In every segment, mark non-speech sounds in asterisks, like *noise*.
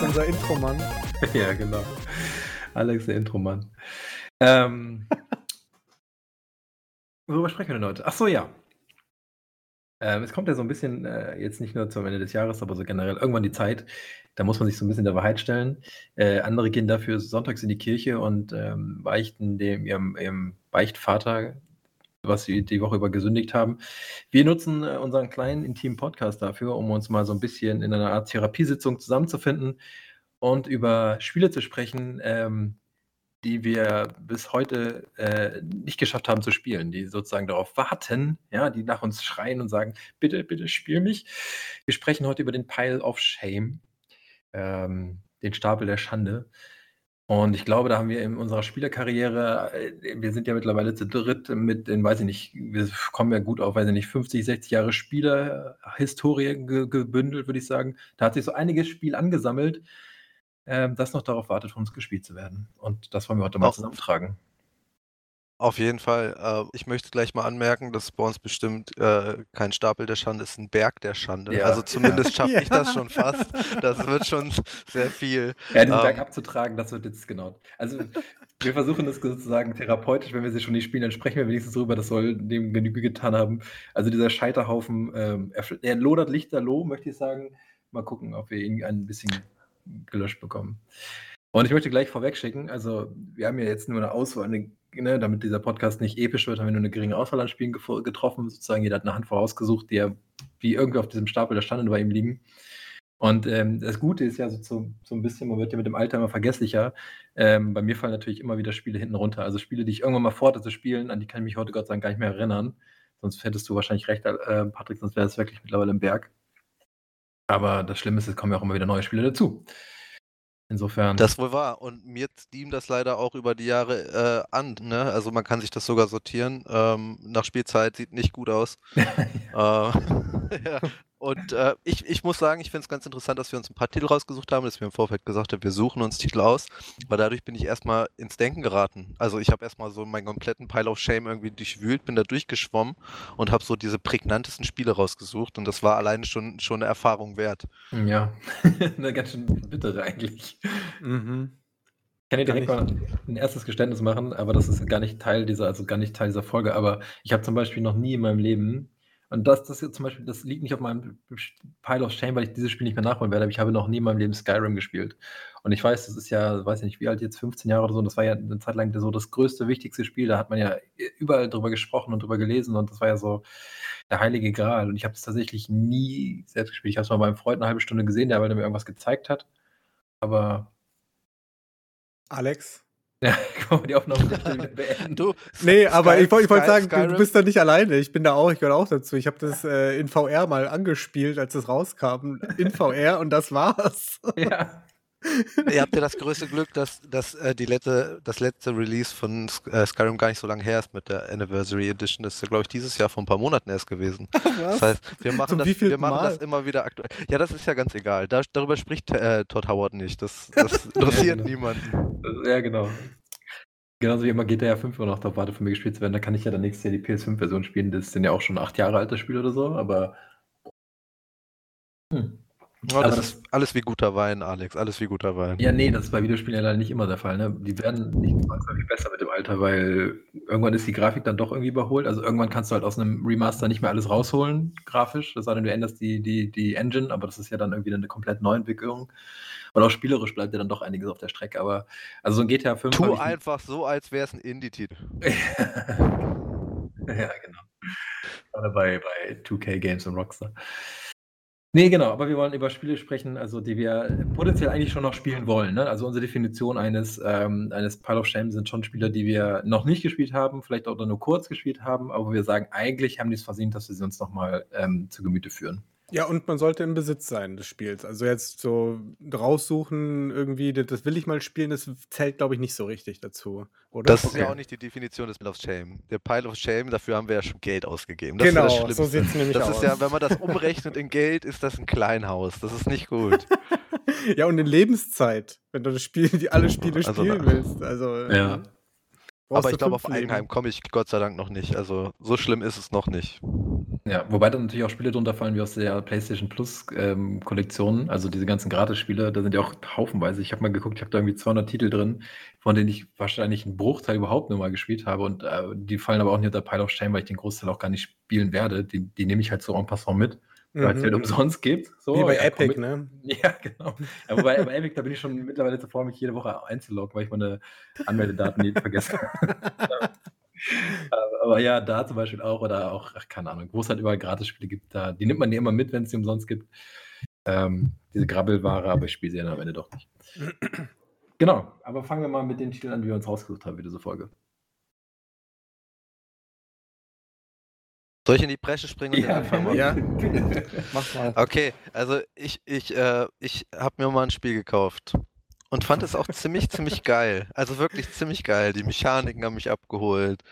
Alex, unser Intromann. *laughs* ja, genau. Alex, der Intromann. Ähm, worüber sprechen wir denn heute? Ach so, ja. Ähm, es kommt ja so ein bisschen, äh, jetzt nicht nur zum Ende des Jahres, aber so generell irgendwann die Zeit, da muss man sich so ein bisschen der Wahrheit stellen. Äh, andere gehen dafür sonntags in die Kirche und ähm, beichten dem ihrem, ihrem Beichtvater, was sie die Woche über gesündigt haben. Wir nutzen äh, unseren kleinen intimen Podcast dafür, um uns mal so ein bisschen in einer Art Therapiesitzung zusammenzufinden und über Spiele zu sprechen, ähm, die wir bis heute äh, nicht geschafft haben zu spielen, die sozusagen darauf warten, ja, die nach uns schreien und sagen, bitte, bitte spiel mich. Wir sprechen heute über den Pile of Shame, ähm, den Stapel der Schande. Und ich glaube, da haben wir in unserer Spielerkarriere, äh, wir sind ja mittlerweile zu dritt mit den, weiß ich nicht, wir kommen ja gut auf, weiß ich nicht, 50, 60 Jahre Spielerhistorie ge gebündelt, würde ich sagen. Da hat sich so einiges Spiel angesammelt ähm, das noch darauf wartet, von uns gespielt zu werden. Und das wollen wir heute mal zusammentragen. Auf jeden Fall. Äh, ich möchte gleich mal anmerken, dass bei uns bestimmt äh, kein Stapel der Schande ist, ein Berg der Schande. Ja. Also zumindest *laughs* schaffe ja. ich das schon fast. Das wird schon sehr viel. Ja, diesen ähm, Berg abzutragen, das wird jetzt genau. Also wir versuchen das sozusagen therapeutisch, wenn wir sie schon nicht spielen, dann sprechen wir wenigstens drüber, das soll dem Genüge getan haben. Also dieser Scheiterhaufen, ähm, er, er lodert lichterloh, möchte ich sagen. Mal gucken, ob wir ihn ein bisschen gelöscht bekommen. Und ich möchte gleich vorweg schicken, also wir haben ja jetzt nur eine Auswahl, eine, ne, damit dieser Podcast nicht episch wird, haben wir nur eine geringe Auswahl an Spielen getroffen. Sozusagen jeder hat eine Handvoll ausgesucht, die, ja, die irgendwie auf diesem Stapel der Standen bei ihm liegen. Und ähm, das Gute ist ja so, so, so, ein bisschen, man wird ja mit dem Alter immer vergesslicher. Ähm, bei mir fallen natürlich immer wieder Spiele hinten runter. Also Spiele, die ich irgendwann mal vorhatte zu spielen, an die kann ich mich heute Gott sei Dank gar nicht mehr erinnern. Sonst hättest du wahrscheinlich recht, äh, Patrick, sonst wäre es wirklich mittlerweile im Berg. Aber das Schlimme ist, es kommen ja auch immer wieder neue Spiele dazu. Insofern. Das wohl wahr. Und mir Steam das leider auch über die Jahre äh, an. Ne? Also man kann sich das sogar sortieren. Ähm, nach Spielzeit sieht nicht gut aus. *laughs* äh, *laughs* ja. Und äh, ich, ich muss sagen, ich finde es ganz interessant, dass wir uns ein paar Titel rausgesucht haben, dass wir im Vorfeld gesagt haben, wir suchen uns Titel aus, weil dadurch bin ich erstmal ins Denken geraten. Also ich habe erstmal so meinen kompletten Pile of Shame irgendwie durchwühlt, bin da durchgeschwommen und habe so diese prägnantesten Spiele rausgesucht und das war alleine schon, schon eine Erfahrung wert. Ja, *laughs* eine ganz schön bittere eigentlich. Mhm. Ich kann dir direkt mal ein erstes Geständnis machen, aber das ist gar nicht Teil dieser, also gar nicht Teil dieser Folge, aber ich habe zum Beispiel noch nie in meinem Leben und das, das jetzt zum Beispiel, das liegt nicht auf meinem Pile of Shame, weil ich dieses Spiel nicht mehr nachholen werde, aber ich habe noch nie in meinem Leben Skyrim gespielt. Und ich weiß, das ist ja, weiß ich nicht, wie alt jetzt, 15 Jahre oder so, und das war ja eine Zeit lang so das größte, wichtigste Spiel. Da hat man ja überall drüber gesprochen und drüber gelesen und das war ja so der heilige Gral. Und ich habe es tatsächlich nie selbst gespielt. Ich habe es mal bei einem Freund eine halbe Stunde gesehen, der mir irgendwas gezeigt hat. Aber. Alex? *laughs* Ja, kann man die Aufnahme beenden. Du, *laughs* nee, aber Sky, ich wollte wollt sagen, Skyrim? du bist da nicht alleine. Ich bin da auch, ich gehöre auch dazu. Ich habe das äh, in VR mal angespielt, als es rauskam. In VR und das war's. Ja. *laughs* Ihr habt ja das größte Glück, dass, dass äh, die letzte, das letzte Release von äh, Skyrim gar nicht so lange her ist mit der Anniversary Edition. Das ist ja, glaube ich, dieses Jahr vor ein paar Monaten erst gewesen. *laughs* Was? Das heißt, wir machen, das, wir machen das immer wieder aktuell. Ja, das ist ja ganz egal. Da, darüber spricht äh, Todd Howard nicht. Das, das *laughs* interessiert ja, genau. niemanden. Ja, genau. Genauso wie immer GTA 5 immer noch darauf wartet, von mir gespielt zu werden. Da kann ich ja dann nächstes Jahr die PS5-Version spielen. Das ist dann ja auch schon acht Jahre altes Spiel oder so, aber. Hm. Ja, das, das, ist alles wie guter Wein, Alex. Alles wie guter Wein. Ja, nee, das ist bei Videospielen ja leider nicht immer der Fall. Ne? Die werden nicht zwangsläufig besser mit dem Alter, weil irgendwann ist die Grafik dann doch irgendwie überholt. Also irgendwann kannst du halt aus einem Remaster nicht mehr alles rausholen, grafisch. Das sei denn, du änderst die, die, die Engine, aber das ist ja dann irgendwie eine komplett Neuentwicklung. Und auch spielerisch bleibt ja dann doch einiges auf der Strecke. Aber also so ein GTA 5. Tu einfach so, als wäre es ein Indie-Titel. *laughs* ja, genau. Gerade bei, bei 2K Games und Rockstar. Nee, genau, aber wir wollen über Spiele sprechen, also die wir potenziell eigentlich schon noch spielen wollen. Ne? Also unsere Definition eines, ähm, eines Pile of Shame sind schon Spiele, die wir noch nicht gespielt haben, vielleicht auch nur kurz gespielt haben, aber wir sagen, eigentlich haben die es versehen, dass wir sie uns nochmal ähm, zu Gemüte führen. Ja, und man sollte im Besitz sein des Spiels. Also jetzt so raussuchen, irgendwie, das will ich mal spielen, das zählt, glaube ich, nicht so richtig dazu, oder? Das ist ja auch nicht die Definition des Pile of Shame. Der Pile of Shame, dafür haben wir ja schon Geld ausgegeben. Das genau, ist das so sieht es nämlich das aus. Ist ja, wenn man das umrechnet in Geld, ist das ein Kleinhaus. Das ist nicht gut. *laughs* ja, und in Lebenszeit, wenn du das Spiel, die alle Spiele also spielen da, willst. Also, ja. Äh, Aber ich glaube, auf Eigenheim komme ich Gott sei Dank noch nicht. Also so schlimm ist es noch nicht. Ja, wobei dann natürlich auch Spiele drunter fallen wie aus der PlayStation Plus ähm, Kollektion, also diese ganzen Gratis-Spiele, da sind ja auch haufenweise. Ich habe mal geguckt, ich habe da irgendwie 200 Titel drin, von denen ich wahrscheinlich einen Bruchteil überhaupt nur mal gespielt habe und äh, die fallen aber auch nicht unter Pile of Shame, weil ich den Großteil auch gar nicht spielen werde. Die, die nehme ich halt so en passant mit, weil es Mhm. halt umsonst gibt. So, Wie bei ja, Epic, ne? *laughs* Ja, genau. Ja, wobei bei Epic, da bin ich schon mittlerweile zuvor, mich jede Woche einzuloggen, weil ich meine Anmeldedaten nie vergessen *laughs* habe. Aber, aber ja, da zum Beispiel auch oder auch, ach, keine Ahnung, wo es halt überall Gratisspiele gibt, da, die nimmt man ja immer mit, wenn es die umsonst gibt. Ähm, diese Grabbelware, aber ich spiele sie dann am Ende doch nicht. Genau, aber fangen wir mal mit den Titeln an, die wir uns rausgesucht haben für diese Folge. Soll ich in die Bresche springen und den Anfang machen? Ja. *laughs* Mach mal. Okay, also ich, ich, äh, ich habe mir mal ein Spiel gekauft und fand es auch ziemlich, ziemlich geil. Also wirklich ziemlich geil. Die Mechaniken haben mich abgeholt.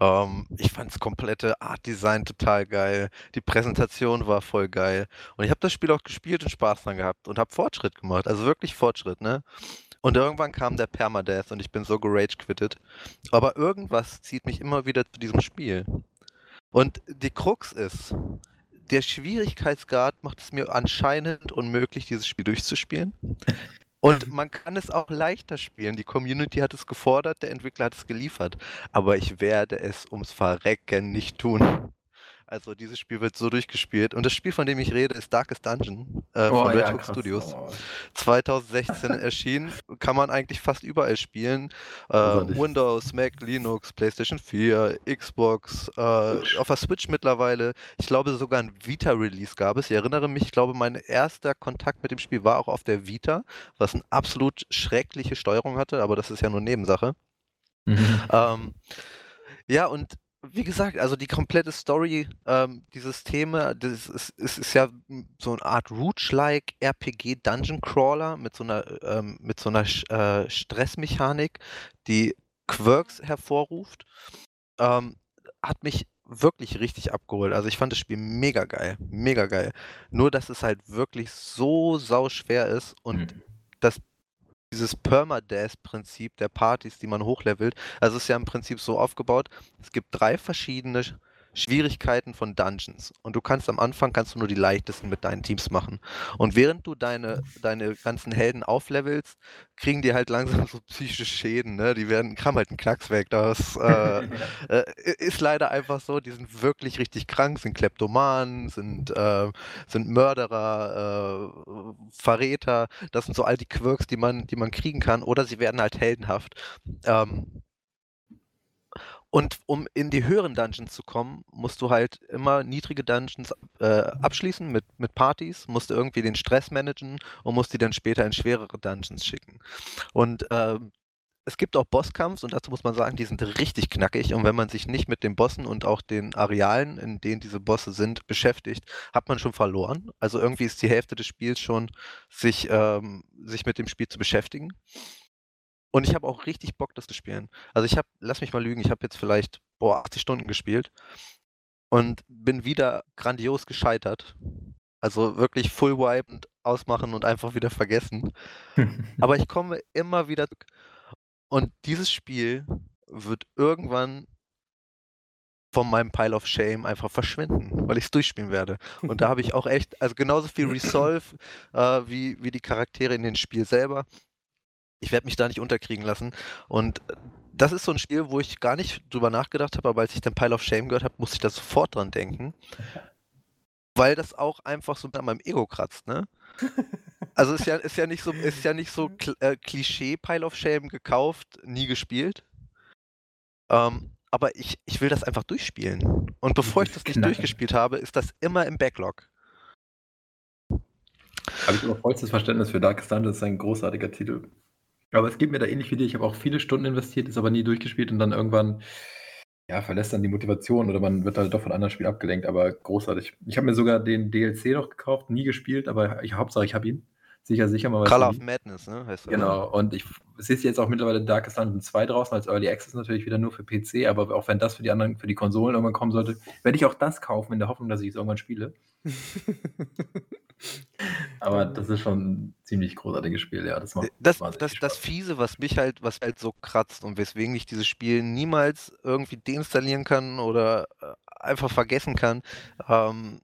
Ähm, ich fand das komplette Art Design total geil. Die Präsentation war voll geil. Und ich habe das Spiel auch gespielt und Spaß dran gehabt und habe Fortschritt gemacht. Also wirklich Fortschritt, ne? Und irgendwann kam der Permadeath und ich bin so gerage-quittet. Aber irgendwas zieht mich immer wieder zu diesem Spiel. Und die Krux ist, der Schwierigkeitsgrad macht es mir anscheinend unmöglich, dieses Spiel durchzuspielen. Und man kann es auch leichter spielen. Die Community hat es gefordert, der Entwickler hat es geliefert. Aber ich werde es ums Verrecken nicht tun. Also dieses Spiel wird so durchgespielt. Und das Spiel, von dem ich rede, ist Darkest Dungeon äh, Oh, von Red ja, Hook. Studios. Oh. 2016 *laughs* erschienen, kann man eigentlich fast überall spielen. Äh, Großartig. Windows, Mac, Linux, PlayStation 4, Xbox, äh, auf der Switch mittlerweile. Ich glaube sogar ein Vita-Release gab es. Ich erinnere mich, ich glaube, mein erster Kontakt mit dem Spiel war auch auf der Vita, was eine absolut schreckliche Steuerung hatte, aber das ist ja nur Nebensache. Mhm. Ähm, ja, und wie gesagt, also die komplette Story, ähm, die Systeme, das ist, es ist ja so eine Art Rouge-like RPG Dungeon Crawler mit so einer, ähm, mit so einer äh, Stressmechanik, die Quirks hervorruft. Ähm, hat mich wirklich richtig abgeholt. Also ich fand das Spiel mega geil, mega geil. Nur, dass es halt wirklich so sauschwer ist und Mhm. das dieses Permadeath-Prinzip der Partys, die man hochlevelt, also es ist ja im Prinzip so aufgebaut, es gibt drei verschiedene Sch- Schwierigkeiten von Dungeons und du kannst am Anfang kannst du nur die leichtesten mit deinen Teams machen und während du deine, deine ganzen Helden auflevelst, kriegen die halt langsam *laughs* so psychische Schäden, ne? die werden, haben halt einen Knacks weg, das *laughs* äh, äh, ist leider einfach so, die sind wirklich richtig krank, sind Kleptomanen, sind, äh, sind Mörderer, äh, Verräter, das sind so all die Quirks, die man, die man kriegen kann, oder sie werden halt heldenhaft. Ähm, und um in die höheren Dungeons zu kommen, musst du halt immer niedrige Dungeons äh, abschließen mit, mit Partys, musst du irgendwie den Stress managen und musst die dann später in schwerere Dungeons schicken. Und ähm, es gibt auch Bosskampfs und dazu muss man sagen, die sind richtig knackig und wenn man sich nicht mit den Bossen und auch den Arealen, in denen diese Bosse sind, beschäftigt, hat man schon verloren. Also irgendwie ist die Hälfte des Spiels schon, sich, ähm, sich mit dem Spiel zu beschäftigen. Und ich habe auch richtig Bock, das zu spielen. Also ich habe, lass mich mal lügen, ich habe jetzt vielleicht, boah, 80 Stunden gespielt und bin wieder grandios gescheitert. Also wirklich Full Wipe und ausmachen und einfach wieder vergessen. *laughs* Aber ich komme immer wieder zurück. Und dieses Spiel wird irgendwann von meinem Pile of Shame einfach verschwinden, weil ich es durchspielen werde. Und da habe ich auch echt, also genauso viel *laughs* Resolve äh, wie, wie die Charaktere in dem Spiel selber. Ich werde mich da nicht unterkriegen lassen. Und das ist so ein Spiel, wo ich gar nicht drüber nachgedacht habe, aber als ich den Pile of Shame gehört habe, musste ich da sofort dran denken. Weil das auch einfach so an meinem Ego kratzt, ne? *laughs* Also ist ja, ist ja nicht so, ist ja nicht so kl äh, Klischee Pile of Shame gekauft, nie gespielt. Ähm, aber ich, ich will das einfach durchspielen. Und bevor ich das nicht Knacken. durchgespielt habe, ist das immer im Backlog. Habe ich aber vollstes Verständnis für Darkest Dungeon, das ist ein großartiger Titel. Aber es geht mir da ähnlich wie dir. Ich habe auch viele Stunden investiert, ist aber nie durchgespielt und dann irgendwann ja, verlässt dann die Motivation oder man wird halt doch von anderen Spiel abgelenkt, aber großartig. Ich habe mir sogar den DLC noch gekauft, nie gespielt, aber ich, Hauptsache ich habe ihn. Sicher, sicher mal. man of. Madness, ne? Heißt das. Genau, und ich es ist jetzt auch mittlerweile Darkest Dungeon 2 draußen als Early Access natürlich wieder nur für PC, aber auch wenn das für die anderen, für die Konsolen irgendwann kommen sollte, werde ich auch das kaufen in der Hoffnung, dass ich es irgendwann spiele. *laughs* Aber das ist schon ein ziemlich großartiges Spiel, ja. Das macht Das, wahnsinnig das, das Spaß. Fiese, was mich halt, was halt so kratzt und weswegen ich dieses Spiel niemals irgendwie deinstallieren kann oder äh, einfach vergessen kann, ähm,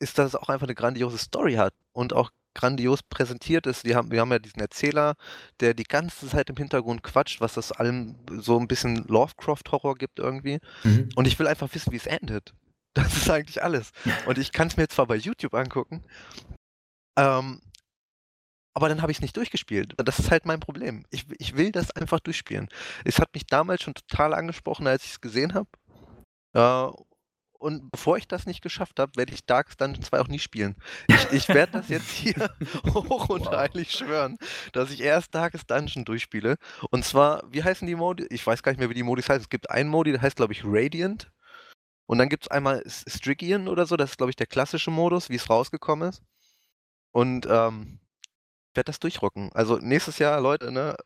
ist, dass es auch einfach eine grandiose Story hat und auch grandios präsentiert ist. Wir haben, wir haben ja diesen Erzähler, der die ganze Zeit im Hintergrund quatscht, was das allem so ein bisschen Lovecraft-Horror gibt irgendwie. Mhm. Und ich will einfach wissen, wie es endet. *laughs* Das ist eigentlich alles. Und ich kann es mir zwar bei YouTube angucken, ähm, aber dann habe ich es nicht durchgespielt. Das ist halt mein Problem. Ich, ich will das einfach durchspielen. Es hat mich damals schon total angesprochen, als ich es gesehen habe. Äh, und bevor ich das nicht geschafft habe, werde ich Darkest Dungeon 2 auch nie spielen. Ich, ich werde das jetzt hier *laughs* *laughs* hoch und wow. heilig schwören, dass ich erst Darkest Dungeon durchspiele. Und zwar, wie heißen die Modi? Ich weiß gar nicht mehr, wie die Modis heißen. Es gibt einen Modi, der heißt, glaube ich, Radiant. Und dann gibt es einmal Strigian oder so. Das ist, glaube ich, der klassische Modus, wie es rausgekommen ist. Und ähm, werde das durchrocken. Also nächstes Jahr, Leute, ne?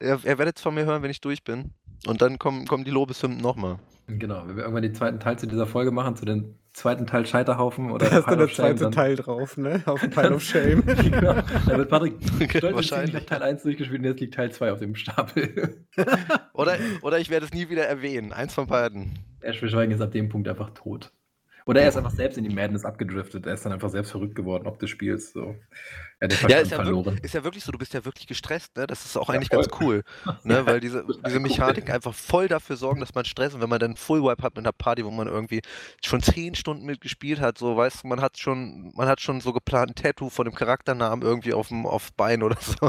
Ihr, ihr werdet es von mir hören, wenn ich durch bin. Und dann kommen, kommen die Lobeshymnen nochmal. Genau, wenn wir irgendwann den zweiten Teil zu dieser Folge machen, zu dem zweiten Teil Scheiterhaufen oder Da ist dann der zweite dann... Teil drauf, ne? Auf dem Pile of *laughs* Shame. genau. Da wird Patrick *laughs* stolz wahrscheinlich Teil 1 durchgespielt und jetzt liegt Teil 2 auf dem Stapel. *laughs* oder, oder ich werde es nie wieder erwähnen. Eins von beiden. Ash Schweigen ist ab dem Punkt einfach tot. Oder er ist einfach selbst in die Madness abgedriftet. Er ist dann einfach selbst verrückt geworden, ob des Spiels. So. Er hat ja, ist ja, verloren. Wirklich, ist ja wirklich so, du bist ja wirklich gestresst, ne? Das ist auch eigentlich ja, ganz cool. Ne? *laughs* Weil diese, diese Mechanik einfach voll dafür sorgen, dass man Stress und wenn man dann Full Wipe hat mit einer Party, wo man irgendwie schon zehn Stunden mitgespielt hat, so weißt du, man hat schon, man hat schon so geplant ein Tattoo von dem Charakternamen irgendwie auf dem auf Bein oder so. *laughs*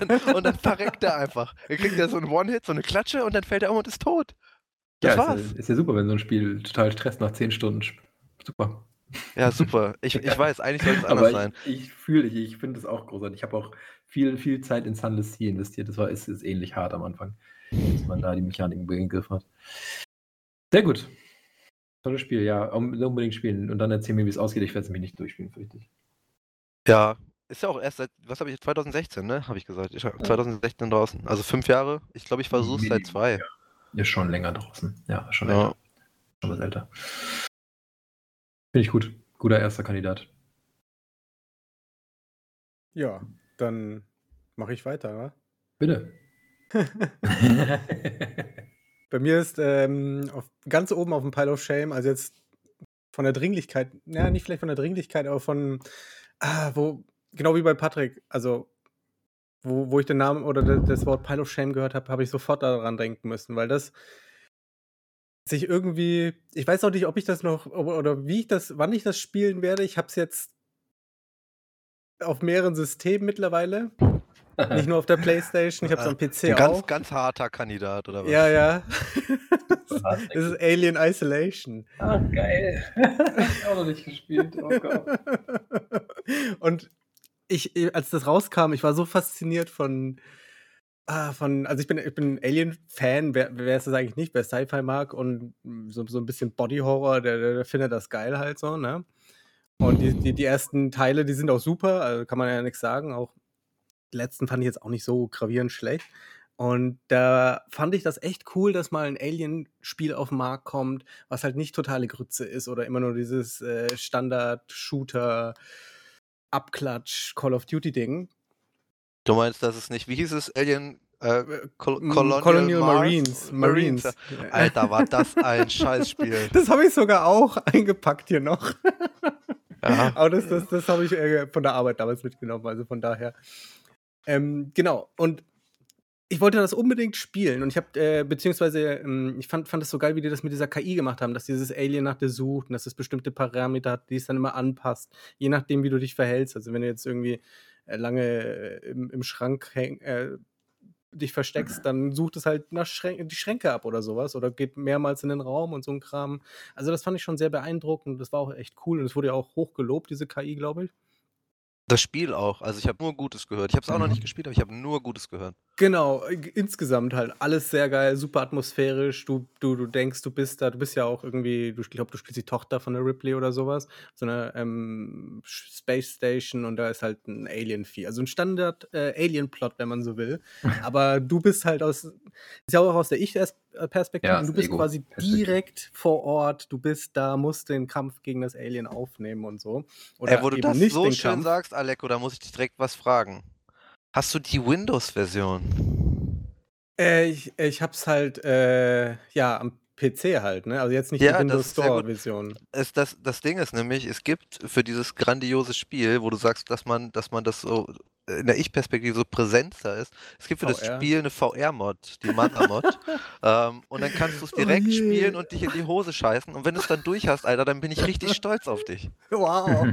und, dann, und dann verreckt er einfach. Er kriegt ja so einen One-Hit, so eine Klatsche und dann fällt er um und ist tot. Das ja, war's. Ist ja, ist ja super, wenn so ein Spiel total stresst nach 10 Stunden. Super. Ja, super. Ich, ich weiß, eigentlich soll es *laughs* anders Aber sein. Ich, ich fühle dich, ich finde es auch großartig. Ich habe auch viel, viel Zeit in Sunless Sea investiert. Das war, ist, ist ähnlich hart am Anfang, bis man da die Mechaniken im Griff hat. Sehr gut. Tolles Spiel, ja. Unbedingt spielen und dann erzähl mir, wie es ausgeht. Ich werde es mich nicht durchspielen, fürchte ich. Ja, ist ja auch erst seit, was habe ich, 2016, ne? Habe ich gesagt. Ich, 2016 draußen. Also fünf Jahre. Ich glaube, ich versuche es seit zwei. Ja. Ist schon länger draußen. Ja, schon länger. Ja. Schon was älter. Finde ich gut. Guter erster Kandidat. Ja, dann mache ich weiter, wa? Bitte. *laughs* Bei mir ist ähm, auf, ganz oben auf dem Pile of Shame, also jetzt von der Dringlichkeit, ja, nicht vielleicht von der Dringlichkeit, aber von, ah, wo, genau wie bei Patrick, also wo, wo ich den Namen oder das Wort Pile of Shame gehört habe, habe ich sofort daran denken müssen, weil das sich irgendwie, ich weiß auch nicht, ob ich das noch oder wie ich das, wann ich das spielen werde. Ich habe es jetzt auf mehreren Systemen mittlerweile. Nicht nur auf der Playstation, ich habe es am *laughs* PC Ein ganz, auch. Ganz harter Kandidat, oder was? Ja, ja. *laughs* das ist Alien Isolation. Ah, geil. *laughs* ich auch noch nicht gespielt. Oh Gott. Und ich, äh, als das rauskam, ich war so fasziniert von, ah, von, also ich bin, ich bin Alien-Fan, wer, wer ist das eigentlich nicht, wer Sci-Fi mag und so, so ein bisschen Body-Horror, der, der, findet das geil halt so, ne? Und die, die, die ersten Teile, die sind auch super, also kann man ja nichts sagen. Auch die letzten fand ich jetzt auch nicht so gravierend schlecht. Und da fand ich das echt cool, dass mal ein Alien-Spiel auf den Markt kommt, was halt nicht totale Grütze ist oder immer nur dieses äh, Standard-Shooter- Abklatsch Call of Duty Ding. Du meinst, dass es nicht, wie hieß es, Alien äh, Col Colonial, Colonial Marines. Marines. Marines. Alter, war das ein *laughs* Scheißspiel. Das habe ich sogar auch *laughs* eingepackt hier noch. Ja. Aber das, das, das habe ich äh, von der Arbeit damals mitgenommen, also von daher. Ähm, genau, und ich wollte das unbedingt spielen und ich habe, äh, beziehungsweise, ähm, ich fand, fand das so geil, wie die das mit dieser KI gemacht haben, dass dieses Alien nach dir sucht und dass es bestimmte Parameter hat, die es dann immer anpasst, je nachdem, wie du dich verhältst. Also, wenn du jetzt irgendwie äh, lange äh, im, im Schrank häng, äh, dich versteckst, dann sucht es halt nach Schrän die Schränke ab oder sowas oder geht mehrmals in den Raum und so ein Kram. Also, das fand ich schon sehr beeindruckend. Das war auch echt cool und es wurde ja auch hoch gelobt, diese KI, glaube ich. Das Spiel auch. Also ich habe nur Gutes gehört. Ich habe es auch noch nicht mhm. gespielt, aber ich habe nur Gutes gehört. Genau, insgesamt halt alles sehr geil, super atmosphärisch. Du, du, du denkst, du bist da, du bist ja auch irgendwie, du, ich glaube, du spielst die Tochter von der Ripley oder sowas, so eine ähm, Space Station und da ist halt ein Alien-Vieh. Also ein Standard-Alien-Plot, äh, wenn man so will. *laughs* aber du bist halt aus, ist ja auch aus der Ich-Perspektive, ja, du bist quasi direkt vor Ort, du bist da, musst den Kampf gegen das Alien aufnehmen und so. Oder Ey, wo du das so schön Kampf. sagst, Aleko, da muss ich dich direkt was fragen. Hast du die Windows-Version? Äh, ich ich habe es halt, äh, ja, am PC halt, ne? Also jetzt nicht Ja, die Windows. Store-Version. Das, das Ding ist nämlich, es gibt für dieses grandiose Spiel, wo du sagst, dass man, dass man das so in der Ich-Perspektive so präsenter ist, es gibt für das VR. Spiel eine VR-Mod, die Mana-Mod. *laughs* ähm, und dann kannst du es Oh direkt je. spielen und dich in die Hose scheißen. Und wenn du es dann durch hast, Alter, dann bin ich richtig stolz auf dich. *laughs* Wow.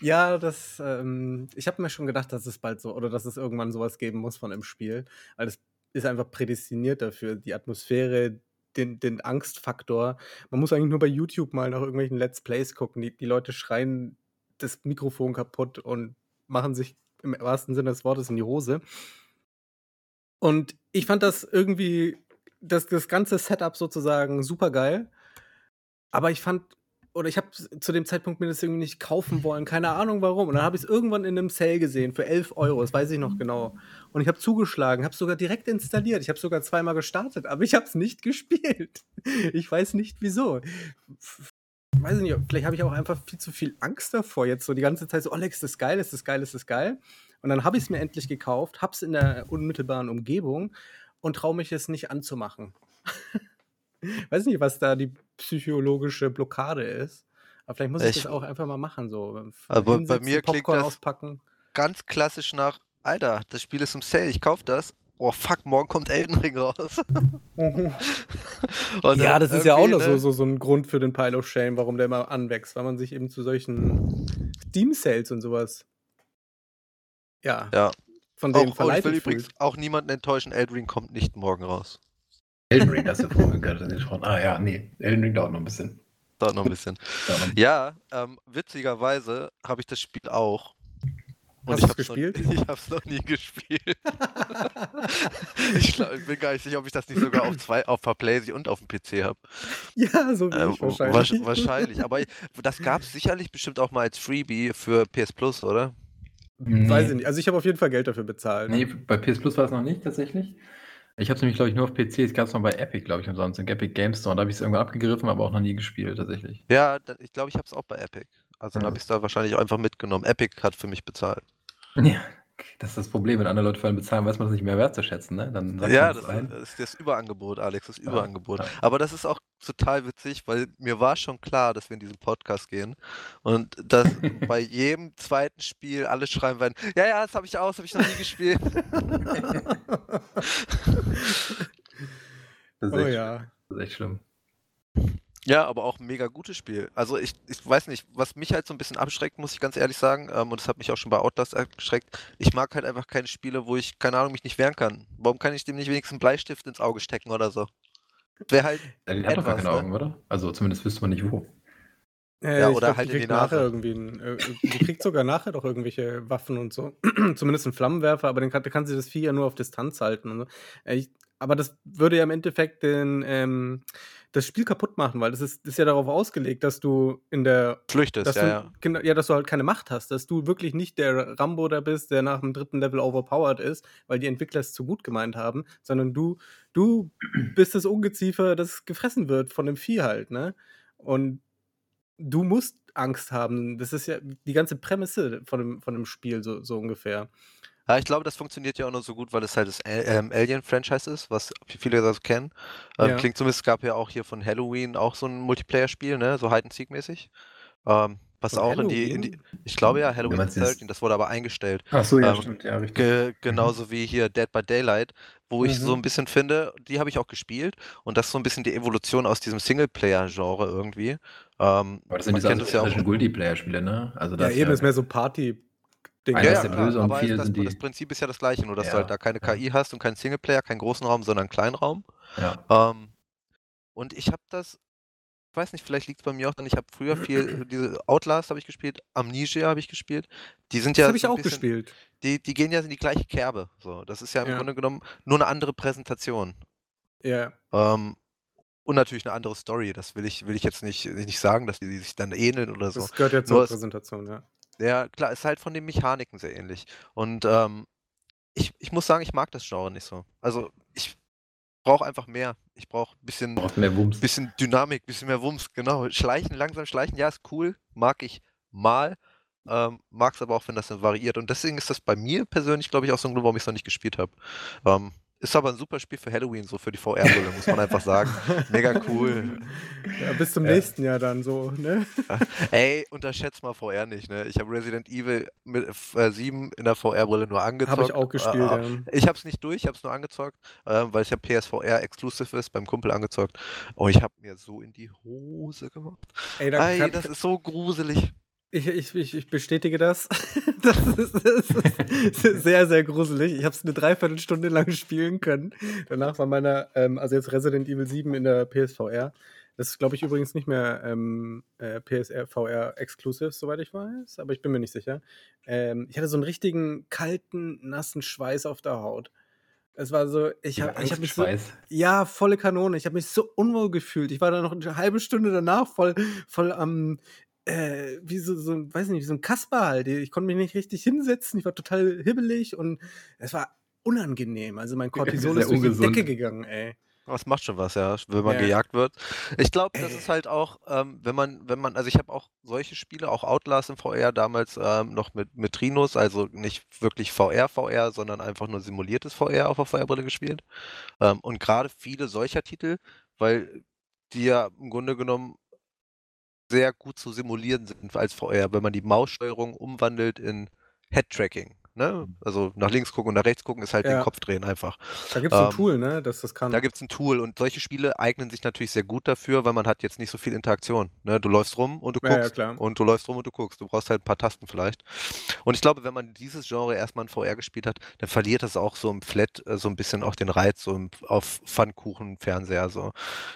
ja, das, ähm, ich habe mir schon gedacht, dass es bald so, oder dass es irgendwann sowas geben muss von einem Spiel, weil es ist einfach prädestiniert dafür, die Atmosphäre, den, den Angstfaktor. Man muss eigentlich nur bei YouTube mal nach irgendwelchen Let's Plays gucken. Die, die Leute schreien das Mikrofon kaputt und machen sich im wahrsten Sinne des Wortes in die Hose. Und ich fand das irgendwie, das, das ganze Setup sozusagen super geil. Aber ich fand, oder ich habe zu dem Zeitpunkt mir das irgendwie nicht kaufen wollen, keine Ahnung warum. Und dann habe ich es irgendwann in einem Sale gesehen für 11 Euro, das weiß ich noch genau. Und ich habe zugeschlagen, habe es sogar direkt installiert. Ich habe sogar zweimal gestartet, aber ich habe es nicht *laughs* gespielt. Ich weiß nicht wieso. Weiß ich nicht, vielleicht habe ich auch einfach viel zu viel Angst davor, jetzt so die ganze Zeit so, Alex, ist das geil, ist das geil, ist das geil. Und dann habe ich es mir endlich gekauft, habe es in der unmittelbaren Umgebung und traue mich es nicht anzumachen. *laughs* Weiß nicht, was da die psychologische Blockade ist. Aber vielleicht muss ich, Ich- das auch einfach mal machen. So. Aber bei mir klingt Popcorn das- auspacken. Ganz klassisch nach, Alter, das Spiel ist im Sale, ich kauf das. Oh fuck, morgen kommt Elden Ring raus. *laughs* Und ja, das ist ja auch noch so, ne, so, so ein Grund für den Pile of Shame, warum der immer anwächst, weil man sich eben zu solchen Steam-Sales und sowas. Ja. Ja. Von Auch, denen oh, ich will fühlt. übrigens auch niemanden enttäuschen, Elden Ring kommt nicht morgen raus. Elden Ring, hast du vorhin gerade gesprochen. Ah ja, nee, Elden Ring dauert noch ein bisschen. Dauert noch ein bisschen. *laughs* Ja, ähm, witzigerweise habe ich das Spiel auch. Hast ich du's hab's gespielt? Noch, *laughs* ich habe es noch nie gespielt. *laughs* ich, glaub, ich bin gar nicht sicher, ob ich das nicht sogar auf zwei, auf der PlayStation und auf dem PC habe. *laughs* ja, so wie Äh, ich wahrscheinlich. wahrscheinlich. Aber das gab es sicherlich bestimmt auch mal als Freebie für PS Plus, oder? Nee. Weiß ich nicht. Also ich habe auf jeden Fall Geld dafür bezahlt. Nee, bei PS Plus war es noch nicht tatsächlich. Ich habe es nämlich, glaube ich, nur auf PC. Es gab es noch bei Epic, glaube ich, umsonst. In Epic Game Store. Da habe ich es irgendwann abgegriffen, aber auch noch nie gespielt, tatsächlich. Ja, ich glaube, ich habe es auch bei Epic. Also dann Ja. habe ich es da wahrscheinlich auch einfach mitgenommen. Epic hat für mich bezahlt. Ja, das ist das Problem. Wenn andere Leute für einen bezahlen, weiß man das nicht mehr wertzuschätzen, ne? Dann Ja, das das ist das Überangebot, Alex, das Ja, Überangebot. ja. Aber das ist auch total witzig, weil mir war schon klar, dass wir in diesen Podcast gehen und dass *laughs* bei jedem zweiten Spiel alle schreiben werden, ja, ja, das habe ich auch, das habe ich noch nie gespielt. *laughs* *laughs* Das ist, oh echt, ja. das ist echt schlimm. Ja, aber auch ein mega gutes Spiel. Also ich, ich weiß nicht, was mich halt so ein bisschen abschreckt, muss ich ganz ehrlich sagen, ähm, und das hat mich auch schon bei Outlast abgeschreckt, ich mag halt einfach keine Spiele, wo ich, keine Ahnung, mich nicht wehren kann. Warum kann ich dem nicht wenigstens einen Bleistift ins Auge stecken oder so? Wäre halt, Ja, die hat doch gar Etwas, keine ne? Augen, oder? Also zumindest wüsste man nicht wo. Äh, Ja, oder glaub, halt die in die kriegt nachher Nase. irgendwie ein, äh, die kriegt sogar nachher doch irgendwelche Waffen und so. *clears throat* Zumindest einen Flammenwerfer, aber dann kann, dann kann sie das Vieh ja nur auf Distanz halten. Und so. Äh, ich, aber das würde ja im Endeffekt den, ähm, das Spiel kaputt machen, weil das ist, das ist ja darauf ausgelegt, dass du in der flüchtest, dass ja, du, ja. Ja, dass du halt keine Macht hast, dass du wirklich nicht der Rambo da bist, der nach dem dritten Level overpowered ist, weil die Entwickler es zu gut gemeint haben, sondern du, du *clears throat* bist das Ungeziefer, das gefressen wird von dem Vieh halt, ne? Und du musst Angst haben. Das ist ja die ganze Prämisse von dem, von dem Spiel, so, so ungefähr. Ja, ich glaube, das funktioniert ja auch nur so gut, weil es halt das ähm, Alien-Franchise ist, was viele das kennen. Ähm, Ja. Klingt zumindest, es gab ja auch hier von Halloween auch so ein Multiplayer-Spiel, ne? So Hide-and-Seek-mäßig. Ähm, was Von auch in die, in die, ich glaube ja, Halloween dieses- 13, das wurde aber eingestellt. Ach so, ja, stimmt, ja, richtig. Ge genauso wie hier Dead by Daylight, wo ich so Mhm. ein bisschen finde, die habe ich auch gespielt und das ist so ein bisschen die Evolution aus diesem Singleplayer-Genre irgendwie. Ähm, Aber das sind diese kennt es ja auch. Multiplayer-Spiele, ne? Also Ja, das eben ist mehr so Party-Ding. Einer Ja, ist der Böse und aber viel das, sind das die- Prinzip ist ja das gleiche, nur dass du Ja, halt da keine. KI hast und keinen Singleplayer, keinen großen Raum, sondern einen kleinen Raum. ja. Ähm, und ich habe das, ich weiß nicht, vielleicht liegt es bei mir auch dann, ich habe früher viel, diese Outlast habe ich gespielt, Amnesia habe ich gespielt. Die sind Das ja habe ich so auch bisschen, gespielt. Die, die gehen ja in die gleiche Kerbe. So, das ist ja im Ja. Grunde genommen nur eine andere Präsentation. Ja. Ähm, und natürlich eine andere Story. Das will ich, will ich jetzt nicht, nicht sagen, dass die sich dann ähneln oder so. Das gehört ja Nur zur es- Präsentation, ja. Ja, klar, ist halt von den Mechaniken sehr ähnlich. Und ähm, ich, ich muss sagen, ich mag das Genre nicht so. Also ich brauche einfach mehr. Ich brauche ein bisschen, Braucht mehr Wumms. bisschen Dynamik, bisschen mehr Wumms, genau. Schleichen, langsam schleichen, ja, ist cool. Mag ich mal. Ähm, mag es aber auch, wenn das dann variiert. Und deswegen ist das bei mir persönlich, glaube ich, auch so ein Grund, warum ich es noch nicht gespielt habe. Ähm, ist aber ein super Spiel für Halloween, so für die VR-Brille, muss man einfach sagen. *laughs* Mega cool. Ja, bis zum ja. nächsten Jahr dann so, ne? Ey, unterschätzt mal VR nicht, ne? Ich habe Resident Evil mit, äh, 7 in der VR-Brille nur angezockt. Habe ich auch gespielt, äh, ja. Ich habe es nicht durch, ich habe es nur angezockt, äh, weil ich ja PSVR Exclusive ist, beim Kumpel angezockt. Und ich habe mir so in die Hose gemacht. Ey, Ey das ist so gruselig. Ich, ich, ich, bestätige das. *laughs* Das ist, das ist *laughs* sehr, sehr gruselig. Ich habe es eine Dreiviertelstunde lang spielen können. Danach war meiner, ähm, also jetzt Resident Evil 7 in der PSVR. Das ist, glaube ich, übrigens nicht mehr ähm, äh, PSR VR Exclusive, soweit ich weiß, aber ich bin mir nicht sicher. Ähm, ich hatte so einen richtigen kalten, nassen Schweiß auf der Haut. Es war so, ich habe hab mich so, ja, volle Kanone. Ich habe mich so unwohl gefühlt. Ich war dann noch eine halbe Stunde danach voll, voll am, äh, wie so, so, weiß nicht, wie so ein Kasper halt. Ich konnte mich nicht richtig hinsetzen, ich war total hibbelig und es war unangenehm. Also mein Cortisol ist durch die Decke gegangen, ey. Das macht schon was, ja, wenn man ja. gejagt wird. Ich glaube, das ist halt auch, ähm, wenn man, wenn man, also ich habe auch solche Spiele, auch Outlast im VR damals ähm, noch mit, mit Trinos, also nicht wirklich VR, VR, sondern einfach nur simuliertes VR auf der VR-Brille gespielt. Ähm, und gerade viele solcher Titel, weil die ja im Grunde genommen sehr gut zu simulieren sind als VR, wenn man die Maussteuerung umwandelt in Head-Tracking. Ne? Mhm. Also nach links gucken und nach rechts gucken ist halt ja. den Kopf drehen einfach. Da gibt es ähm, ein Tool, ne? dass das kann. Da gibt es ein Tool und solche Spiele eignen sich natürlich sehr gut dafür, weil man hat jetzt nicht so viel Interaktion. Ne? Du läufst rum und du guckst ja, ja, und du läufst rum und du guckst. Du brauchst halt ein paar Tasten vielleicht. Und ich glaube, wenn man dieses Genre erstmal in VR gespielt hat, dann verliert das auch so im Flat äh, so ein bisschen auch den Reiz so im, auf Pfannkuchen-Fernseher. So.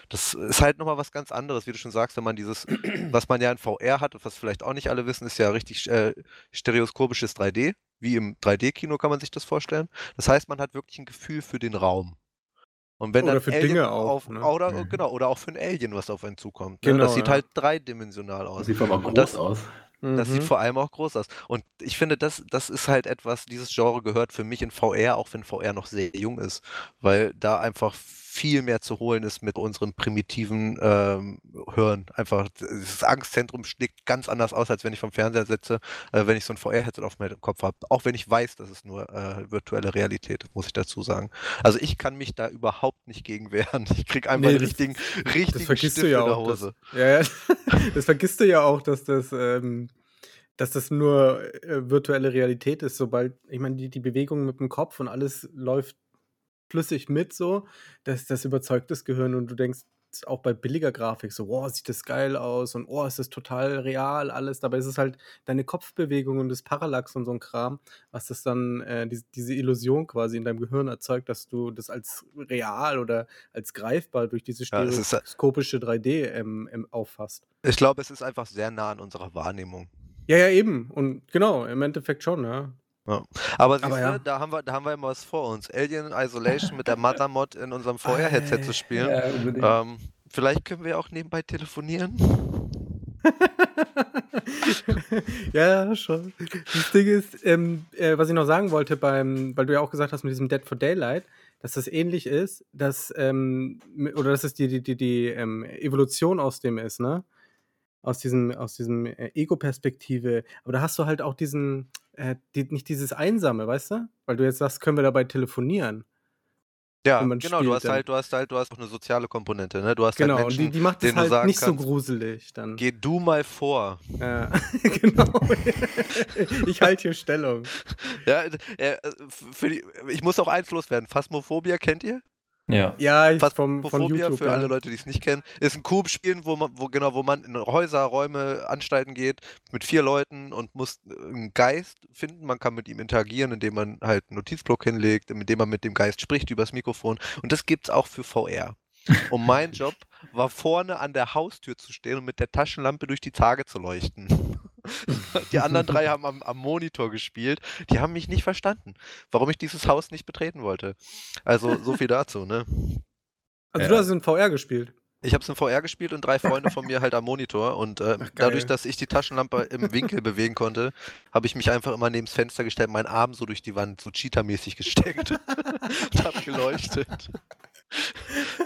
Das ist halt nochmal was ganz anderes, wie du schon sagst, wenn man dieses, was man ja in VR hat und was vielleicht auch nicht alle wissen, ist ja richtig äh, stereoskopisches 3D wie im 3D-Kino kann man sich das vorstellen. Das heißt, man hat wirklich ein Gefühl für den Raum. Und wenn oder dann für Alien Dinge auch. Auf, ne? oder, mhm. genau, oder auch für ein Alien, was auf einen zukommt. Ne? Genau, das sieht ja. halt dreidimensional aus. Das sieht aber groß das, aus. Das mhm. sieht vor allem auch groß aus. Und ich finde, das, das ist halt etwas, dieses Genre gehört für mich in VR, auch wenn VR noch sehr jung ist, weil da einfach viel mehr zu holen ist mit unserem primitiven ähm, Hören. Einfach, das Angstzentrum schlägt ganz anders aus, als wenn ich vom Fernseher sitze, äh, wenn ich so ein VR-Headset auf meinem Kopf habe. Auch wenn ich weiß, dass es nur äh, virtuelle Realität ist, muss ich dazu sagen. Also ich kann mich da überhaupt nicht gegen wehren. *laughs* Ich kriege einfach nee, einen richtigen, richtigen das vergisst Stift du ja in der Hose. Das, ja, *laughs* das vergisst du ja auch, dass das ähm dass das nur äh, virtuelle Realität ist, sobald, ich meine, die, die Bewegung mit dem Kopf und alles läuft flüssig mit, so, das, das überzeugt das Gehirn und du denkst auch bei billiger Grafik so, wow, sieht das geil aus und oh, ist das total real alles. Dabei ist es halt deine Kopfbewegung und das Parallax und so ein Kram, was das dann, äh, die, diese Illusion quasi in deinem Gehirn erzeugt, dass du das als real oder als greifbar durch diese stereoskopische 3D ähm, ähm, auffasst. Ich glaube, es ist einfach sehr nah an unserer Wahrnehmung. Ja, ja, eben. Und genau, im Endeffekt schon, ja. Ja. Aber, siehst Aber ja. da, haben wir, da haben wir immer was vor uns. Alien Isolation mit der Mother-Mod in unserem VR-Headset zu spielen. Ja, ähm, vielleicht können wir auch nebenbei telefonieren. *laughs* ja, schon. Das Ding ist, ähm, äh, was ich noch sagen wollte, beim, weil du ja auch gesagt hast mit diesem Dead for Daylight, dass das ähnlich ist, dass, ähm, oder dass es die, die, die, die ähm, Evolution aus dem ist, ne? Aus diesem, aus diesem äh, Ego-Perspektive. Aber da hast du halt auch diesen, äh, die, nicht dieses Einsame, weißt du? Weil du jetzt sagst, können wir dabei telefonieren. Ja, genau, du hast dann. halt, du hast halt, du hast auch eine soziale Komponente, ne? Du hast halt genau, halt Menschen, und die, die macht es halt nicht kannst, so gruselig dann. Geh du mal vor. Ja, *laughs* genau. ich halte hier Stellung. *laughs* Ja, äh, für die, ich muss auch eins loswerden. Phasmophobia kennt ihr? Ja, ja ich vom, von YouTube, für ja. alle Leute, die es nicht kennen, ist ein Coop-Spiel, wo man, wo, genau, wo man in Häuser, Räume, Anstalten geht mit vier Leuten und muss einen Geist finden. Man kann mit ihm interagieren, indem man halt einen Notizblock hinlegt, indem man mit dem Geist spricht übers Mikrofon. Und das gibt es auch für VR. Und mein *laughs* Job war vorne an der Haustür zu stehen und mit der Taschenlampe durch die Tage zu leuchten. *laughs* Die anderen drei haben am, am, Monitor gespielt. Die haben mich nicht verstanden, warum ich dieses Haus nicht betreten wollte. Also so viel dazu, ne? Also ja. du hast in VR gespielt. Ich habe es in VR gespielt und drei Freunde von mir halt am Monitor. Und äh, Ach, dadurch, dass ich die Taschenlampe im Winkel bewegen konnte, habe ich mich einfach immer neben das Fenster gestellt, meinen Arm so durch die Wand, so Cheetah-mäßig gesteckt *laughs* und habe geleuchtet.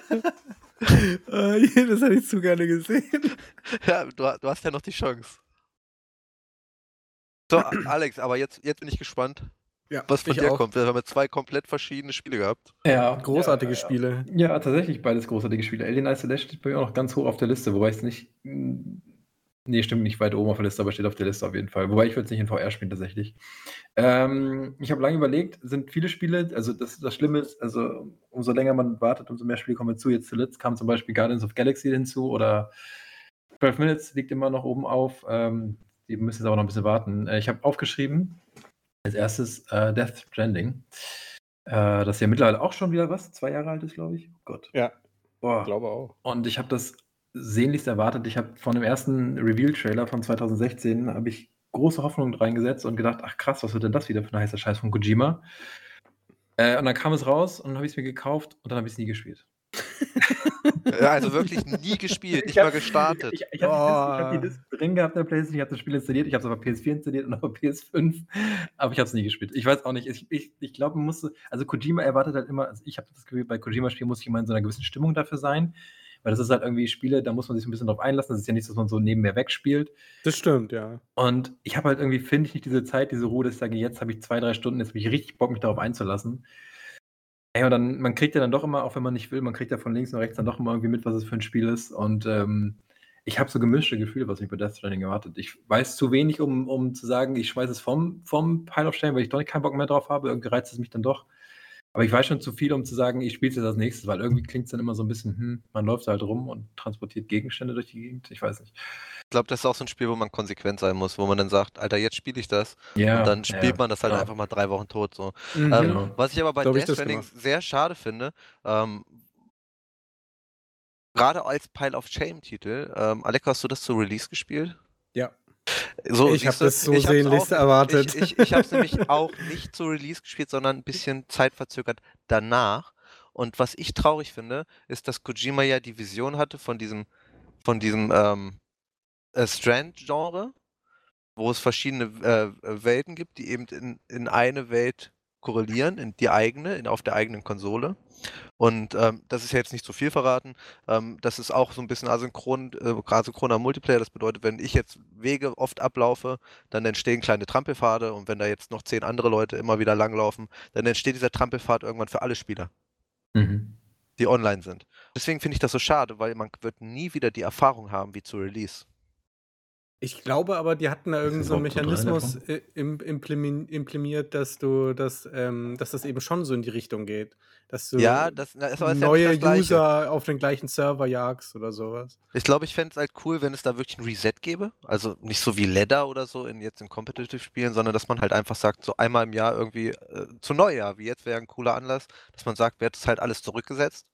*laughs* das hätte ich zu gerne gesehen. Ja, du, du hast ja noch die Chance. So, Alex, aber jetzt, jetzt bin ich gespannt. ja, was von dir auch. kommt. Wir haben zwei komplett verschiedene Spiele gehabt. Ja, großartige ja, Spiele. Ja, tatsächlich beides großartige Spiele. Alien Isolation steht bei mir auch noch ganz hoch auf der Liste, wobei es nicht. Nee, stimmt nicht weit oben auf der Liste, aber steht auf der Liste auf jeden Fall. Wobei ich würde es nicht in VR spielen tatsächlich. Ähm, ich habe lange überlegt, sind viele Spiele, also das, das Schlimme ist, also umso länger man wartet, umso mehr Spiele kommen zu. Jetzt zuletzt kam zum Beispiel Guardians of Galaxy hinzu oder 12 Minutes liegt immer noch oben auf. Ähm, die müssen jetzt aber noch ein bisschen warten. Äh, ich habe aufgeschrieben, als erstes äh, Death Stranding. Äh, das ist ja mittlerweile auch schon wieder was, zwei Jahre alt ist, glaube ich. Oh Gott. Ja. Boah. Ich glaube auch. Und ich habe das sehnlichst erwartet. Ich habe von dem ersten Reveal-Trailer von 2016 habe ich große Hoffnungen reingesetzt und gedacht, ach krass, was wird denn das wieder für ein heißer Scheiß von Kojima? Äh, und dann kam es raus und dann habe ich es mir gekauft und dann habe ich es nie gespielt. *laughs* Ja, also wirklich nie gespielt, nicht hab, mal gestartet. Ich, ich, ich habe oh. die, Disc drin gehabt der PlayStation, ich habe das Spiel installiert, ich habe es auf der PS4 installiert und auf der PS5, aber ich habe es nie gespielt. Ich weiß auch nicht, ich, ich, ich glaube, man musste, also Kojima erwartet halt immer, also ich habe das Gefühl, bei Kojima-Spielen muss ich immer in so einer gewissen Stimmung dafür sein, weil das ist halt irgendwie Spiele, da muss man sich ein bisschen drauf einlassen, das ist ja nichts, was man so nebenher wegspielt. Das stimmt, ja. Und ich habe halt irgendwie, finde ich nicht diese Zeit, diese Ruhe, dass ich sage, jetzt habe ich zwei, drei Stunden, jetzt habe ich richtig Bock, mich darauf einzulassen. Ja, und dann, man kriegt ja dann doch immer, auch wenn man nicht will, man kriegt ja von links und rechts dann doch immer irgendwie mit, was es für ein Spiel ist. Und ähm, ich habe so gemischte Gefühle, was mich bei Death Stranding erwartet. Ich weiß zu wenig, um, um zu sagen, ich schmeiße es vom, vom Pile of Shame, weil ich doch keinen Bock mehr drauf habe. Irgendwie reizt es mich dann doch. Aber ich weiß schon zu viel, um zu sagen, ich spiele es jetzt als nächstes, weil irgendwie klingt es dann immer so ein bisschen, hm, man läuft halt rum und transportiert Gegenstände durch die Gegend. Ich weiß nicht. Ich glaube, das ist auch so ein Spiel, wo man konsequent sein muss, wo man dann sagt, Alter, jetzt spiele ich das. Ja, und dann spielt ja, man das halt ja. einfach mal drei Wochen tot. So. Mhm, ähm, genau. Was ich aber bei Death Stranding sehr schade finde, ähm, gerade als Pile of Shame-Titel, ähm, Alec, hast du das zu Release gespielt? Ja. So, ich habe das so sehnlichst erwartet. Ich, ich, ich habe es nämlich auch nicht zu Release gespielt, sondern ein bisschen zeitverzögert danach. Und was ich traurig finde, ist, dass Kojima ja die Vision hatte von diesem, von diesem ähm, äh, Strand-Genre, wo es verschiedene äh, Welten gibt, die eben in, in eine Welt korrelieren, in die eigene, in, auf der eigenen Konsole. Und ähm, das ist ja jetzt nicht zu viel verraten. Ähm, das ist auch so ein bisschen asynchron, äh, asynchroner Multiplayer. Das bedeutet, wenn ich jetzt Wege oft ablaufe, dann entstehen kleine Trampelpfade und wenn da jetzt noch zehn andere Leute immer wieder langlaufen, dann entsteht dieser Trampelpfad irgendwann für alle Spieler, mhm. die online sind. Deswegen finde ich das so schade, weil man wird nie wieder die Erfahrung haben wie zu Release. Ich glaube aber, die hatten da irgendeinen so einen Mechanismus im, implementiert, dass du das, ähm, dass das eben schon so in die Richtung geht. Dass du ja, das, das neue ja User auf den gleichen Server jagst oder sowas. Ich glaube, ich fände es halt cool, wenn es da wirklich ein Reset gäbe. Also nicht so wie Ladder oder so in jetzt in Competitive-Spielen, sondern dass man halt einfach sagt, so einmal im Jahr irgendwie äh, zu Neujahr, wie jetzt wäre ein cooler Anlass, dass man sagt, wird es halt alles zurückgesetzt.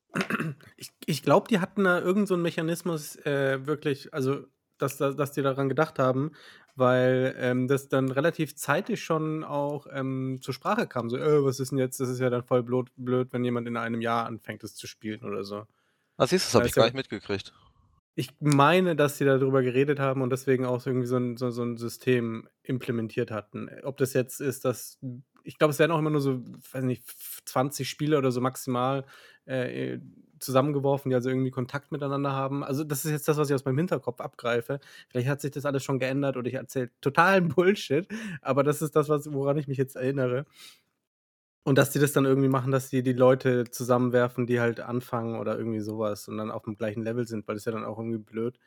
Ich, ich glaube, die hatten da irgendeinen so Mechanismus äh, wirklich, also dass, dass die daran gedacht haben, weil ähm, das dann relativ zeitig schon auch ähm, zur Sprache kam. So, äh, was ist denn jetzt? Das ist ja dann voll blöd, blöd, wenn jemand in einem Jahr anfängt, es zu spielen oder so. Ah, siehst du, das habe ich gar nicht mitgekriegt. Ich meine, dass sie darüber geredet haben und deswegen auch irgendwie so ein, so, so ein System implementiert hatten. Ob das jetzt ist, dass ich glaube, es werden auch immer nur so, weiß nicht, 20 Spiele oder so maximal äh, zusammengeworfen, die also irgendwie Kontakt miteinander haben. Also, das ist jetzt das, was ich aus meinem Hinterkopf abgreife. Vielleicht hat sich das alles schon geändert oder ich erzähle *laughs* totalen Bullshit, aber das ist das, was, woran ich mich jetzt erinnere. Und dass die das dann irgendwie machen, dass die die Leute zusammenwerfen, die halt anfangen oder irgendwie sowas und dann auf dem gleichen Level sind, weil das ist ja dann auch irgendwie blöd.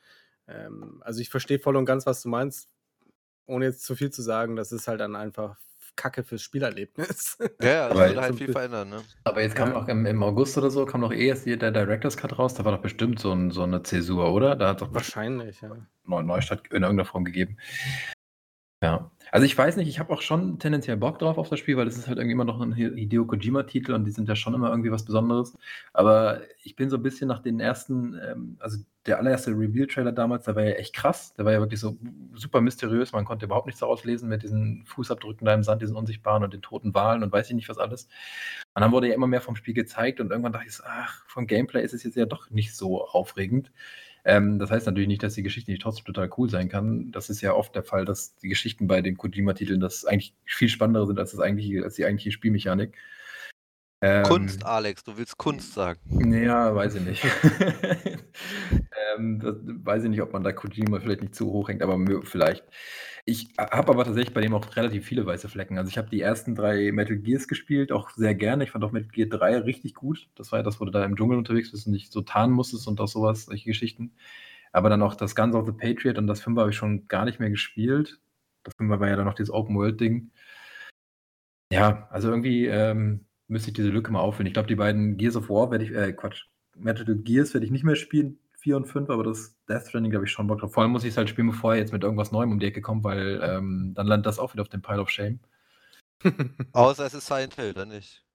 Ähm, also ich verstehe voll und ganz, was du meinst, ohne jetzt zu viel zu sagen, das ist halt dann einfach Kacke fürs Spielerlebnis. *laughs* Ja, das würde halt viel verändern, ne? Aber jetzt kam ja. noch im, im, August oder so, kam noch eh erst der Director's Cut raus, da war doch bestimmt so, ein, so eine Zäsur, oder? Da hat doch wahrscheinlich, ja. Neustart in irgendeiner Form gegeben. Ja. Also ich weiß nicht, ich habe auch schon tendenziell Bock drauf auf das Spiel, weil es ist halt irgendwie immer noch ein Hideo Kojima-Titel und die sind ja schon immer irgendwie was Besonderes. Aber ich bin so ein bisschen nach den ersten, ähm, also der allererste Reveal-Trailer damals, der war ja echt krass. Der war ja wirklich so super mysteriös. Man konnte überhaupt nichts daraus lesen mit diesen Fußabdrücken da im Sand, diesen unsichtbaren und den toten Wahlen und weiß ich nicht was alles. Und dann wurde ja immer mehr vom Spiel gezeigt und irgendwann dachte ich, ach, vom Gameplay ist es jetzt ja doch nicht so aufregend. Ähm, das heißt natürlich nicht, dass die Geschichte nicht trotzdem total cool sein kann. Das ist ja oft der Fall, dass die Geschichten bei den Kojima-Titeln das eigentlich viel spannender sind als, das eigentliche, als die eigentliche Spielmechanik. Ähm, Kunst, Alex, du willst Kunst sagen. Ja, weiß ich nicht. *laughs* Ähm, das weiß ich nicht, ob man da Kojima vielleicht nicht zu hoch hängt, aber vielleicht. Ich habe aber tatsächlich bei dem auch relativ viele weiße Flecken. Also ich habe die ersten drei Metal Gears gespielt, auch sehr gerne. Ich fand auch Metal Gear 3 richtig gut. Das war ja das, wo du da im Dschungel unterwegs bist und nicht so tarnen musstest und auch sowas, solche Geschichten. Aber dann auch das Guns of the Patriot und das 5 habe ich schon gar nicht mehr gespielt. Das 5 war ja dann noch dieses Open-World-Ding. Ja, also irgendwie ähm, müsste ich diese Lücke mal auffüllen. Ich glaube, die beiden Gears of War werde ich, äh, Quatsch, Metal Gears werde ich nicht mehr spielen, 4 und 5, aber das Death Stranding, glaube ich, schon Bock drauf. Vor allem muss ich es halt spielen, bevor er jetzt mit irgendwas Neuem um die Ecke kommt, weil ähm, dann landet das auch wieder auf dem Pile of Shame. *laughs* Außer es ist Silent Hill, dann nicht.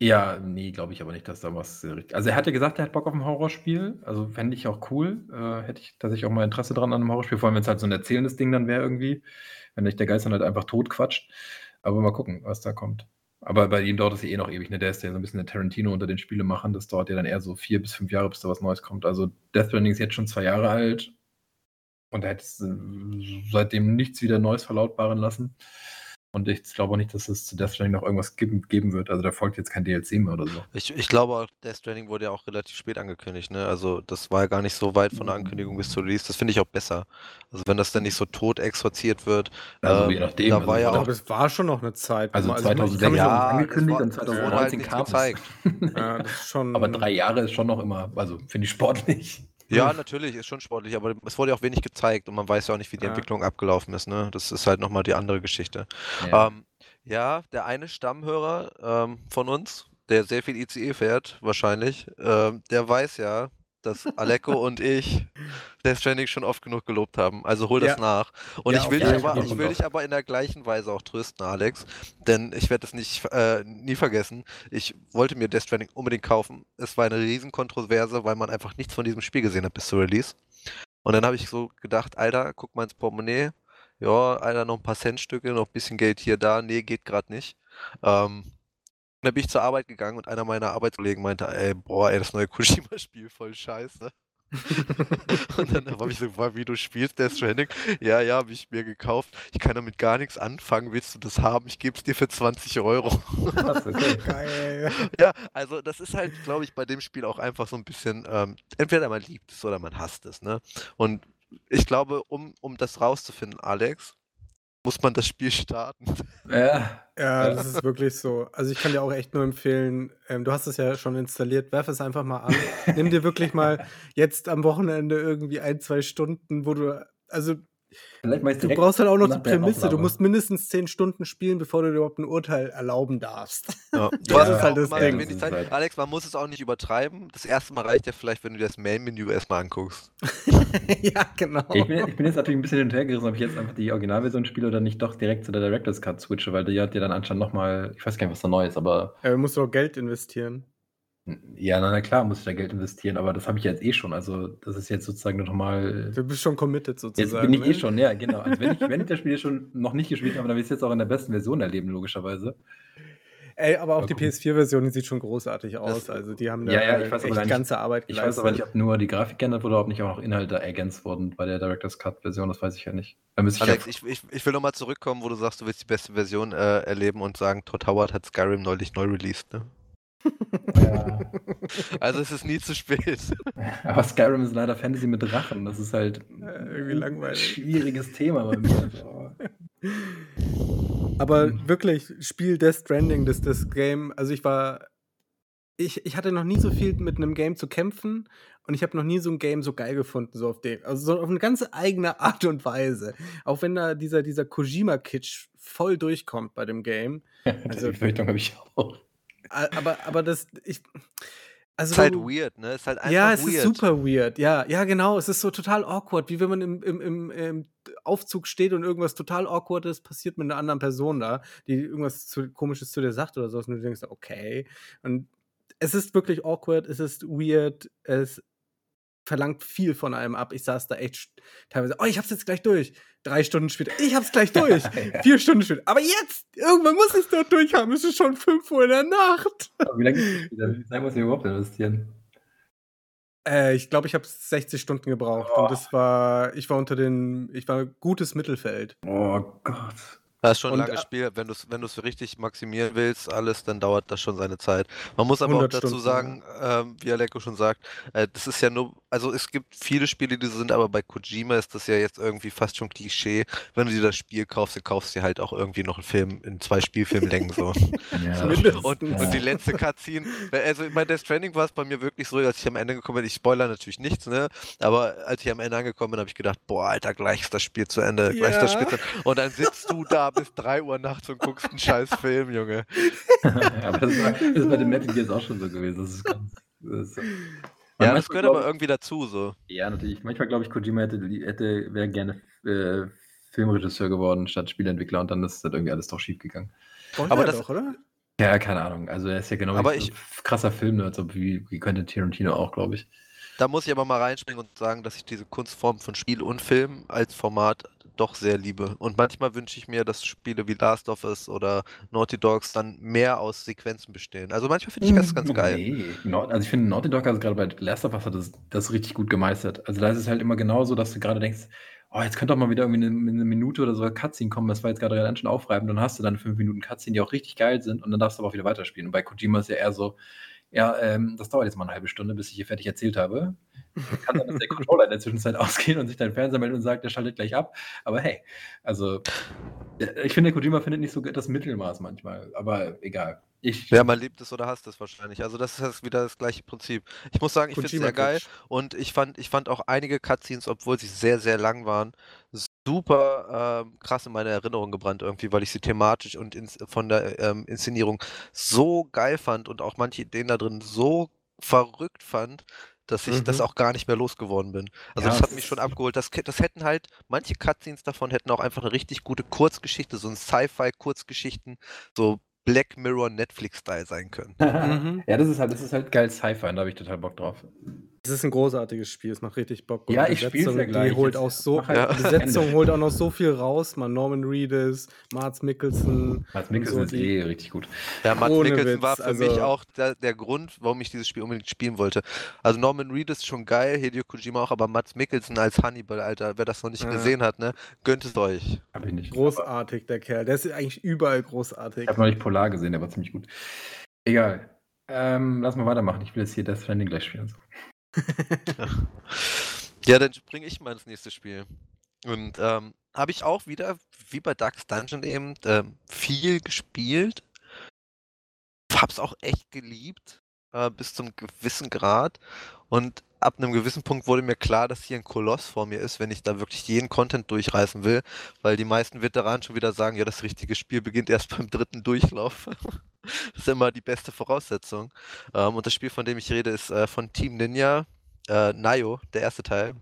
Ja, nee, glaube ich aber nicht, dass da was äh. Also er hat ja gesagt, er hat Bock auf ein Horrorspiel. Also fände ich auch cool. Äh, hätte ich tatsächlich auch mal Interesse dran an einem Horrorspiel, vor allem wenn es halt so ein erzählendes Ding dann wäre irgendwie. Wenn nicht der Geist dann halt einfach tot quatscht. Aber mal gucken, was da kommt. Aber bei ihm dauert es ja eh noch ewig, ne? Der ist ja so ein bisschen der Tarantino unter den Spielemachern. Das dauert ja dann eher so vier bis fünf Jahre, bis da was Neues kommt. Also Death Stranding ist jetzt schon zwei Jahre alt und er hat äh, seitdem nichts wieder Neues verlautbaren lassen. Und ich glaube auch nicht, dass es zu Death Stranding noch irgendwas geben, geben wird. Also da folgt jetzt kein DLC mehr oder so. Ich, ich glaube auch, Death Stranding wurde ja auch relativ spät angekündigt. Ne? Also das war ja gar nicht so weit von der Ankündigung bis zur Release. Das finde ich auch besser. Also wenn das dann nicht so tot exorziert wird. Also ähm, je nachdem. Da also war ja auch, es war schon noch eine Zeit. Also 2006 also ja, angekündigt und 2019 kam es. Gezeigt. ja, das ist schon... Aber drei Jahre ist schon noch immer, also finde ich sportlich. Ja, natürlich, ist schon sportlich, aber es wurde ja auch wenig gezeigt und man weiß ja auch nicht, wie die ja. Entwicklung abgelaufen ist. Ne? Das ist halt nochmal die andere Geschichte. Ja, ähm, ja der eine Stammhörer ähm, von uns, der sehr viel ICE fährt, wahrscheinlich, ähm, der weiß ja, dass Aleko und ich Death Stranding schon oft genug gelobt haben. Also hol das ja. nach. Und ja, ich will, dich aber, ich will dich aber in der gleichen Weise auch trösten, Alex. Denn ich werde es nicht äh, nie vergessen. Ich wollte mir Death Stranding unbedingt kaufen. Es war eine Riesenkontroverse, weil man einfach nichts von diesem Spiel gesehen hat bis zur Release. Und dann habe ich so gedacht, Alter, guck mal ins Portemonnaie. Ja, Alter, noch ein paar Centstücke, noch ein bisschen Geld hier, da. Nee, geht gerade nicht. Ähm, dann bin ich zur Arbeit gegangen und einer meiner Arbeitskollegen meinte, ey, boah, ey, das neue Kojima-Spiel voll scheiße. *laughs* und dann habe ich so wie du spielst, Death Stranding. Ja, ja, habe ich mir gekauft. Ich kann damit gar nichts anfangen. Willst du das haben? Ich gebe es dir für 20 Euro. *laughs* das ist geil. *laughs* Ja, also das ist halt, glaube ich, bei dem Spiel auch einfach so ein bisschen, ähm, entweder man liebt es oder man hasst es. Ne? Und ich glaube, um, um das rauszufinden, Alex, muss man das Spiel starten. *laughs* Ja. Ja, das ist wirklich so. Also ich kann dir auch echt nur empfehlen, ähm, du hast es ja schon installiert, werf es einfach mal an. Nimm dir wirklich mal *laughs* jetzt am Wochenende irgendwie ein, zwei Stunden, wo du, also du brauchst halt auch noch die Prämisse. Du musst mindestens zehn Stunden spielen, bevor du dir überhaupt ein Urteil erlauben darfst. *laughs* Ja. Du hast es halt das Ding. Zeit. Alex, man muss es auch nicht übertreiben. Das erste Mal reicht ja vielleicht, wenn du dir das Main-Menü erstmal anguckst. *laughs* ja, genau. Ich bin, ich bin, jetzt natürlich ein bisschen hinterhergerissen, ob ich jetzt einfach die Originalversion spiele oder nicht doch direkt zu der Director's Cut switche, weil die hat ja dann anscheinend nochmal, ich weiß gar nicht, was da neu ist, aber. Musst du auch Geld investieren. Ja, na, na klar, muss ich da Geld investieren, aber das habe ich jetzt eh schon. Also, das ist jetzt sozusagen nochmal. Du bist schon committed sozusagen. Jetzt bin ich eh ne? eh schon, ja, genau. Also, wenn ich, wenn ich das Spiel schon noch nicht gespielt habe, dann will ich es jetzt auch in der besten Version erleben, logischerweise. Ey, aber auch aber die PS4-Version sieht schon großartig aus. Das, also, die haben da ja, ja, ich weiß echt nicht, ganze Arbeit Ich weiß aber nicht, ob nur die Grafik geändert wurde oder ob nicht auch noch Inhalte ergänzt wurden bei der Director's Cut-Version. Das weiß ich ja nicht. Ich Alex, ich, ich, ich, will nochmal zurückkommen, wo du sagst, du willst die beste Version äh, erleben und sagen, Todd Howard hat Skyrim neulich neu released, ne? *laughs* Ja. Also es ist nie zu spät. *laughs* Aber Skyrim ist leider Fantasy mit Drachen. Das ist halt irgendwie langweilig. Ein schwieriges Thema bei mir. *laughs* Aber hm. wirklich, Spiel Death Stranding, das, das Game, also ich war. Ich, ich hatte noch nie so viel mit einem Game zu kämpfen und ich habe noch nie so ein Game so geil gefunden, so auf dem, also so auf eine ganz eigene Art und Weise. Auch wenn da dieser, dieser Kojima-Kitsch voll durchkommt bei dem Game. *laughs* Also, Die Befürchtung habe ich auch aber, aber das, ich. Also, ist halt weird, ne? Ist halt einfach ja, es weird. ist super weird. Ja, ja, genau. Es ist so total awkward, wie wenn man im, im, im, im Aufzug steht und irgendwas total awkwardes passiert mit einer anderen Person da, die irgendwas zu, komisches zu dir sagt oder sowas und du denkst, okay. Und es ist wirklich awkward, es ist weird, es verlangt viel von einem ab. Ich saß da echt teilweise, oh, ich hab's jetzt gleich durch. Drei Stunden später, ich hab's gleich *laughs* durch. ja. Vier Stunden später. Aber jetzt, irgendwann muss ich es doch durchhaben. Es ist schon fünf Uhr in der Nacht. Aber wie lange Wie lange muss ich überhaupt investieren? Äh, ich glaube, ich habe 60 Stunden gebraucht. Oh. Und das war, ich war unter den, ich war gutes Mittelfeld. Oh Gott. Das ist schon ein langes Spiel. Wenn du es wenn richtig maximieren willst, alles, dann dauert das schon seine Zeit. Man muss aber auch dazu Stunden, sagen, ähm, wie Aleko schon sagt, äh, das ist ja nur, also es gibt viele Spiele, die so sind, aber bei Kojima ist das ja jetzt irgendwie fast schon Klischee. Wenn du dir das Spiel kaufst, dann kaufst du dir halt auch irgendwie noch einen Film in zwei Spielfilmlängen so. *laughs* ja. *laughs* und, ja. und die letzte Cutscene, also bei Death Stranding war es bei mir wirklich so, als ich am Ende gekommen bin, ich spoiler natürlich nichts, ne? Aber als ich am Ende angekommen bin, habe ich gedacht, boah, Alter, gleich ist das Spiel zu Ende, gleich ist das Spiel zu Ende. Und dann sitzt du da *laughs* bis 3 Uhr nachts und guckst einen scheiß Film, Junge. *laughs* aber das, war, das ist bei den Metal Gears auch schon so gewesen. Das ist ganz. Das ist, ja, das gehört aber irgendwie dazu, so. Ja, natürlich. Manchmal glaube ich, Kojima hätte, hätte wäre gerne äh, Filmregisseur geworden statt Spielentwickler und dann ist das irgendwie alles doch schief gegangen. aber das, doch, oder? Ja, keine Ahnung. Also er ist ja genau aber ich, so krasser Film, also wie, wie könnte Tarantino auch, glaube ich. Da muss ich aber mal reinspringen und sagen, dass ich diese Kunstform von Spiel und Film als Format doch sehr liebe. Und manchmal wünsche ich mir, dass Spiele wie Last of Us oder Naughty Dogs dann mehr aus Sequenzen bestehen. Also manchmal finde ich das ganz geil. Nee, also ich finde Naughty Dog, also gerade bei Last of Us hat das, das richtig gut gemeistert. Also da ist es halt immer genau so, dass du gerade denkst, oh, jetzt könnte doch mal wieder irgendwie eine, eine Minute oder so Cutscene kommen, das war jetzt gerade ganz schön aufreibend, dann hast du dann fünf Minuten Cutscene, die auch richtig geil sind und dann darfst du aber auch wieder weiterspielen. Und bei Kojima ist ja eher so, ja, ähm, das dauert jetzt mal eine halbe Stunde, bis ich hier fertig erzählt habe. *laughs* Kann dann, dass der Controller in der Zwischenzeit ausgehen und sich dein Fernseher meldet und sagt, der schaltet gleich ab. Aber hey, also ich finde, Kojima findet nicht so das Mittelmaß manchmal, aber egal. Ich ja, man liebt es oder hasst es wahrscheinlich. Also das ist wieder das gleiche Prinzip. Ich muss sagen, ich finde es sehr geil und ich fand, ich fand auch einige Cutscenes, obwohl sie sehr, sehr lang waren, super ähm, krass in meine Erinnerung gebrannt irgendwie, weil ich sie thematisch und ins, von der ähm, Inszenierung so geil fand und auch manche Ideen da drin so verrückt fand, dass ich mhm. das auch gar nicht mehr losgeworden bin. Also ja, das hat mich schon abgeholt. Das, das hätten halt, manche Cutscenes davon hätten auch einfach eine richtig gute Kurzgeschichte, so ein Sci-Fi-Kurzgeschichten, so Black Mirror Netflix-Style sein können. *laughs* mhm. Ja, das ist halt, das ist halt geil Sci-Fi, da habe ich total Bock drauf. Es ist ein großartiges Spiel, es macht richtig Bock. Und ja, ich spiele es ja gleich. Die holt auch so, halt ja. Die Besetzung holt auch noch so viel raus. Man, Norman Reedus, Mats Mikkelsen. Mats Mikkelsen so ist eh richtig gut. Ja, Mats Mikkelsen war für also mich auch der, der, Grund, warum ich dieses Spiel unbedingt spielen wollte. Also Norman Reedus schon geil, Hideo Kojima auch, aber Mats Mikkelsen als Hannibal, Alter, wer das noch nicht ja. gesehen hat, ne, gönnt es euch. Hab ich nicht. Großartig, der Kerl. Der ist eigentlich überall großartig. Ich habe noch nicht Polar gesehen, der war ziemlich gut. Egal. Ähm, lass mal weitermachen. Ich will jetzt hier Death Stranding gleich spielen ja, dann bringe ich mal ins nächste Spiel. Und ähm, habe ich auch wieder, wie bei Dark's Dungeon eben, ähm, viel gespielt. Hab's auch echt geliebt, äh, bis zum gewissen Grad. Und ab einem gewissen Punkt wurde mir klar, dass hier ein Koloss vor mir ist, wenn ich da wirklich jeden Content durchreißen will, weil die meisten Veteranen schon wieder sagen, ja, das richtige Spiel beginnt erst *laughs* beim dritten Durchlauf. *laughs* das ist immer die beste Voraussetzung. Ähm, und das Spiel, von dem ich rede, ist äh, von Team Ninja, äh, Nayo, der erste Teil.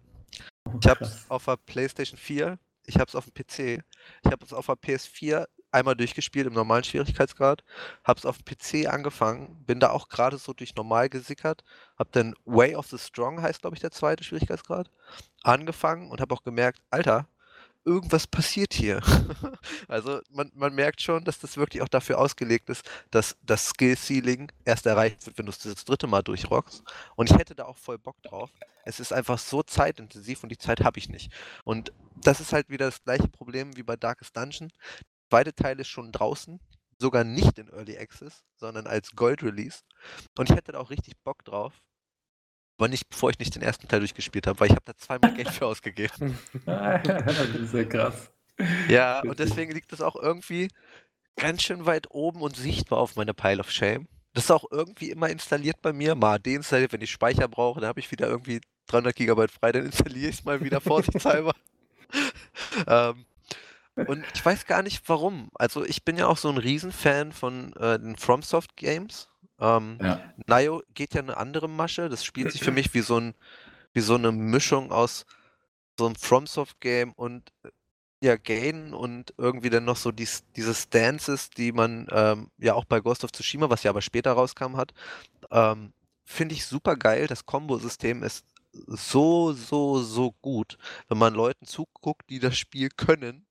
Ich habe es auf der PlayStation 4, ich habe es auf dem PC, ich habe es auf der PS4 einmal durchgespielt im normalen Schwierigkeitsgrad, habe es auf PC angefangen, bin da auch gerade so durch normal gesickert, habe dann Way of the Strong heißt glaube ich der zweite Schwierigkeitsgrad angefangen und habe auch gemerkt, Alter, irgendwas passiert hier. *laughs* also man, man merkt schon, dass das wirklich auch dafür ausgelegt ist, dass das Skill Ceiling erst erreicht wird, wenn du es das dritte Mal durchrockst. Und ich hätte da auch voll Bock drauf. Es ist einfach so zeitintensiv und die Zeit habe ich nicht. Und das ist halt wieder das gleiche Problem wie bei Darkest Dungeon. Zweite Teil ist schon draußen, sogar nicht in Early Access, sondern als Gold Release. Und ich hätte da auch richtig Bock drauf. Aber nicht, bevor ich nicht den ersten Teil durchgespielt habe, weil ich habe da zweimal Geld für ausgegeben. *laughs* das ist ja krass. Ja, und deswegen liegt das auch irgendwie ganz schön weit oben und sichtbar auf meiner Pile of Shame. Das ist auch irgendwie immer installiert bei mir. Mal deinstalliert, wenn ich Speicher brauche, dann habe ich wieder irgendwie 300 Gigabyte frei, dann installiere ich es mal wieder vorsichtshalber. *laughs* ähm, und ich weiß gar nicht warum. Also ich bin ja auch so ein Riesenfan von äh, den FromSoft Games. Ähm, ja. Nio geht ja eine andere Masche. Das spielt sich für mich wie so, ein, wie so eine Mischung aus so einem FromSoft-Game und ja, Gain und irgendwie dann noch so dies, diese Stances, die man ähm, ja auch bei Ghost of Tsushima, was ja aber später rauskam, hat. Ähm, Finde ich super geil. Das Kombo-System ist so, so, so gut. Wenn man Leuten zuguckt, die das Spiel können,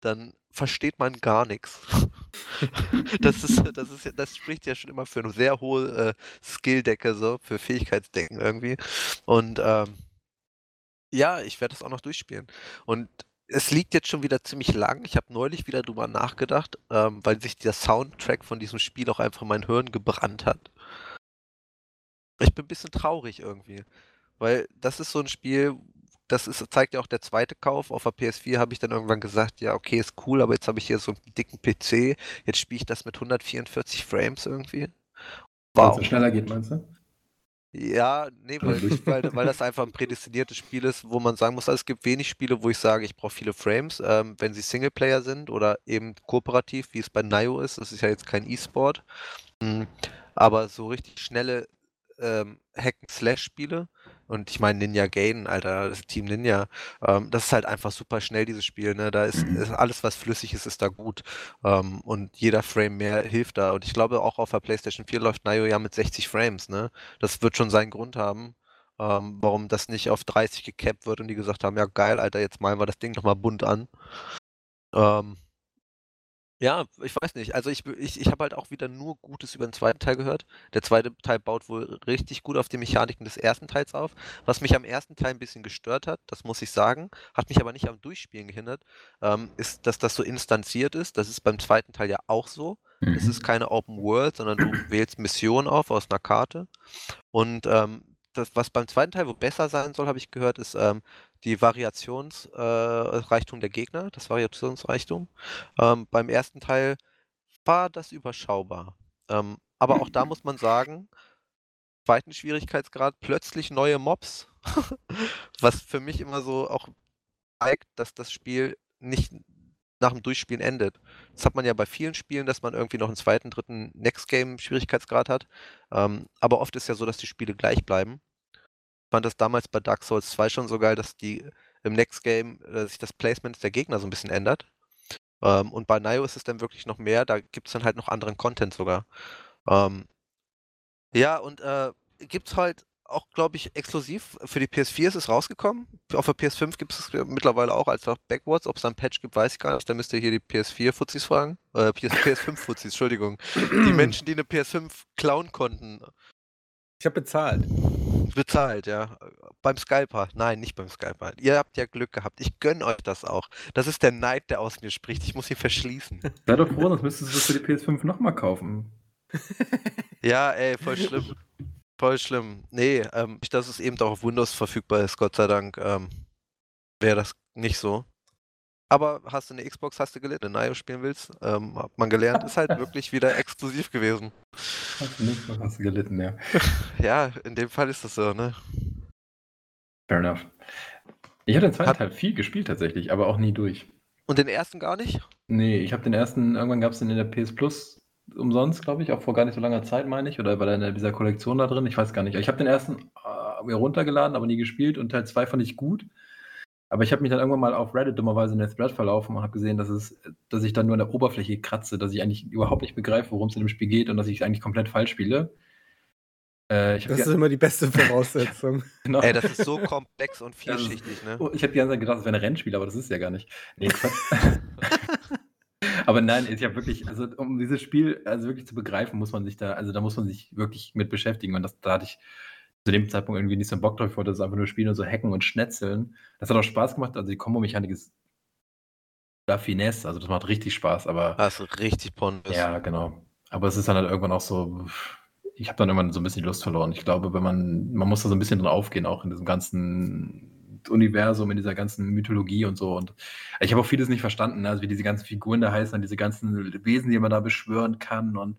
dann versteht man gar nichts. *laughs* das ist, das ist, das spricht ja schon immer für eine sehr hohe äh, Skill-Decke, so, für Fähigkeitsdecken irgendwie. Und ähm, ja, ich werde das auch noch durchspielen. Und es liegt jetzt schon wieder ziemlich lang. Ich habe neulich wieder drüber nachgedacht, ähm, weil sich der Soundtrack von diesem Spiel auch einfach mein Hirn gebrannt hat. Ich bin ein bisschen traurig irgendwie, weil das ist so ein Spiel, das ist, zeigt ja auch der zweite Kauf. Auf der PS4 habe ich dann irgendwann gesagt, ja, okay, ist cool, aber jetzt habe ich hier so einen dicken PC. Jetzt spiele ich das mit 144 Frames irgendwie. Wow. Es schneller geht, meinst du? Ja, nee, weil, weil, weil, das einfach ein prädestiniertes Spiel ist, wo man sagen muss, also es gibt wenig Spiele, wo ich sage, ich brauche viele Frames, ähm, wenn sie Singleplayer sind oder eben kooperativ, wie es bei Nio ist. Das ist ja jetzt kein E-Sport. Mhm. Aber so richtig schnelle ähm, Hack-Slash-Spiele. Und ich meine Ninja Gain, Alter, das Team Ninja, ähm, das ist halt einfach super schnell, dieses Spiel. Ne? Da ist, mhm. ist alles, was flüssig ist, ist da gut. Ähm, und jeder Frame mehr hilft da. Und ich glaube, auch auf der PlayStation 4 läuft Nio ja mit 60 Frames. Ne? Das wird schon seinen Grund haben. Ähm, warum das nicht auf 30 gecapped wird und die gesagt haben, ja geil, Alter, jetzt malen wir das Ding nochmal bunt an. Ähm, ja, ich weiß nicht. Also ich ich ich habe halt auch wieder nur Gutes über den zweiten Teil gehört. Der zweite Teil baut wohl richtig gut auf die Mechaniken des ersten Teils auf. Was mich am ersten Teil ein bisschen gestört hat, das muss ich sagen, hat mich aber nicht am Durchspielen gehindert, ähm, ist, dass das so instanziert ist. Das ist beim zweiten Teil ja auch so. Es ist mhm. keine Open World, sondern du wählst Missionen auf aus einer Karte. Und, ähm, das, was beim zweiten Teil wohl besser sein soll, habe ich gehört, ist, ähm, die Variationsreichtum äh, der Gegner, das Variationsreichtum. Ähm, beim ersten Teil war das überschaubar. Ähm, aber auch da muss man sagen, zweiten Schwierigkeitsgrad plötzlich neue Mobs, *laughs* was für mich immer so auch zeigt, dass das Spiel nicht nach dem Durchspielen endet. Das hat man ja bei vielen Spielen, dass man irgendwie noch einen zweiten, dritten Next Game Schwierigkeitsgrad hat. Ähm, aber oft ist ja so, dass die Spiele gleich bleiben fand das damals bei Dark Souls 2 schon so geil, dass die im Next Game äh, sich das Placement der Gegner so ein bisschen ändert. Ähm, und bei Nio ist es dann wirklich noch mehr, da gibt es dann halt noch anderen Content sogar. Ähm, ja, und äh, gibt es halt auch, glaube ich, exklusiv für die PS4 ist es rausgekommen. Auf der PS5 gibt es mittlerweile auch als auch Backwards. Ob es da ein Patch gibt, weiß ich gar nicht. Da müsst ihr hier die PS4-Fuzis fragen. Äh, PS, *coughs* PS5-Fuzis, Entschuldigung. die Menschen, die eine PS5 klauen konnten. Ich habe bezahlt. Bezahlt, ja. Beim Skyper. Nein, nicht beim Skyper. Ihr habt ja Glück gehabt. Ich gönne euch das auch. Das ist der Neid, der aus mir spricht. Ich muss ihn verschließen. Sei doch froh, sonst müsstest du das für die PS5 nochmal kaufen. *laughs* ja, ey, voll schlimm. Voll schlimm. Nee, ähm, dass es eben auch auf Windows verfügbar ist, Gott sei Dank, ähm, wäre das nicht so. Aber hast du eine Xbox, hast du gelitten, Nio spielen willst, ähm, hat man gelernt, ist halt wirklich wieder exklusiv gewesen. Hast du nicht, hast du gelitten, ja. *laughs* ja, in dem Fall ist das so, ne? Fair enough. Ich habe den zweiten hat... Teil viel gespielt tatsächlich, aber auch nie durch. Und den ersten gar nicht? Nee, ich habe den ersten, irgendwann gab es den in der PS Plus umsonst, glaube ich, auch vor gar nicht so langer Zeit, meine ich, oder war der in dieser Kollektion da drin, ich weiß gar nicht. Ich habe den ersten äh, mir runtergeladen, aber nie gespielt und Teil 2 fand ich gut. Aber ich habe mich dann irgendwann mal auf Reddit dummerweise in der Thread verlaufen und habe gesehen, dass, es, dass ich dann nur an der Oberfläche kratze, dass ich eigentlich überhaupt nicht begreife, worum es in dem Spiel geht und dass ich es eigentlich komplett falsch spiele. Äh, das ist immer die beste Voraussetzung. *laughs* genau. Ey, das ist so komplex und *laughs* vielschichtig, ne? Oh, ich habe die ganze Zeit gedacht, das wäre ein Rennspiel, aber das ist ja gar nicht. Nee, *laughs* aber nein, ich habe wirklich, also um dieses Spiel also wirklich zu begreifen, muss man sich da, also da muss man sich wirklich mit beschäftigen. Und das, da hatte ich zu dem Zeitpunkt irgendwie nicht so Bock drauf. Ich wollte das einfach nur spielen und so hacken und schnetzeln. Das hat auch Spaß gemacht. Also die Kombo-Mechanik ist da Finesse. Also das macht richtig Spaß. Aber das ist richtig Pontus. Ja, genau. Aber es ist dann halt irgendwann auch so. Ich habe dann irgendwann so ein bisschen die Lust verloren. Ich glaube, wenn man, man muss da so ein bisschen drin aufgehen, auch in diesem ganzen Universum, in dieser ganzen Mythologie und so. Und ich habe auch vieles nicht verstanden, also wie diese ganzen Figuren da heißen, diese ganzen Wesen, die man da beschwören kann und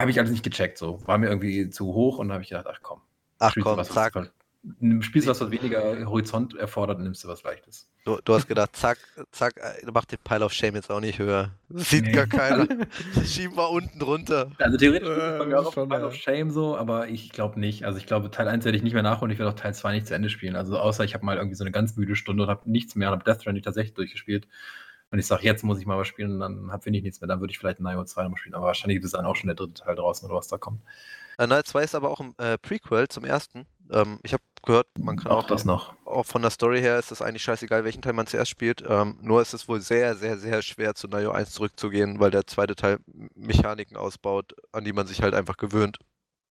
habe ich alles nicht gecheckt, so. War mir irgendwie zu hoch und habe ich gedacht, ach komm. Ach komm, was, zack. Was, spielst was, was weniger Horizont erfordert, nimmst du was Leichtes. Du, du hast gedacht, zack, zack, äh, mach den Pile of Shame jetzt auch nicht höher. Das sieht nee. gar keiner. *laughs* Das schieben wir unten runter. Also theoretisch äh, mir auch Pile of Shame so, aber ich glaube nicht. Also ich glaube, Teil 1 werde ich nicht mehr nachholen, ich werde auch Teil 2 nicht zu Ende spielen. Also außer ich habe mal irgendwie so eine ganz müde Stunde und habe nichts mehr und habe Death Stranding tatsächlich durchgespielt und ich sage, jetzt muss ich mal was spielen und dann habe ich nichts mehr, dann würde ich vielleicht Nio 2 nochmal spielen. Aber wahrscheinlich ist dann auch schon der dritte Teil draußen oder was da kommt. Äh, Nio 2 ist aber auch ein äh, Prequel zum ersten. Ähm, ich habe gehört, man kann auch, auch das noch. Auch von der Story her ist es eigentlich scheißegal, welchen Teil man zuerst spielt. Ähm, nur ist es wohl sehr, sehr, sehr schwer zu Nio 1 zurückzugehen, weil der zweite Teil Mechaniken ausbaut, an die man sich halt einfach gewöhnt.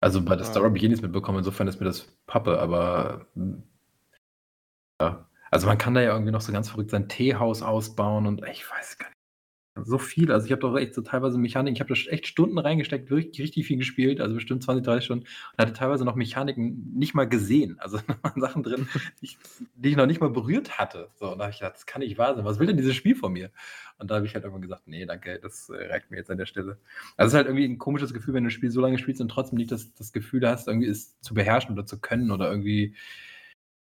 Also bei der Story habe ich eh nichts mitbekommen, insofern ist mir das Pappe, aber ja, Also man kann da ja irgendwie noch so ganz verrückt sein Teehaus ausbauen und ich weiß gar nicht. So viel. Also ich habe doch echt so teilweise Mechaniken, ich habe da echt Stunden reingesteckt, wirklich richtig viel gespielt, also bestimmt 20, 30 Stunden und hatte teilweise noch Mechaniken nicht mal gesehen. Also *laughs* Sachen drin, die ich, die ich noch nicht mal berührt hatte. So, und da habe ich gedacht, das kann nicht wahr sein. Was will denn dieses Spiel von mir? Und da habe ich halt irgendwann gesagt, nee, danke, das äh, reicht mir jetzt an der Stelle. Also es ist halt irgendwie ein komisches Gefühl, wenn du ein Spiel so lange spielst und trotzdem nicht das, das Gefühl hast, irgendwie es zu beherrschen oder zu können oder irgendwie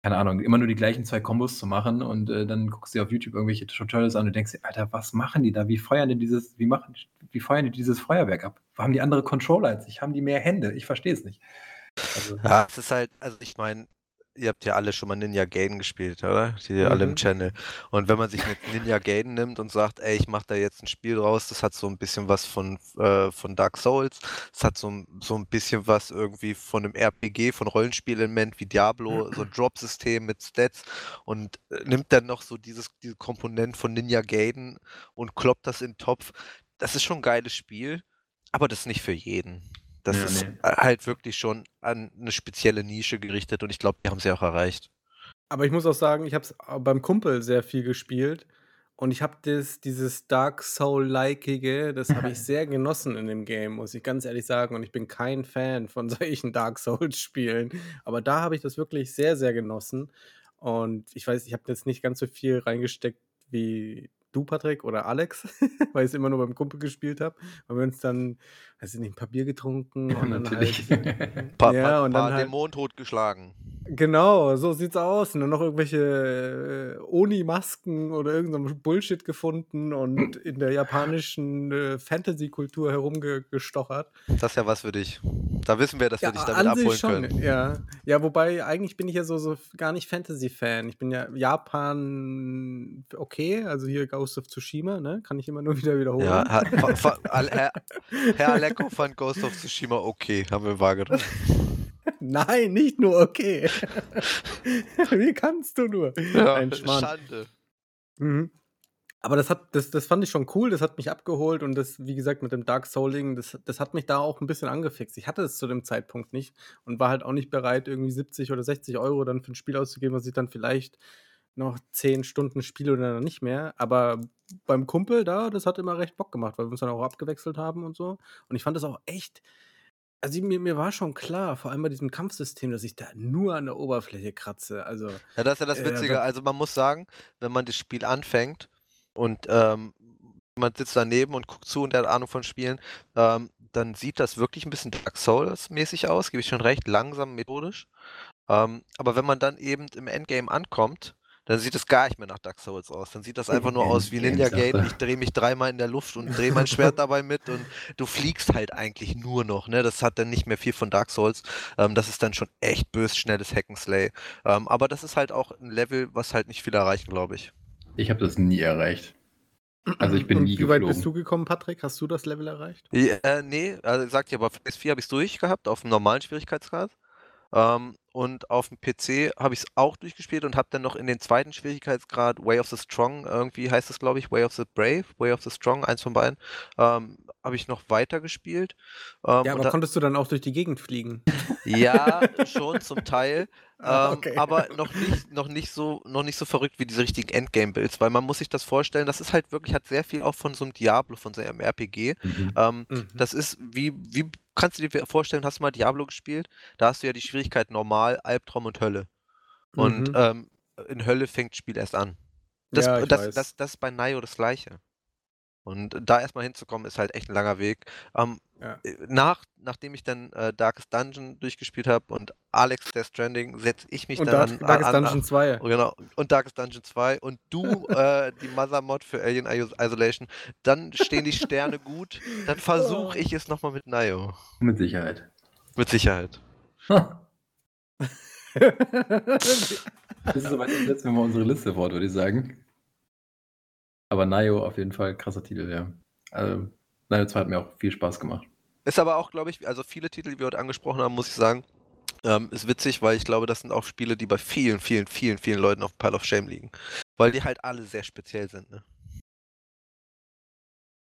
keine Ahnung, immer nur die gleichen zwei Kombos zu machen und äh, dann guckst du dir auf YouTube irgendwelche Tutorials an und denkst dir, Alter, was machen die da? Wie feuern die dieses, wie machen, wie feuern die dieses Feuerwerk ab? Haben die andere Controller als ich? Haben die mehr Hände? Ich verstehe es nicht. Also, ja, es ist halt, also ich meine, ihr habt ja alle schon mal Ninja Gaiden gespielt, oder? Die mhm. alle im mhm. Channel. Und wenn man sich mit Ninja Gaiden nimmt und sagt, ey, ich mache da jetzt ein Spiel draus, das hat so ein bisschen was von, äh, von Dark Souls, das hat so, so ein bisschen was irgendwie von einem RPG, von Rollenspielelement wie Diablo, so ein *clears throat* Drop-System mit Stats und äh, nimmt dann noch so dieses, diese Komponent von Ninja Gaiden und kloppt das in den Topf. Das ist schon ein geiles Spiel, aber das ist nicht für jeden. Das ja, ist nee. halt wirklich schon an eine spezielle Nische gerichtet und ich glaube, die haben sie auch erreicht. Aber ich muss auch sagen, ich habe es beim Kumpel sehr viel gespielt und ich habe dieses Dark Soul-likeige, das habe ich *laughs* sehr genossen in dem Game, muss ich ganz ehrlich sagen. Und ich bin kein Fan von *laughs* solchen Dark Souls-Spielen. Aber da habe ich das wirklich sehr, sehr genossen. Und ich weiß, ich habe jetzt nicht ganz so viel reingesteckt wie du, Patrick, oder Alex, *laughs* weil ich es immer nur beim Kumpel gespielt habe. Und wir uns dann, weiß ich nicht, ein paar Bier getrunken ja, und dann natürlich. halt. *laughs* pa ja, und dann halt, den Mond totgeschlagen. Genau, so sieht's aus. Und dann noch irgendwelche äh, Oni-Masken oder irgendein Bullshit gefunden und *clears throat* in der japanischen äh, Fantasy-Kultur herumgestochert. Das ist ja was für dich. Da wissen wir, dass ja, wir dich damit abholen schon, können. Ja. ja, wobei eigentlich bin ich ja so, so gar nicht Fantasy-Fan. Ich bin ja Japan okay, also hier Ghost of Tsushima, ne? Kann ich immer nur *laughs* wieder wiederholen. Ja, *laughs* Herr, Herr Aleko fand Ghost of Tsushima okay, haben wir wahrgenommen. *laughs* Nein, nicht nur okay. *laughs* Wie kannst du nur? Ja, Ein Schande. Mhm. Aber das hat, das, das fand ich schon cool, das hat mich abgeholt und das, wie gesagt, mit dem Dark Souling, das, das hat mich da auch ein bisschen angefixt. Ich hatte es zu dem Zeitpunkt nicht und war halt auch nicht bereit, irgendwie 70 oder 60 Euro dann für ein Spiel auszugeben, was ich dann vielleicht noch 10 Stunden spiele oder nicht mehr. Aber beim Kumpel da, das hat immer recht Bock gemacht, weil wir uns dann auch abgewechselt haben und so. Und ich fand das auch echt, also mir, mir war schon klar, vor allem bei diesem Kampfsystem, dass ich da nur an der Oberfläche kratze. Also, ja, das ist ja das äh, Witzige. Äh, also man muss sagen, wenn man das Spiel anfängt und ähm, man sitzt daneben und guckt zu und der hat Ahnung von Spielen, ähm, dann sieht das wirklich ein bisschen Dark Souls-mäßig aus, gebe ich schon recht, langsam, methodisch. Ähm, aber wenn man dann eben im Endgame ankommt, dann sieht es gar nicht mehr nach Dark Souls aus. Dann sieht das einfach nur aus wie Ninja Gate. Ich drehe mich dreimal in der Luft und drehe mein Schwert *laughs* dabei mit und du fliegst halt eigentlich nur noch. Ne? Das hat dann nicht mehr viel von Dark Souls. Ähm, das ist dann schon echt bös schnelles Hackenslay. Ähm, aber das ist halt auch ein Level, was halt nicht viel erreichen, glaube ich. Ich habe das nie erreicht. Also ich bin und nie Wie weit bist du gekommen, Patrick? Hast du das Level erreicht? Ja, äh, nee, also sagt ihr, aber PS4 habe ich es durchgehabt, auf dem normalen Schwierigkeitsgrad. Ähm, und auf dem PC habe ich es auch durchgespielt und habe dann noch in den zweiten Schwierigkeitsgrad Way of the Strong, irgendwie heißt es, glaube ich, Way of the Brave, Way of the Strong, eins von beiden, ähm, habe ich noch weiter gespielt. Ähm, ja, aber konntest du dann auch durch die Gegend fliegen? Ja, *laughs* schon zum Teil. *laughs* Ah, ähm, okay. aber noch *laughs* nicht, noch nicht so, noch nicht so verrückt wie diese richtigen Endgame-Builds, weil man muss sich das vorstellen, das ist halt wirklich, hat sehr viel auch von so einem Diablo, von so einem RPG. Mhm. Ähm, mhm. Das ist wie, wie kannst du dir vorstellen, hast du mal Diablo gespielt? Da hast du ja die Schwierigkeit normal, Albtraum und Hölle. Und mhm. ähm, in Hölle fängt das Spiel erst an. Das, ja, das, das, das, das ist bei Nio das gleiche. Und da erstmal hinzukommen, ist halt echt ein langer Weg. Ähm, ja. Äh, nach, nachdem ich dann äh, Darkest Dungeon durchgespielt habe und Alex Death Stranding, setze ich mich und dann Dark, an, Darkest an, Dungeon 2. Oh, genau, und Darkest Dungeon 2 und du *laughs* äh, die Mother Mod für Alien Isolation, dann stehen die Sterne gut, dann *laughs* versuche ich es nochmal mit Nio. Mit Sicherheit. Mit Sicherheit. *laughs* das ist aber jetzt, wenn wir unsere Liste fort, würde ich sagen. Aber Nayo auf jeden Fall krasser Titel, ja. Also, Nayo 2 hat mir auch viel Spaß gemacht. Ist aber auch, glaube ich, also viele Titel, die wir heute angesprochen haben, muss ich sagen, ähm, ist witzig, weil ich glaube, das sind auch Spiele, die bei vielen, vielen, vielen, vielen Leuten auf Pile of Shame liegen. Weil die halt alle sehr speziell sind, ne?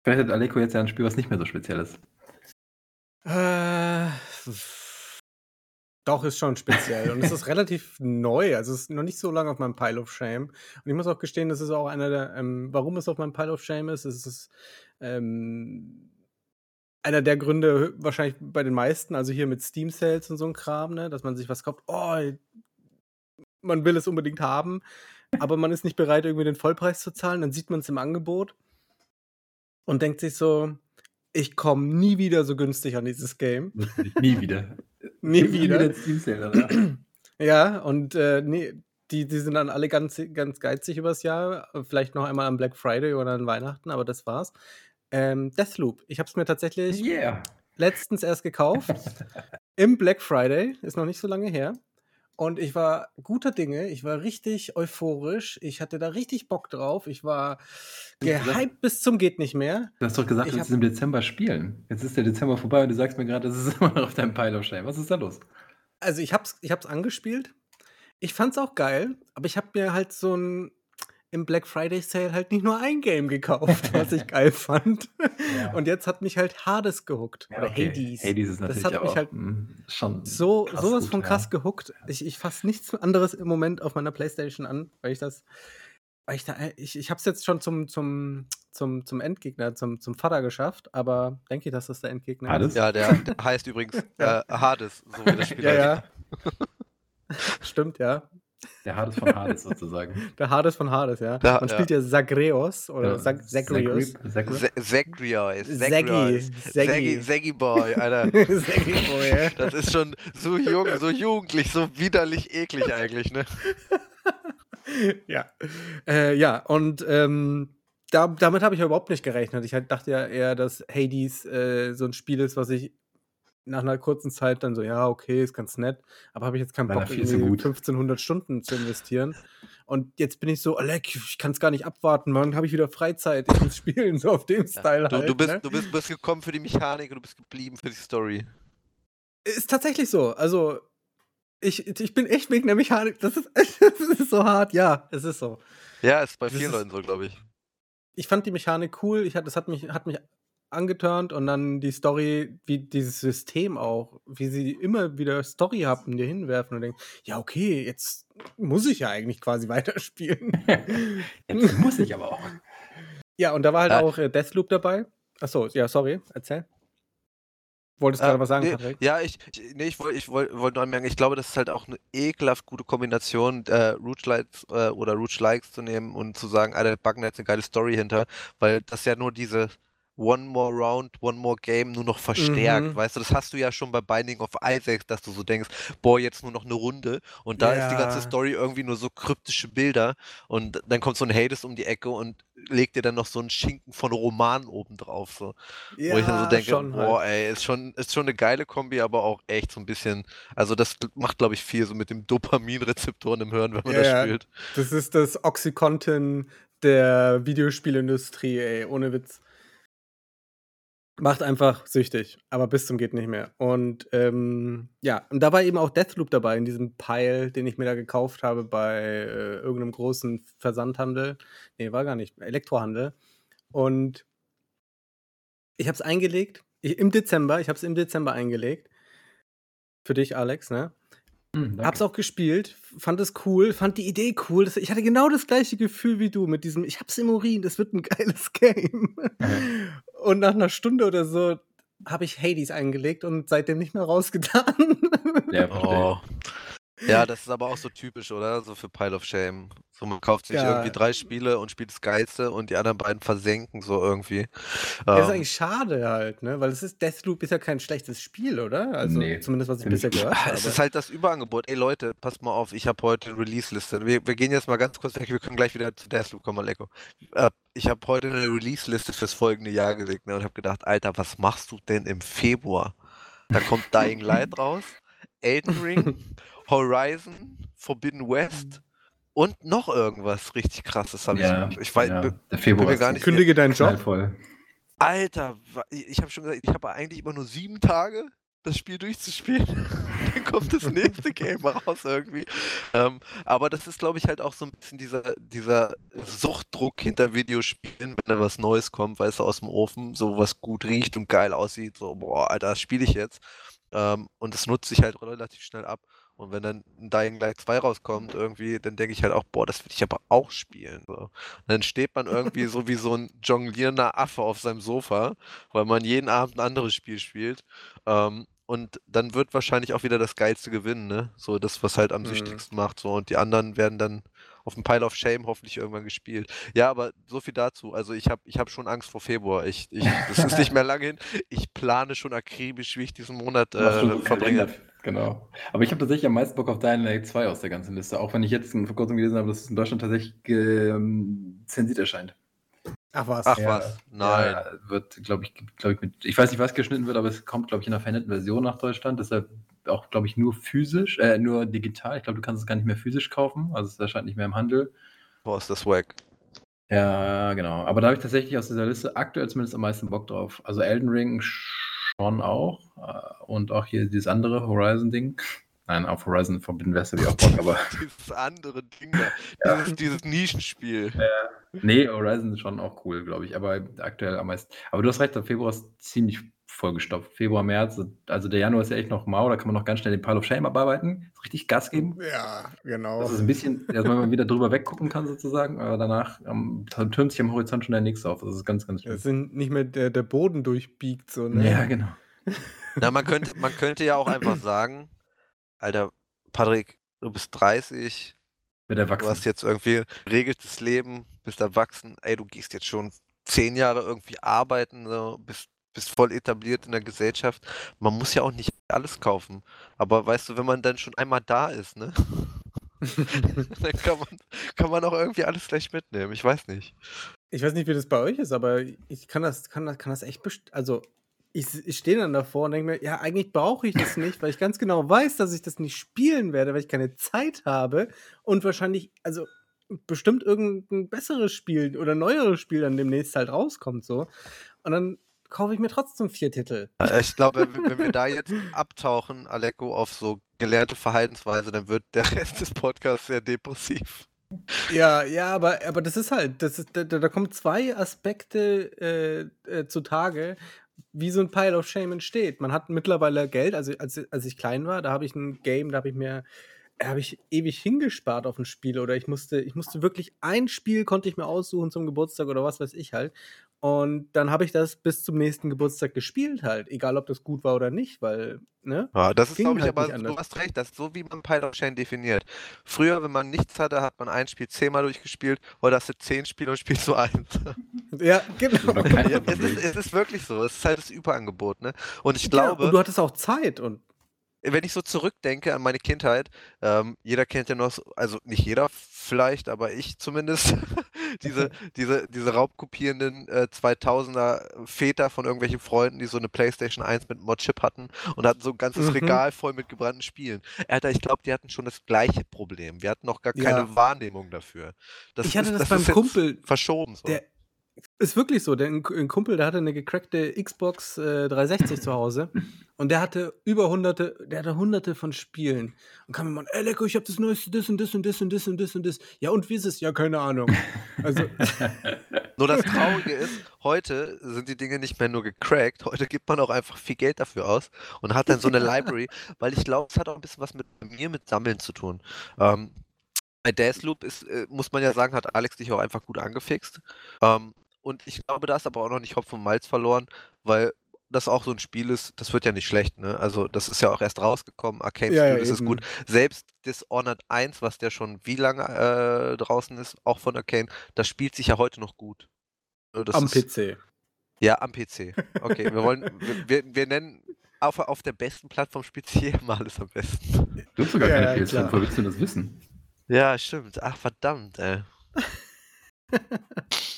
Vielleicht hat Aleko jetzt ja ein Spiel, was nicht mehr so speziell ist. Äh, Doch, ist schon speziell. Und es ist *laughs* relativ neu. Also es ist noch nicht so lange auf meinem Pile of Shame. Und ich muss auch gestehen, das ist auch einer der, ähm, warum es auf meinem Pile of Shame ist, ist es ähm, einer der Gründe wahrscheinlich bei den meisten, also hier mit Steam Sales und so ein Kram, ne, dass man sich was kauft, oh, man will es unbedingt haben, aber man ist nicht bereit, irgendwie den Vollpreis zu zahlen, dann sieht man es im Angebot und denkt sich so, ich komme nie wieder so günstig an dieses Game. *laughs* nie wieder. *laughs* nie wieder. wieder *clears throat* ja, und äh, nee, die, die sind dann alle ganz, ganz geizig übers Jahr. Vielleicht noch einmal am Black Friday oder an Weihnachten, aber das war's. Ähm, Deathloop. Ich habe es mir tatsächlich yeah. letztens erst gekauft. *laughs* Im Black Friday. Ist noch nicht so lange her. Und ich war guter Dinge, ich war richtig euphorisch, ich hatte da richtig Bock drauf, ich war gehypt bis zum geht nicht mehr. Du hast doch gesagt, ich du willst im Dezember spielen. Jetzt ist der Dezember vorbei und du sagst mir gerade, das ist *laughs* immer noch auf deinem Pile of Shame. Was ist da los? Also ich hab's, ich hab's angespielt. Ich fand's auch geil, aber ich hab mir halt so ein im Black Friday Sale halt nicht nur ein Game gekauft, was ich geil *laughs* fand. Ja. Und jetzt hat mich halt Hades gehuckt. Ja, oder okay. Hades. Hades ist natürlich das hat mich halt hm, schon so sowas gut, von krass ja. gehuckt. Ich, ich fasse nichts anderes im Moment auf meiner Playstation an, weil ich das, weil ich da, ich, ich hab's jetzt schon zum, zum, zum, zum Endgegner, zum, zum Vater geschafft, aber denke ich, dass das der Endgegner Hades? ist. Ja, der, der *laughs* heißt übrigens äh, Hades, so wie das Spiel ja, ja. *laughs* Stimmt, ja. Der Hades von Hades sozusagen. *laughs* Der Hades von Hades, ja. Da, Man spielt ja Zagreos oder ja, Zag Zagreus. Zagreus. Zaggy. Zaggy Boy, Alter. *laughs* Zaggy Boy, ja. Das ist schon so jung, so jugendlich, so widerlich eklig eigentlich, ne? *laughs* ja. Äh, ja, und ähm, da, damit habe ich überhaupt nicht gerechnet. Ich dachte ja eher, dass Hades äh, so ein Spiel ist, was ich nach einer kurzen Zeit dann so, ja, okay, ist ganz nett, aber habe ich jetzt keinen Bock, irgendwie 1500 Stunden zu investieren. Und jetzt bin ich so, Alec, ich kann es gar nicht abwarten, morgen habe ich wieder Freizeit, ich muss *laughs* spielen, so auf dem Style du, halt. Du bist, ne? du bist, bist gekommen für die Mechanik und du bist geblieben für die Story. Ist tatsächlich so, also ich, ich bin echt wegen der Mechanik, das ist, *laughs* das ist so hart, ja, es ist so. Ja, ist bei vielen ist, Leuten so, glaube ich. Ich fand die Mechanik cool, ich, das hat mich, hat mich angeturnt und dann die Story, wie dieses System auch, wie sie immer wieder Story haben, dir hinwerfen und denken, ja, okay, jetzt muss ich ja eigentlich quasi *laughs* weiterspielen. *laughs* jetzt muss ich aber auch. Ja, und da war halt äh, auch äh, Deathloop dabei. Achso, ja, sorry, erzähl. Wolltest du äh, gerade was sagen, nee, Patrick? Ja, ich, ich, nee, ich wollte ich wollt, wollt nur anmerken, ich glaube, das ist halt auch eine ekelhaft gute Kombination, äh, Rouge Lights äh, oder Rouge Likes zu nehmen und zu sagen, Alter, Bugnet hat eine geile Story hinter, weil das ja nur diese One More Round, One More Game nur noch verstärkt. Mhm. Weißt du, das hast du ja schon bei Binding of Isaac, dass du so denkst, boah, jetzt nur noch eine Runde. Und da ja. ist die ganze Story irgendwie nur so kryptische Bilder. Und dann kommt so ein Hades um die Ecke und legt dir dann noch so einen Schinken von Roman oben drauf. So. Ja, Wo ich dann so denke, boah, halt. ey, ist schon, ist schon eine geile Kombi, aber auch echt so ein bisschen, also das macht, glaube ich, viel so mit dem Dopaminrezeptoren im Hirn, wenn man ja, das spielt. Das ist das Oxycontin der Videospielindustrie, ey, ohne Witz. Macht einfach süchtig, aber bis zum geht nicht mehr. Und ähm, ja, und da war eben auch Deathloop dabei in diesem Pile, den ich mir da gekauft habe bei äh, irgendeinem großen Versandhandel. Nee, war gar nicht, Elektrohandel. Und ich habe es eingelegt ich, im Dezember, ich habe es im Dezember eingelegt. Für dich, Alex, ne? Mhm, Hab's auch gespielt, fand es cool, fand die Idee cool. ich hatte genau das gleiche Gefühl wie du mit diesem, ich hab's im Urin, das wird ein geiles *laughs* Game. Mhm. Und nach einer Stunde oder so habe ich Hades eingelegt und seitdem nicht mehr rausgetan. Ja, oh. Ja, das ist aber auch so typisch, oder? So für Pile of Shame. So, man kauft sich ja. irgendwie drei Spiele und spielt das Geilste und die anderen beiden versenken so irgendwie. Das ähm, ist eigentlich schade halt, ne? Weil es ist, Deathloop ist ja kein schlechtes Spiel, oder? Also nee, zumindest was ich bisher gehört habe. Es ist halt das Überangebot. Ey Leute, passt mal auf, ich habe heute eine Release-Liste. Wir, wir, gehen jetzt mal ganz kurz weg, wir können gleich wieder zu Deathloop kommen, Maleko. Äh, ich habe heute eine Release-Liste fürs folgende Jahr gelegt ne, und habe gedacht, Alter, was machst du denn im Februar? Da kommt Dying Light raus, Elden Ring *laughs* Horizon, Forbidden West und noch irgendwas richtig krasses habe ja, ich. Ich weiß, ja. der Februar gar nicht. Kündige deinen Job. Voll. Alter, ich habe schon gesagt, ich habe eigentlich immer nur sieben Tage, das Spiel durchzuspielen. *laughs* Dann kommt das nächste Game *laughs* raus irgendwie. Ähm, aber das ist, glaube ich, halt auch so ein bisschen dieser, dieser Suchtdruck hinter Videospielen, wenn da was Neues kommt, weißt du, aus dem Ofen, so was gut riecht und geil aussieht, so, boah, Alter, das spiele ich jetzt. Ähm, und das nutzt sich halt relativ schnell ab. Und wenn dann ein Dying Light 2 rauskommt, irgendwie, dann denke ich halt auch, boah, das will ich aber auch spielen. So. Und dann steht man irgendwie so wie so ein jonglierender Affe auf seinem Sofa, weil man jeden Abend ein anderes Spiel spielt. Ähm, und dann wird wahrscheinlich auch wieder das Geilste gewinnen, ne? So das, was halt am mhm. süchtigsten macht. So. Und die anderen werden dann auf dem Pile of Shame hoffentlich irgendwann gespielt. Ja, aber so viel dazu. Also ich habe ich hab schon Angst vor Februar. Ich, ich, das ist nicht *laughs* mehr lange hin. Ich plane schon akribisch, wie ich diesen Monat äh, verbringe. Genau. Aber ich habe tatsächlich am meisten Bock auf Dying Light 2 aus der ganzen Liste. Auch wenn ich jetzt vor kurzem gelesen habe, dass es in Deutschland tatsächlich ähm, zensiert erscheint. Ach was. Ach ja, was. Nein. Ja, wird, glaube ich, glaube ich, mit, ich weiß nicht, was geschnitten wird, aber es kommt, glaube ich, in einer veränderten Version nach Deutschland. Deshalb auch, glaube ich, nur physisch, äh, nur digital. Ich glaube, du kannst es gar nicht mehr physisch kaufen. Also es erscheint nicht mehr im Handel. Boah, ist das wack. Ja, genau. Aber da habe ich tatsächlich aus dieser Liste aktuell zumindest am meisten Bock drauf. Also Elden Ring schon auch. Äh, und auch hier dieses andere Horizon-Ding. *laughs* Nein, auf Horizon Forbidden West habe ich auch Bock, aber. *laughs* dieses andere Ding da. *laughs* Dieses, dieses Nischenspiel. Ja. Nee, Horizon ist schon auch cool, glaube ich, aber aktuell am meisten. Aber du hast recht, der Februar ist ziemlich vollgestopft. Februar, März, also der Januar ist ja echt noch mau, da kann man noch ganz schnell den Pile of Shame abarbeiten, richtig Gas geben. Ja, genau. Das ist ein bisschen, dass man wieder drüber weggucken kann sozusagen, aber danach ähm, türmt sich am Horizont schon der nächste auf. Das ist ganz, ganz schön. Es sind nicht mehr der, der Boden durchbiegt, so, ne? Ja, genau. *laughs* Na, man könnte, man könnte ja auch einfach sagen, Alter, Patrick, du bist 30, Wird erwachsen. du hast jetzt irgendwie regeltes Leben, bist erwachsen, ey, du gehst jetzt schon zehn Jahre irgendwie arbeiten, so, bist, bist voll etabliert in der Gesellschaft. Man muss ja auch nicht alles kaufen. Aber weißt du, wenn man dann schon einmal da ist, ne? *laughs* dann kann man, kann man auch irgendwie alles gleich mitnehmen. Ich weiß nicht. Ich weiß nicht, wie das bei euch ist, aber ich kann das, kann das, kann das echt, also ich, ich stehe dann davor und denke mir, ja, eigentlich brauche ich das nicht, weil ich ganz genau weiß, dass ich das nicht spielen werde, weil ich keine Zeit habe und wahrscheinlich, also bestimmt irgendein besseres Spiel oder neueres Spiel dann demnächst halt rauskommt so. Und dann kaufe ich mir trotzdem vier Titel. Ich glaube, wenn wir da jetzt abtauchen, Aleko, auf so gelernte Verhaltensweise, dann wird der Rest des Podcasts sehr depressiv. Ja, ja, aber, aber das ist halt, das ist, da, da kommen zwei Aspekte äh, äh, zutage, wie so ein Pile of Shame entsteht. Man hat mittlerweile Geld, also als, als ich klein war, da habe ich ein Game, da habe ich mir habe ich ewig hingespart auf ein Spiel oder ich musste, ich musste wirklich ein Spiel konnte ich mir aussuchen zum Geburtstag oder was weiß ich halt. Und dann habe ich das bis zum nächsten Geburtstag gespielt halt, egal ob das gut war oder nicht, weil, ne? Ja, das ist, glaube ich, halt aber, du hast recht, das ist so, wie man Pile of Shame definiert. Früher, wenn man nichts hatte, hat man ein Spiel zehnmal durchgespielt, heute hast du zehn Spiele und spielst so eins. *laughs* Ja, genau. Ja, es, ist, es, ist, wirklich so, es ist halt das Überangebot, ne? Und ich glaube... Ja, und du hattest auch Zeit und wenn ich so zurückdenke an meine Kindheit, ähm, jeder kennt ja noch, also nicht jeder vielleicht, aber ich zumindest, *laughs* diese, diese, diese raubkopierenden äh, 2000er Väter von irgendwelchen Freunden, die so eine Playstation 1 mit Mod-Chip hatten und hatten so ein ganzes mhm. Regal voll mit gebrannten Spielen. Alter, ich glaube, die hatten schon das gleiche Problem. Wir hatten noch gar keine ja. Wahrnehmung dafür. Das ich hatte ist, das, das beim Kumpel verschoben. So. Der, ist wirklich so. Der, ein Kumpel, der hatte eine gecrackte Xbox äh, 360 zu Hause *laughs* und der hatte über hunderte, der hatte hunderte von Spielen. Und kam mir mal, ey Leco, ich hab das neueste, das und das und das und das und das und das. Ja, und wie ist es? Ja, keine Ahnung. Also. *laughs* nur das Traurige ist, heute sind die Dinge nicht mehr nur gecrackt, heute gibt man auch einfach viel Geld dafür aus und hat dann so eine *laughs* Library, weil ich glaube, es hat auch ein bisschen was mit mir mit Sammeln zu tun. Ähm, bei Deathloop ist, äh, muss man ja sagen, hat Alex dich auch einfach gut angefixt. Ähm, und ich glaube, da ist aber auch noch nicht Hopf und Malz verloren, weil das auch so ein Spiel ist, das wird ja nicht schlecht, ne? Also das ist ja auch erst rausgekommen, Arcane ja, Studios ja, ist gut. Selbst Dishonored 1, was der schon wie lange äh, draußen ist, auch von Arcane, das spielt sich ja heute noch gut. Ne, das am ist, PC. Ja, am PC. Okay, wir wollen, wir, wir nennen auf, auf der besten Plattform spielt sich *laughs* jeder alles am besten. Du hast sogar ja, keine PS5, woher willst du das wissen? Ja, stimmt. Ach, verdammt, ey. *laughs*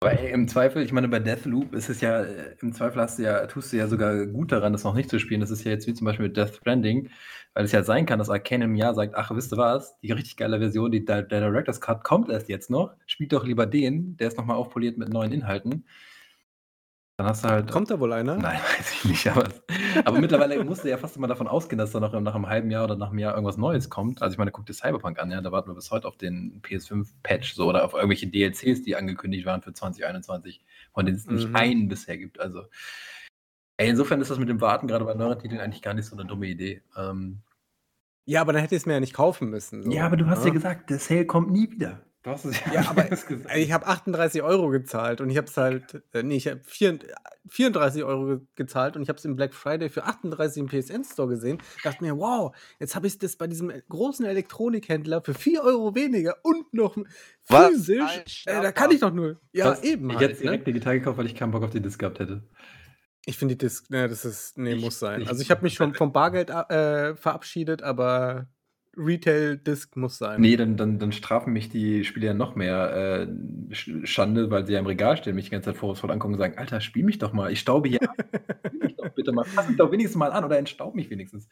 Aber ey, im Zweifel, ich meine, bei Deathloop ist es ja, äh, im Zweifel hast du ja, tust du ja sogar gut daran, das noch nicht zu spielen. Das ist ja jetzt wie zum Beispiel mit Death Stranding, weil es ja sein kann, dass Arcane im Jahr sagt, ach, wisst ihr was, die richtig geile Version, die, der, der Director's Cut kommt erst jetzt noch, spielt doch lieber den, der ist nochmal aufpoliert mit neuen Inhalten. Dann hast du halt. Kommt da wohl einer? Nein, *laughs* weiß ich nicht. Aber, aber mittlerweile musst du ja fast immer davon ausgehen, dass da noch nach einem halben Jahr oder nach einem Jahr irgendwas Neues kommt. Also ich meine, guck dir Cyberpunk an, ja, da warten wir bis heute auf den PS5-Patch so oder auf irgendwelche DLCs, die angekündigt waren für 2021, von denen es mhm. nicht einen bisher gibt. Also Ey, insofern ist das mit dem Warten gerade bei neuen Titeln eigentlich gar nicht so eine dumme Idee. Ähm, ja, aber dann hätte ich es mir ja nicht kaufen müssen. So. Ja, aber du hast ja, ja gesagt, der Sale kommt nie wieder. Du hast es ja, ja *laughs* aber gesagt. ich habe 38 Euro gezahlt und ich habe es halt, äh, nee, ich habe 34 Euro gezahlt und ich habe es im Black Friday für 38 im PSN Store gesehen. Dachte mir, wow, jetzt habe ich das bei diesem großen Elektronikhändler für 4 Euro weniger und noch physisch. Äh, da kann ich doch nur. Ja, Was? eben. Ich halt, hätte direkt ne? digital gekauft, weil ich keinen Bock auf die Disc gehabt hätte. Ich finde die Disc, ne, das ist, nee, ich, muss sein. Ich, also ich habe mich schon vom Bargeld äh, verabschiedet, aber Retail-Disc muss sein. Nee, dann, dann, dann strafen mich die Spieler noch mehr äh, Schande, weil sie ja im Regal stehen, mich die ganze Zeit vorwurfsvoll angucken und sagen, Alter, spiel mich doch mal, ich staube hier Spiel mich doch bitte mal, fass mich doch wenigstens mal an oder entstaub mich wenigstens.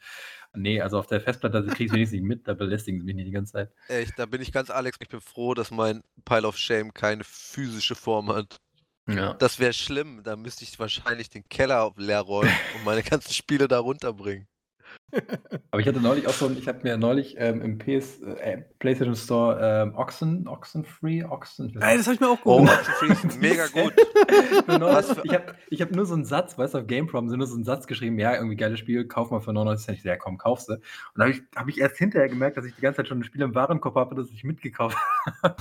Nee, also auf der Festplatte kriege ich wenigstens nicht mit, da belästigen sie mich nicht die ganze Zeit. Echt, da bin ich ganz Alex, ich bin froh, dass mein Pile of Shame keine physische Form hat. Ja. Das wäre schlimm. Da müsste ich wahrscheinlich den Keller leer räumen und meine ganzen Spiele da runterbringen. Aber ich hatte neulich auch so, ich habe mir neulich ähm, im PS, äh, PlayStation Store ähm, Oxen, Oxenfree, Oxen. Ey, das habe ich mir auch geholt. Oh, Oxenfree ist mega *laughs* gut. ich habe ich hab nur so einen Satz, weißt du, auf GameProm sind nur so einen Satz geschrieben, ja, irgendwie geiles Spiel, kauf mal für 99 Cent. Ich so, ja, komm, kaufst du. Und dann habe ich, hab ich erst hinterher gemerkt, dass ich die ganze Zeit schon ein Spiel im Warenkorb habe, das ich mitgekauft *laughs* habe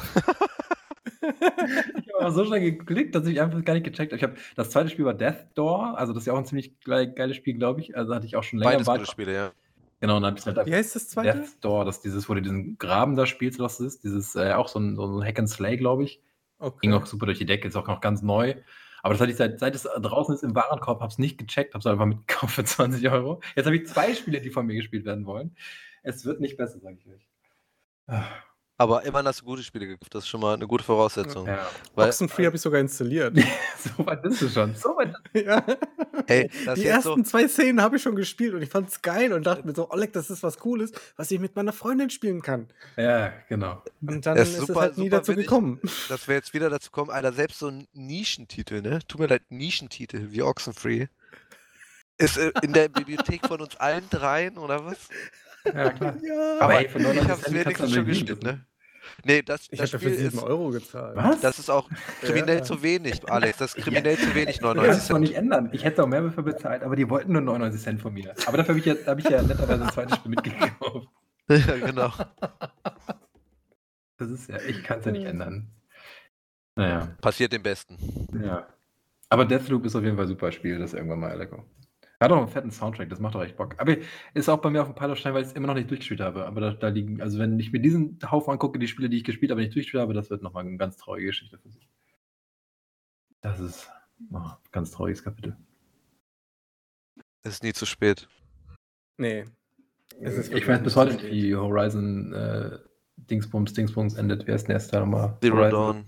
ich habe aber so schnell geklickt, dass ich einfach gar nicht gecheckt habe. Ich habe das zweite Spiel war Death Door, also das ist ja auch ein ziemlich geiles Spiel, glaube ich. Also hatte ich auch schon länger Beides gute Spiele, ja. Genau, und dann habe ich halt Wie heißt das zweite? Death Door, das dieses, wo du diesen Graben da spielst, was das ist. Dieses, äh, auch so ein, so ein Hack and Slay, glaube ich. Okay. Ging auch super durch die Decke, ist auch noch ganz neu. Aber das hatte ich seit, seit es draußen ist im Warenkorb, habe es nicht gecheckt, habe es einfach mitgekauft für 20 Euro. Jetzt habe ich zwei Spiele, die von mir gespielt werden wollen. Es wird nicht besser, sage ich euch. Aber immerhin hast du gute Spiele gekauft, das ist schon mal eine gute Voraussetzung. Ja. Weil, Oxenfree habe ich sogar installiert. *laughs* so weit bist du schon. So weit. ja. Hey, Die ersten so zwei Szenen habe ich schon gespielt und ich fand es geil und dachte mir so, Oleg, das ist was Cooles, was ich mit meiner Freundin spielen kann. Ja, genau. Und dann ist, super, es halt nie dazu gekommen. Ich, dass wir jetzt wieder dazu kommen, Alter, selbst so ein Nischentitel, ne? Tut mir leid, Nischentitel wie Oxenfree ist äh, in der Bibliothek von uns allen dreien, oder was? Ja, *laughs* klar. Ja, aber ey, ich habe es wenigstens schon gespielt, ne? Nee, das, ich das habe dafür 7 Euro gezahlt. Was? Das ist auch *laughs* kriminell ja. zu wenig, Alex. Das ist kriminell ja. zu wenig, 99 Cent. Das kann nicht ändern. Ich hätte auch mehr dafür bezahlt, aber die wollten nur 99 Cent von mir. Aber dafür habe ich, ja, hab ich ja netterweise ein zweites Spiel mitgekauft. *laughs* Ja, genau. Das ist ja, ich kann es ja nicht ändern. Naja. Passiert dem Besten. Ja. Aber Deathloop ist auf jeden Fall ein super Spiel, das irgendwann mal lecker. Hat auch einen fetten Soundtrack, das macht doch echt Bock. Aber ist auch bei mir auf dem Pile weil ich es immer noch nicht durchgespielt habe. Aber da, da, liegen, also wenn ich mir diesen Haufen angucke, die Spiele, die ich gespielt habe, nicht durchgespielt habe, das wird nochmal eine ganz traurige Geschichte für sich. Das ist oh, ein ganz trauriges Kapitel. Es ist nie zu spät. Nee. ich weiß bis heute nicht, wie Horizon äh, Dingsbums, Dingsbums endet. Wer ist der erste Teil nochmal? Zero Horizon. Dawn.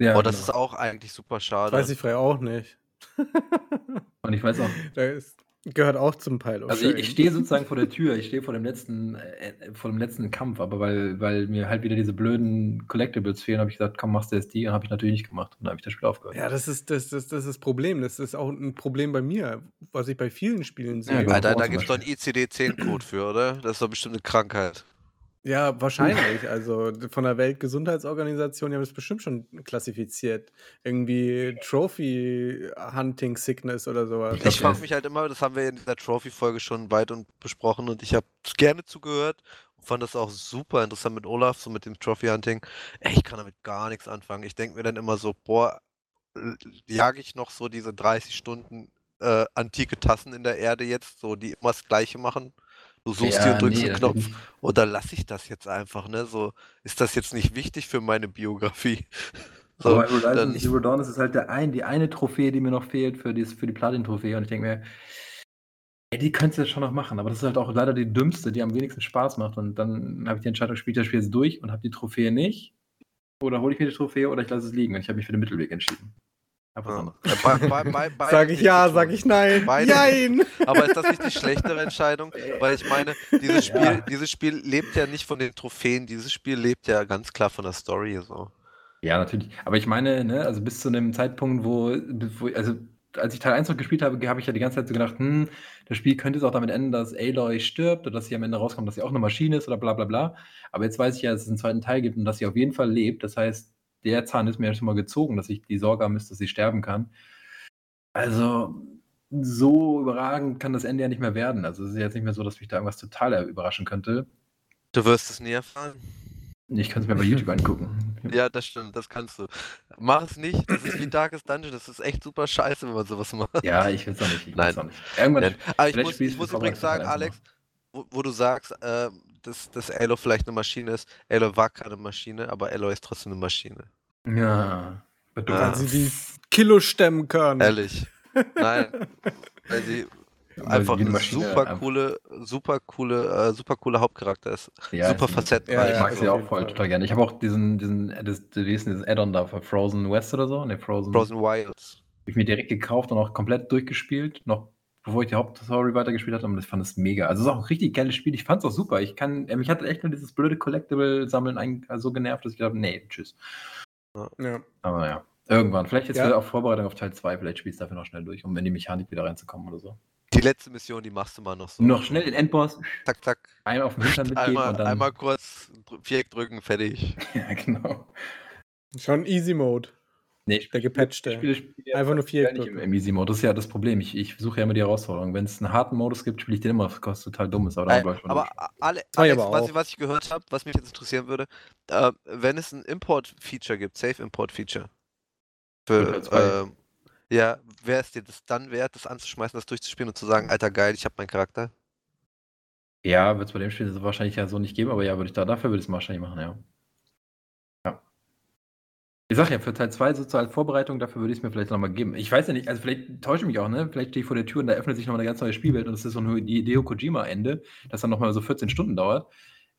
Ja, oh, das genau. ist auch eigentlich super schade. Weiß ich frei auch nicht. *laughs* Und ich weiß auch. *laughs* Das gehört auch zum Pile. Also ich, ich stehe sozusagen vor der *laughs* Tür, ich stehe vor dem letzten, äh, vor dem letzten Kampf, aber weil, weil mir halt wieder diese blöden Collectibles fehlen, habe ich gesagt, komm, machst du jetzt die und habe ich natürlich nicht gemacht. Und dann habe ich das Spiel aufgehört. Ja, das ist das, das, das ist das Problem. Das ist auch ein Problem bei mir, was ich bei vielen Spielen sehe. Ja, Alter, da gibt es doch einen ICD-10-Code für, oder? Das ist doch bestimmt eine Krankheit. Ja, wahrscheinlich. Also von der Weltgesundheitsorganisation, die haben das bestimmt schon klassifiziert. Irgendwie Trophy Hunting Sickness oder sowas. Ich frage mich halt immer, das haben wir in der Trophy-Folge schon weit und besprochen und ich habe gerne zugehört und fand das auch super interessant mit Olaf, so mit dem Trophy Hunting. Ey, ich kann damit gar nichts anfangen. Ich denke mir dann immer so, boah, jage ich noch so diese 30 Stunden äh, antike Tassen in der Erde jetzt, so die immer das Gleiche machen? Du suchst ja, dir und drückst nee, einen Knopf. Oder lasse ich das jetzt einfach, ne? So, ist das jetzt nicht wichtig für meine Biografie? *laughs* So, Aber Horizon Zero Dawn ist halt der ein, die eine Trophäe, die mir noch fehlt für, die, für die Platin-Trophäe. Und ich denke mir, ey, die könntest du jetzt schon noch machen. Aber das ist halt auch leider die dümmste, die am wenigsten Spaß macht. Und dann habe ich die Entscheidung, spiele das Spiel jetzt durch und habe die Trophäe nicht. Oder hole ich mir die Trophäe oder ich lasse es liegen. Und ich habe mich für den Mittelweg entschieden. Ja. Bei, bei, bei, *laughs* sag ich ja, sag ich nein. Beide. Nein! *laughs* Aber ist das nicht die schlechtere Entscheidung? Weil ich meine, dieses Spiel, ja. dieses Spiel lebt ja nicht von den Trophäen, dieses Spiel lebt ja ganz klar von der Story. So. Ja, natürlich. Aber ich meine, ne, also bis zu einem Zeitpunkt, wo, wo also als ich Teil 1 noch gespielt habe, habe ich ja die ganze Zeit so gedacht, hm, das Spiel könnte es auch damit enden, dass Aloy stirbt oder dass sie am Ende rauskommt, dass sie auch eine Maschine ist oder bla bla bla. Aber jetzt weiß ich ja, dass es einen zweiten Teil gibt und dass sie auf jeden Fall lebt. Das heißt, der Zahn ist mir ja schon mal gezogen, dass ich die Sorge haben müsste, dass sie sterben kann. Also, so überragend kann das Ende ja nicht mehr werden. Also es ist jetzt nicht mehr so, dass mich da irgendwas total überraschen könnte. Du wirst es nie erfahren. Ich kann es mir bei YouTube *laughs* angucken. Ja, das stimmt, das kannst du. Mach es nicht, das ist wie Darkest Dungeon, das ist echt super scheiße, wenn man sowas macht. Ja, ich will es auch nicht. Ich Nein. Auch nicht. Irgendwann Nein. Aber ich vielleicht muss, ich muss übrigens sagen, Alex, wo, wo du sagst, äh, dass, dass Elo vielleicht eine Maschine ist. Elo war keine Maschine, aber Elo ist trotzdem eine Maschine. Ja. Weil Ja. sie die Kilo stemmen können. Ehrlich. Nein, *laughs* weil sie Weil einfach eine super coole, super coole, äh, super cooler Hauptcharakter ist. Ja, super facettenreich. Ja, ich mag sie auch voll total gerne. Ich habe auch diesen, diesen, äh, das, dieses Add-on da für Frozen West oder so? Ne, Frozen. Frozen Wilds. Hab ich mir direkt gekauft und auch komplett durchgespielt, noch bevor ich die Hauptstory weitergespielt hatte und ich fand es mega. Also es ist auch ein richtig geiles Spiel. Ich fand es auch super. Ich kann, äh, mich hat echt nur dieses blöde Collectible-Sammeln so genervt, dass ich dachte, nee, tschüss. Ja. Aber ja, irgendwann. Vielleicht jetzt Ja. wieder auf Vorbereitung auf Teil 2, vielleicht spielst du dafür noch schnell durch, um in die Mechanik wieder reinzukommen oder so. Die letzte Mission, die machst du mal noch so. Noch schnell den Endboss, Zack, zack. einmal auf den Hintern mitgeben Einmal, und dann. einmal kurz Viereck drücken, fertig. *laughs* ja, genau. Schon Easy Mode. Nee, ich Der gepatchte. spiele Spiele Einfach nur vier nicht im, Easy-Mode. Das ist ja das Problem. Ich, ich suche ja immer die Herausforderung. Wenn es einen harten Modus gibt, spiele ich den immer, was total dumm ist. Aber, ich mal aber durch. a- alle, Alex, aber was, ich, was ich gehört habe, was mich jetzt interessieren würde, äh, wenn es ein Import-Feature gibt, Safe-Import-Feature, Für ähm, ja, wäre es dir das dann wert, das anzuschmeißen, das durchzuspielen und zu sagen, alter geil, ich habe meinen Charakter? Ja, wird es bei dem Spiel wahrscheinlich ja so nicht geben, aber ja, würde ich da, dafür würde ich es wahrscheinlich machen. Ja. Ich sag ja, für Teil 2 sozusagen als Vorbereitung, dafür würde ich es mir vielleicht nochmal geben. Ich weiß ja nicht, also vielleicht täusche ich mich auch, ne? Vielleicht stehe ich vor der Tür und da öffnet sich nochmal eine ganz neue Spielwelt und es ist so nur die Hideo Kojima-Ende, das dann nochmal so 14 Stunden dauert.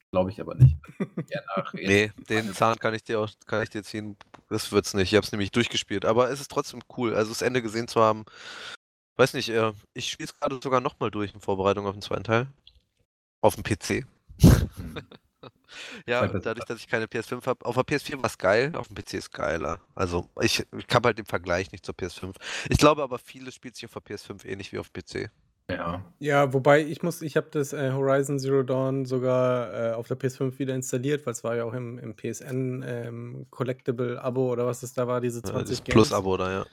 Glaube ich aber nicht. *laughs* ja, nach, Nee, den Zahn kann ich dir auch, kann ich dir ziehen. Das wird's nicht. Ich habe es nämlich durchgespielt. Aber es ist trotzdem cool. Also das Ende gesehen zu haben. Weiß nicht, äh, ich spiele es gerade sogar nochmal durch in Vorbereitung auf den zweiten Teil. Auf dem PC. *laughs* Ja, dadurch, dass ich keine PS5 habe. Auf der PS4 war es geil, auf dem PC ist geiler. Also ich, ich habe halt den Vergleich nicht zur PS5. Ich glaube aber, vieles spielt sich auf der PS5 ähnlich wie auf dem PC. Ja. Ja, wobei ich muss, ich habe das äh, Horizon Zero Dawn sogar äh, auf der PS5 wieder installiert, weil es war ja auch im, im PSN ähm, Collectible Abo oder was es da war, diese Äh, 20 das Games. Plus-Abo da, ja.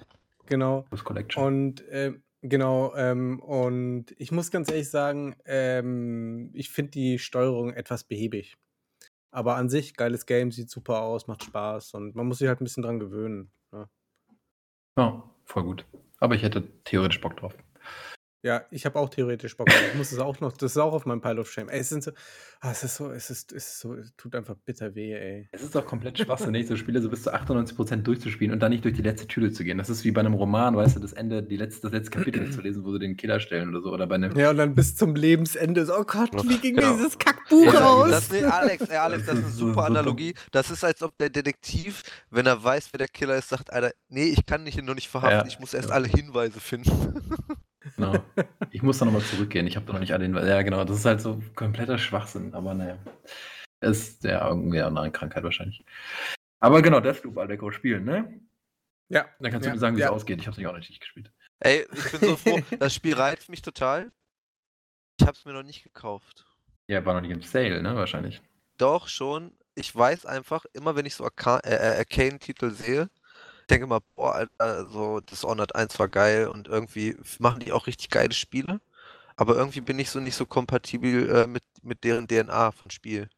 Genau. Plus Collection. Und ähm, genau, ähm, und ich muss ganz ehrlich sagen, ähm, ich finde die Steuerung etwas behäbig. Aber an sich, geiles Game, sieht super aus, macht Spaß und man muss sich halt ein bisschen dran gewöhnen. ne? Ja, ja, voll gut. Aber ich hätte theoretisch Bock drauf. Ja ich habe auch theoretisch Bock. Ich muss es auch noch, das ist auch auf meinem Pile of Shame. Ey, es sind so, ah, es ist so, es ist, es ist so, es tut einfach bitter weh, ey. Es ist doch komplett schwachsinnig, so Spiele so bis zu 98% durchzuspielen und dann nicht durch die letzte Tür zu gehen. Das ist wie bei einem Roman, weißt du, das Ende, die letzte, das letzte Kapitel zu lesen, wo sie den Killer stellen oder so. Oder bei einem. Ja, und dann bis zum Lebensende so, oh Gott, wie ging Genau. dieses Kackbuch Ja, aus? Das, nee, Alex, ey, Alex, das ist eine *laughs* super Analogie. Das ist, als ob der Detektiv, wenn er weiß, wer der Killer ist, sagt, Alter, nee, ich kann dich nur nicht verhaften, Ja, ich muss erst ja. alle Hinweise finden. *laughs* Genau. Ich muss da nochmal zurückgehen. Ich habe da noch nicht alle Hinweise. Ja, genau. Das ist halt so kompletter Schwachsinn. Aber naja. Ist ja irgendwie eine andere Krankheit wahrscheinlich. Aber genau, Deathloop, Aldeco spielen, ne? Ja, Dann kannst ja, du mir sagen, wie ja. es ausgeht. Ich habe es nicht auch noch nicht gespielt. Ey, ich bin so froh, *laughs* das Spiel reizt mich total. Ich hab's mir noch nicht gekauft. Ja, war noch nicht im Sale, ne? Wahrscheinlich. Doch, schon. Ich weiß einfach, immer wenn ich so äh, äh, Arcane-Titel sehe, denke mal, boah, Alter, so Dishonored 1 war geil und irgendwie machen die auch richtig geile Spiele. Aber irgendwie bin ich so nicht so kompatibel äh, mit, mit deren DNA von Spiel.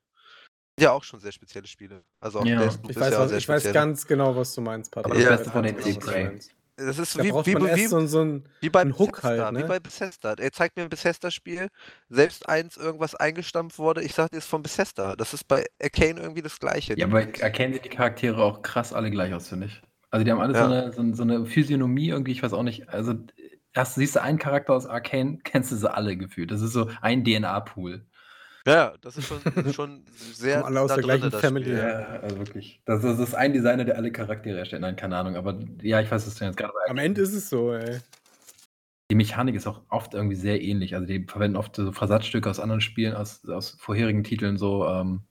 Ja, auch schon sehr spezielle Spiele. Also auch Ja. Deathloop Ich ist weiß, ja auch was, sehr ich weiß ganz genau, was du meinst, Patrick. Aber das Ja. Beste von den Prey. Das ist Da wie, wie, man wie, erst so, so ein Wie bei Ein Hook Bethesda, halt, wie ne? bei Bethesda. Er zeigt mir ein Bethesda-Spiel, selbst eins irgendwas eingestampft wurde, ich sag dir, ist von Bethesda. Das ist bei Arcane irgendwie das gleiche. Ja, aber erkennen die Charaktere auch krass alle gleich aus, finde ich. Also die haben alle Ja. so, eine, so, eine- so eine Physiognomie irgendwie, ich weiß auch nicht. Also erst siehst du einen Charakter aus Arcane, *laughs* kennst du sie alle gefühlt. Das ist so ein DNA-Pool. Ja, ja, das ist schon, schon sehr alle aus da der gleichen das Family. Ja. also wirklich. Das, das ist ein Designer, der alle Charaktere erstellt. Nein, keine Ahnung. Aber ja, ich weiß, was du jetzt gerade Am Ende ist es so, ey. Die Mechanik ist auch oft irgendwie sehr ähnlich. Also die verwenden oft so Versatzstücke aus anderen Spielen, aus, aus vorherigen Titeln, so ähm,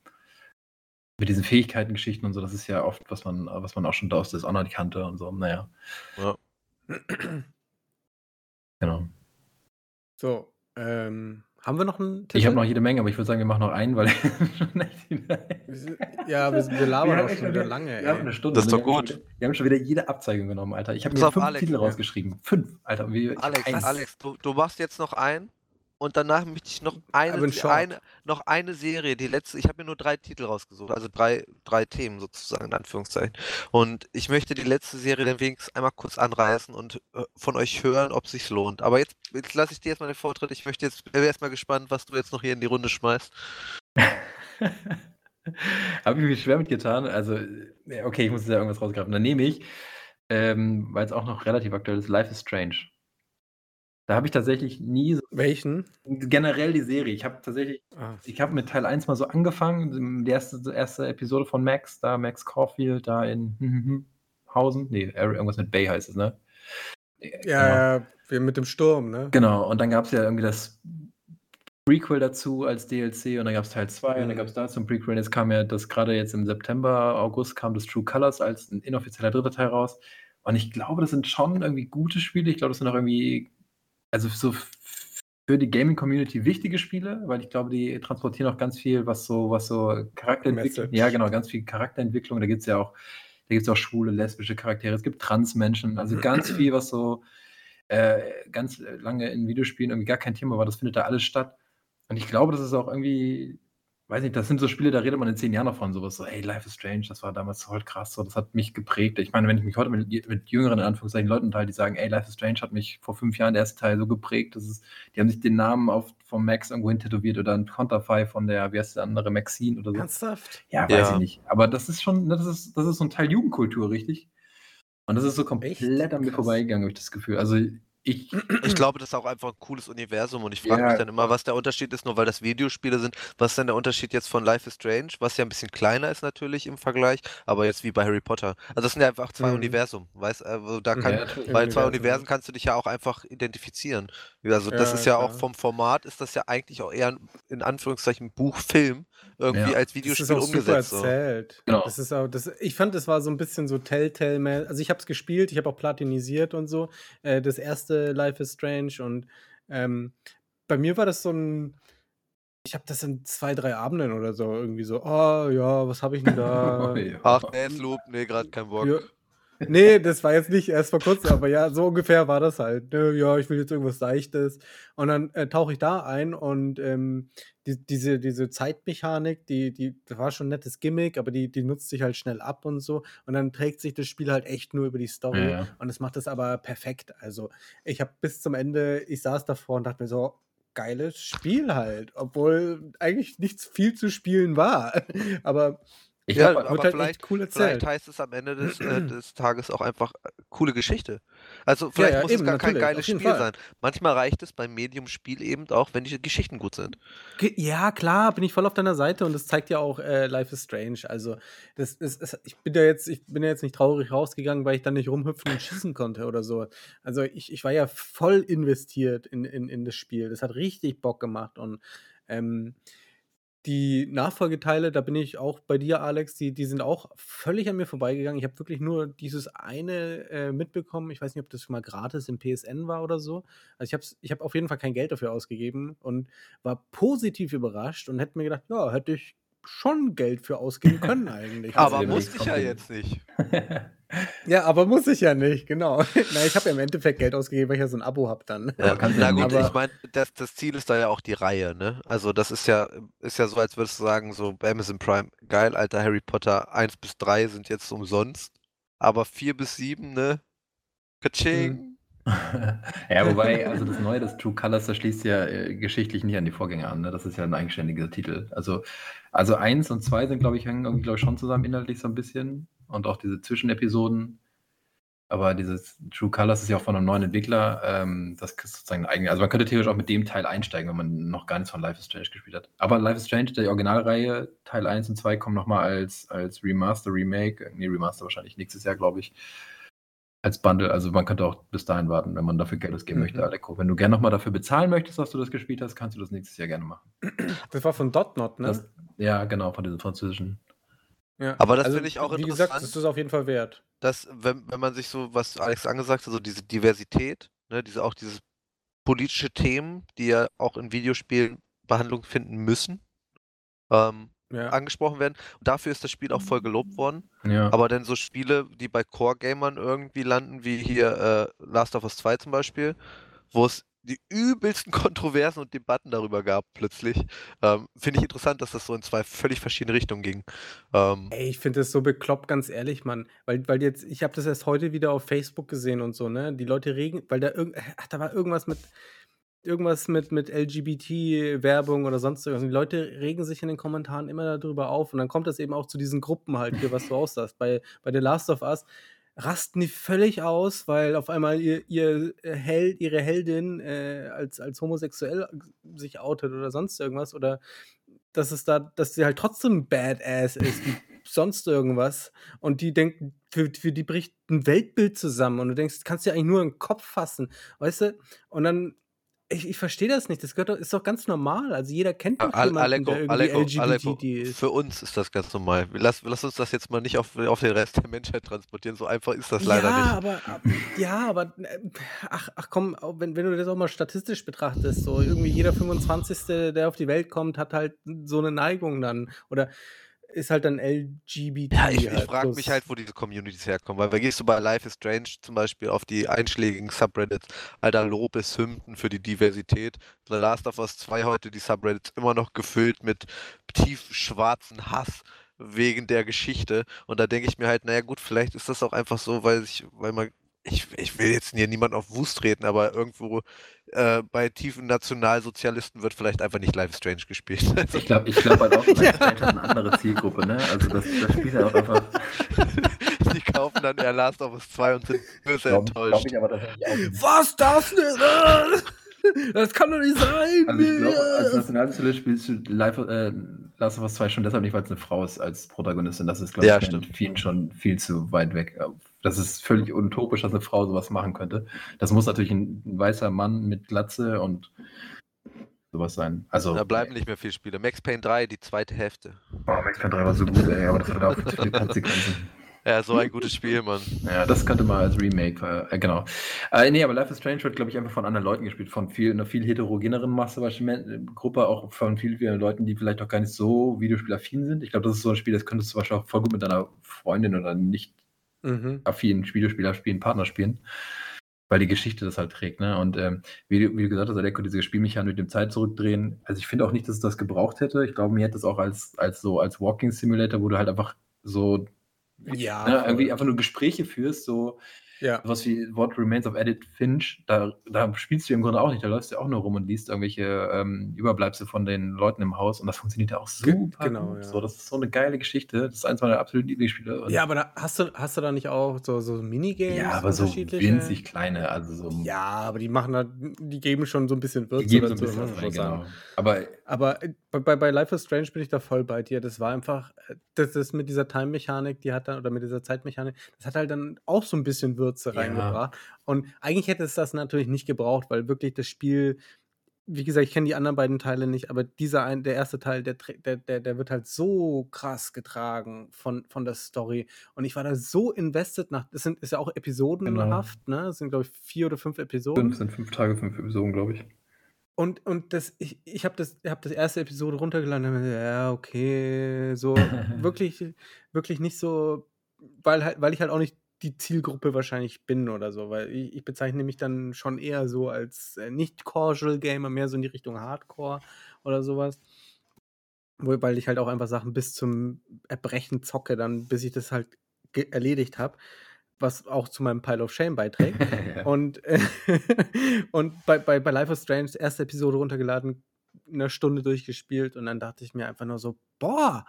mit diesen Fähigkeiten-Geschichten und so. Das ist ja oft, was man, was man auch schon aus Dishonored kannte und so. Naja, Ja. genau. So, ähm, Haben wir noch einen Titel? Ich habe noch jede Menge, aber ich würde sagen, wir machen noch einen, weil *laughs* Ja, wir, wir labern auch schon wieder lange. Wir haben eine Stunde. Das ist doch gut. Wir haben schon wieder jede Abzeigung genommen, Alter. Ich habe mir fünf Alex, Titel rausgeschrieben. Fünf, Alter. Wie, Alex, Alex du, du machst jetzt noch einen und danach möchte ich noch eine, eine, noch eine Serie, die letzte, ich habe mir nur drei Titel rausgesucht, also drei, drei Themen sozusagen, in Anführungszeichen. Und ich möchte die letzte Serie dann wenigstens einmal kurz anreißen und äh, von euch hören, ob es sich lohnt. Aber jetzt, jetzt lasse ich dir erstmal den Vortritt. Ich möchte jetzt, wäre erstmal gespannt, was du jetzt noch hier in die Runde schmeißt. *laughs* habe ich mich schwer mitgetan. Also, okay, ich muss jetzt ja irgendwas rausgraben. Dann nehme ich, ähm, weil es auch noch relativ aktuell ist, Life is Strange. Da habe ich tatsächlich nie so Welchen? generell die Serie. Ich habe tatsächlich Ah. ich habe mit Teil 1 mal so angefangen, die erste erste Episode von Max, da Max Caulfield da in hm, hm, hm, Hausen. Ne, irgendwas mit Bay heißt es, ne? Ja, genau. ja, mit dem Sturm, ne? Genau, und dann gab es ja irgendwie das Prequel dazu als DLC und dann gab es Teil 2 und dann gab es dazu ein Prequel und jetzt kam ja das gerade jetzt im September, August kam das True Colors als ein inoffizieller dritter Teil raus. Und ich glaube, das sind schon irgendwie gute Spiele. Ich glaube, das sind auch irgendwie also so für die Gaming-Community wichtige Spiele, weil ich glaube, die transportieren auch ganz viel, was so, was so Charakterentwicklung, ja genau, ganz viel Charakterentwicklung. Da gibt es ja auch, da gibt es auch schwule, lesbische Charaktere, es gibt Transmenschen, also ganz viel, was so äh, ganz lange in Videospielen irgendwie gar kein Thema war, das findet da alles statt. Und ich glaube, das ist auch irgendwie weiß nicht, das sind so Spiele, da redet man in zehn Jahren davon, sowas so, hey, Life is Strange, das war damals voll krass, so, das hat mich geprägt. Ich meine, wenn ich mich heute mit, mit jüngeren, in Anführungszeichen, Leuten teile, die sagen, ey, Life is Strange hat mich vor fünf Jahren der erste Teil so geprägt, das ist, die haben sich den Namen auf, vom Max irgendwo hin tätowiert oder ein Conterfei von der, wie heißt der andere, Maxine oder so. Ernsthaft? Ja, weiß ja. ich nicht. Aber das ist schon, das ist, das ist so ein Teil Jugendkultur, richtig? Und das ist so komplett Echt? an mir vorbeigegangen, habe ich das Gefühl. Also ich, ich *clears throat* glaube, das ist auch einfach ein cooles Universum und ich frage ja. mich dann immer, was der Unterschied ist, nur weil das Videospiele sind. Was ist denn der Unterschied jetzt von Life is Strange, was ja ein bisschen kleiner ist natürlich im Vergleich, aber jetzt wie bei Harry Potter. Also das sind ja einfach zwei mhm. Universum, weißt also da kann, ja, bei zwei Universen kannst du dich ja auch einfach identifizieren. Also das ja, ist ja klar. auch vom Format ist das ja eigentlich auch eher in Anführungszeichen Buch, Film irgendwie ja. als Videospiel das ist auch umgesetzt. Super erzählt. So. Genau. Das ist auch, das, ich fand, das war so ein bisschen so Telltale, also ich habe es gespielt, ich habe auch platinisiert und so. Äh, das erste Life is Strange und ähm, bei mir war das so ein, ich habe das in zwei, drei Abenden oder so irgendwie so, oh ja, was habe ich denn da? *laughs* Ach, Deathloop, nee, gerade kein Bock. Ja, Nee, das war jetzt nicht erst vor kurzem, aber ja, so ungefähr war das halt. Ne? Ja, ich will jetzt irgendwas Seichtes. Und dann äh, tauche ich da ein und ähm, die, diese, diese Zeitmechanik, die, die, das war schon ein nettes Gimmick, aber die, die nutzt sich halt schnell ab und so. Und dann trägt sich das Spiel halt echt nur über die Story. Ja. Und es macht das aber perfekt. Also, ich habe bis zum Ende, ich saß davor und dachte mir so, geiles Spiel halt, obwohl eigentlich nichts viel zu spielen war. *laughs* aber ich ja, hab, aber halt vielleicht, cool vielleicht heißt es am Ende des, äh, des Tages auch einfach äh, coole Geschichte. Also vielleicht ja, ja, muss eben, es gar kein geiles Spiel Fall. sein. Manchmal reicht es beim Medium-Spiel eben auch, wenn die Geschichten gut sind. Ja, klar, bin ich voll auf deiner Seite und das zeigt ja auch äh, Life is Strange. Also das ist, ist, ich bin ja jetzt, ich bin ja jetzt nicht traurig rausgegangen, weil ich dann nicht rumhüpfen und schießen konnte oder so. Also ich, ich war ja voll investiert in, in, in das Spiel. Das hat richtig Bock gemacht und ähm, die Nachfolgeteile, da bin ich auch bei dir, Alex, die, die sind auch völlig an mir vorbeigegangen. Ich habe wirklich nur dieses eine äh, mitbekommen. Ich weiß nicht, ob das schon mal gratis im PSN war oder so. Also ich habe ich hab auf jeden Fall kein Geld dafür ausgegeben und war positiv überrascht und hätte mir gedacht, ja, hätte ich schon Geld für ausgeben können eigentlich. Aber also, musste ich ja jetzt nicht. *laughs* Ja, aber muss ich ja nicht, genau. *laughs* Na, ich habe ja im Endeffekt Geld ausgegeben, weil ich ja so ein Abo habe dann. Ja, na gut, aber ich meine, das, das, Ziel ist da ja auch die Reihe, ne? Also das ist ja, ist ja so, als würdest du sagen, so bei Amazon Prime, geil, alter Harry Potter 1 bis 3 sind jetzt umsonst, aber 4 bis 7, ne? Kaching. Hm. Ja, wobei, also das Neue, das True Colors, das schließt ja äh, geschichtlich nicht an die Vorgänger an. Ne? Das ist ja ein eigenständiger Titel. Also, also eins und zwei sind, glaube ich, hängen irgendwie, glaube ich, schon zusammen inhaltlich so ein bisschen und auch diese Zwischenepisoden. Aber dieses True Colors ist ja auch von einem neuen Entwickler. Ähm, das ist sozusagen eigen. Also man könnte theoretisch auch mit dem Teil einsteigen, wenn man noch gar nichts von Life is Strange gespielt hat. Aber Life is Strange, die Originalreihe, Teil 1 und 2 kommen nochmal als, als Remaster, Remake, nee, Remaster wahrscheinlich nächstes Jahr, glaube ich, als Bundle. Also man könnte auch bis dahin warten, wenn man dafür Geld ausgeben mhm. möchte, Aleko. Wenn du gerne nochmal dafür bezahlen möchtest, dass du das gespielt hast, kannst du das nächstes Jahr gerne machen. Das war von Dotnot, ne? Das, ja, genau, von diesem französischen ja. Aber das also, finde ich auch wie interessant. Wie gesagt, das ist auf jeden Fall wert. Dass, wenn, wenn man sich so, was Alex angesagt hat, so diese Diversität, ne, diese, auch dieses politische Themen, die ja auch in Videospielen Behandlung finden müssen, ähm, ja. angesprochen werden. Und dafür ist das Spiel auch voll gelobt worden. Ja. Aber dann so Spiele, die bei Core-Gamern irgendwie landen, wie hier äh, Last of Us 2 zum Beispiel, wo es die übelsten *laughs* Kontroversen und Debatten darüber gab plötzlich. Ähm, finde ich interessant, dass das so in zwei völlig verschiedene Richtungen ging. Ähm, Ey, ich finde das so bekloppt, ganz ehrlich, Mann. Weil, weil jetzt, ich habe das erst heute wieder auf Facebook gesehen und so, ne? Die Leute regen, weil da irgend, ach, da war irgendwas mit irgendwas mit, mit LGBT-Werbung oder sonst irgendwas. die Leute regen sich in den Kommentaren immer darüber auf. Und dann kommt das eben auch zu diesen Gruppen halt hier, was du aussagst. Bei, bei The Last of Us rasten die völlig aus, weil auf einmal ihr, ihr Held, ihre Heldin äh, als, als homosexuell sich outet oder sonst irgendwas. Oder dass es da, dass sie halt trotzdem Badass ist, wie *laughs* sonst irgendwas. Und die denken, für, für die bricht ein Weltbild zusammen. Und du denkst, kannst dir eigentlich nur einen Kopf fassen. Weißt du? Und dann ich, ich verstehe das nicht. Das gehört, ist doch ganz normal. Also jeder kennt doch jemanden, Aleko, der Aleko, LGBT Aleko, ist. Für uns ist das ganz normal. Lass, lass uns das jetzt mal nicht auf, auf den Rest der Menschheit transportieren. So einfach ist das leider ja, nicht. Aber, ja, aber äh, ach, ach komm, wenn, wenn du das auch mal statistisch betrachtest, so irgendwie jeder 25. der auf die Welt kommt, hat halt so eine Neigung dann. Oder ist halt dann LGBT. Ja, ich, halt, ich frage mich halt, wo diese Communities herkommen, weil, weil gehst du bei Life is Strange zum Beispiel auf die einschlägigen Subreddits, alter Lobeshymnen für die Diversität. The Last of Us 2 heute die Subreddits immer noch gefüllt mit tief schwarzen Hass wegen der Geschichte. Und da denke ich mir halt, naja gut, vielleicht ist das auch einfach so, weil ich, weil man ich, ich will jetzt hier niemand auf Wust treten, aber irgendwo äh, bei tiefen Nationalsozialisten wird vielleicht einfach nicht Life Strange gespielt. *laughs* Also ich glaube ich glaub halt auch, *laughs* Life Strange hat eine andere Zielgruppe, ne? Also das, das spielt ja auch einfach. *laughs* Die kaufen dann eher Last of Us 2 und sind böse glaub, enttäuscht. Glaub ich Was das denn? Das kann doch nicht sein! Also ich glaube, als Nationalsozialist spielst du Live, äh, Last of Us 2 schon deshalb nicht, weil es eine Frau ist als Protagonistin. Das ist, glaube ja, ich, vielen schon viel zu weit weg. Das ist völlig utopisch, dass eine Frau sowas machen könnte. Das muss natürlich ein, weißer Mann mit Glatze und sowas sein. Also, da bleiben nicht mehr viele Spiele. Max Payne 3, die zweite Hälfte. Oh, Max Payne 3 war so gut, ey, aber das hat auch viele Konsequenzen. *laughs* Ja, so ein gutes Spiel, Mann. Ja, das könnte mal als Remake, äh, genau. Äh, nee, aber Life is Strange wird, glaube ich, einfach von anderen Leuten gespielt, von viel, einer viel heterogeneren Masse, Gruppe, auch von vielen, vielen Leuten, die vielleicht auch gar nicht so videospielaffin sind. Ich glaube, das ist so ein Spiel, das könntest du wahrscheinlich auch voll gut mit deiner Freundin oder nicht mhm. affinen Videospieler spielen, Partner spielen, weil die Geschichte das halt trägt. Ne? Und ähm, wie, wie, du gesagt hast, Aleko, diese Spielmechanik mit dem Zeit zurückdrehen, also ich finde auch nicht, dass es das gebraucht hätte. Ich glaube, mir hätte es auch als, als so als Walking Simulator, wo du halt einfach so ja, ne, irgendwie einfach nur Gespräche führst, so ja. Was wie What Remains of Edith Finch, da, da spielst du im Grunde auch nicht. Da läufst du auch nur rum und liest irgendwelche ähm, Überbleibsel von den Leuten im Haus und das *laughs* funktioniert ja auch super. Genau, ja. So, das ist so eine geile Geschichte. Das ist eins meiner absoluten Lieblingsspiele. Ja, aber da, hast, du, hast du da nicht auch so, so Minigames? Ja, aber so winzig kleine. Also so ja, aber die machen da, die geben schon so ein bisschen Würze. Die geben so ein bisschen was rein, genau. Aber, aber äh, bei, bei Life is Strange bin ich da voll bei dir. Das war einfach, äh, das ist mit dieser Time-Mechanik, die hat dann, oder mit dieser Zeitmechanik, das hat halt dann auch so ein bisschen Würze ja. reingebracht. Und eigentlich hätte es das natürlich nicht gebraucht, weil wirklich das Spiel, wie gesagt, ich kenne die anderen beiden Teile nicht, aber dieser ein, der erste Teil, der, der, der, der wird halt so krass getragen von, von der Story. Und ich war da so invested nach, das sind, ist ja auch episodenhaft, genau. ne? Das sind, glaube ich, vier oder fünf Episoden. Fünf sind fünf Tage, fünf Episoden, glaube ich. Und, und das, ich, ich habe das, hab das erste Episode runtergeladen und mir, ja, okay, so *laughs* wirklich, wirklich nicht so, weil, halt, weil ich halt auch nicht die Zielgruppe wahrscheinlich bin oder so, weil ich, ich bezeichne mich dann schon eher so als äh, nicht Casual Gamer, mehr so in die Richtung Hardcore oder sowas. Weil ich halt auch einfach Sachen bis zum Erbrechen zocke, dann bis ich das halt erledigt habe, was auch zu meinem Pile of Shame beiträgt. *laughs* Und, äh, *laughs* und bei, bei, bei Life of Strange, erste Episode runtergeladen, eine Stunde durchgespielt und dann dachte ich mir einfach nur so, boah,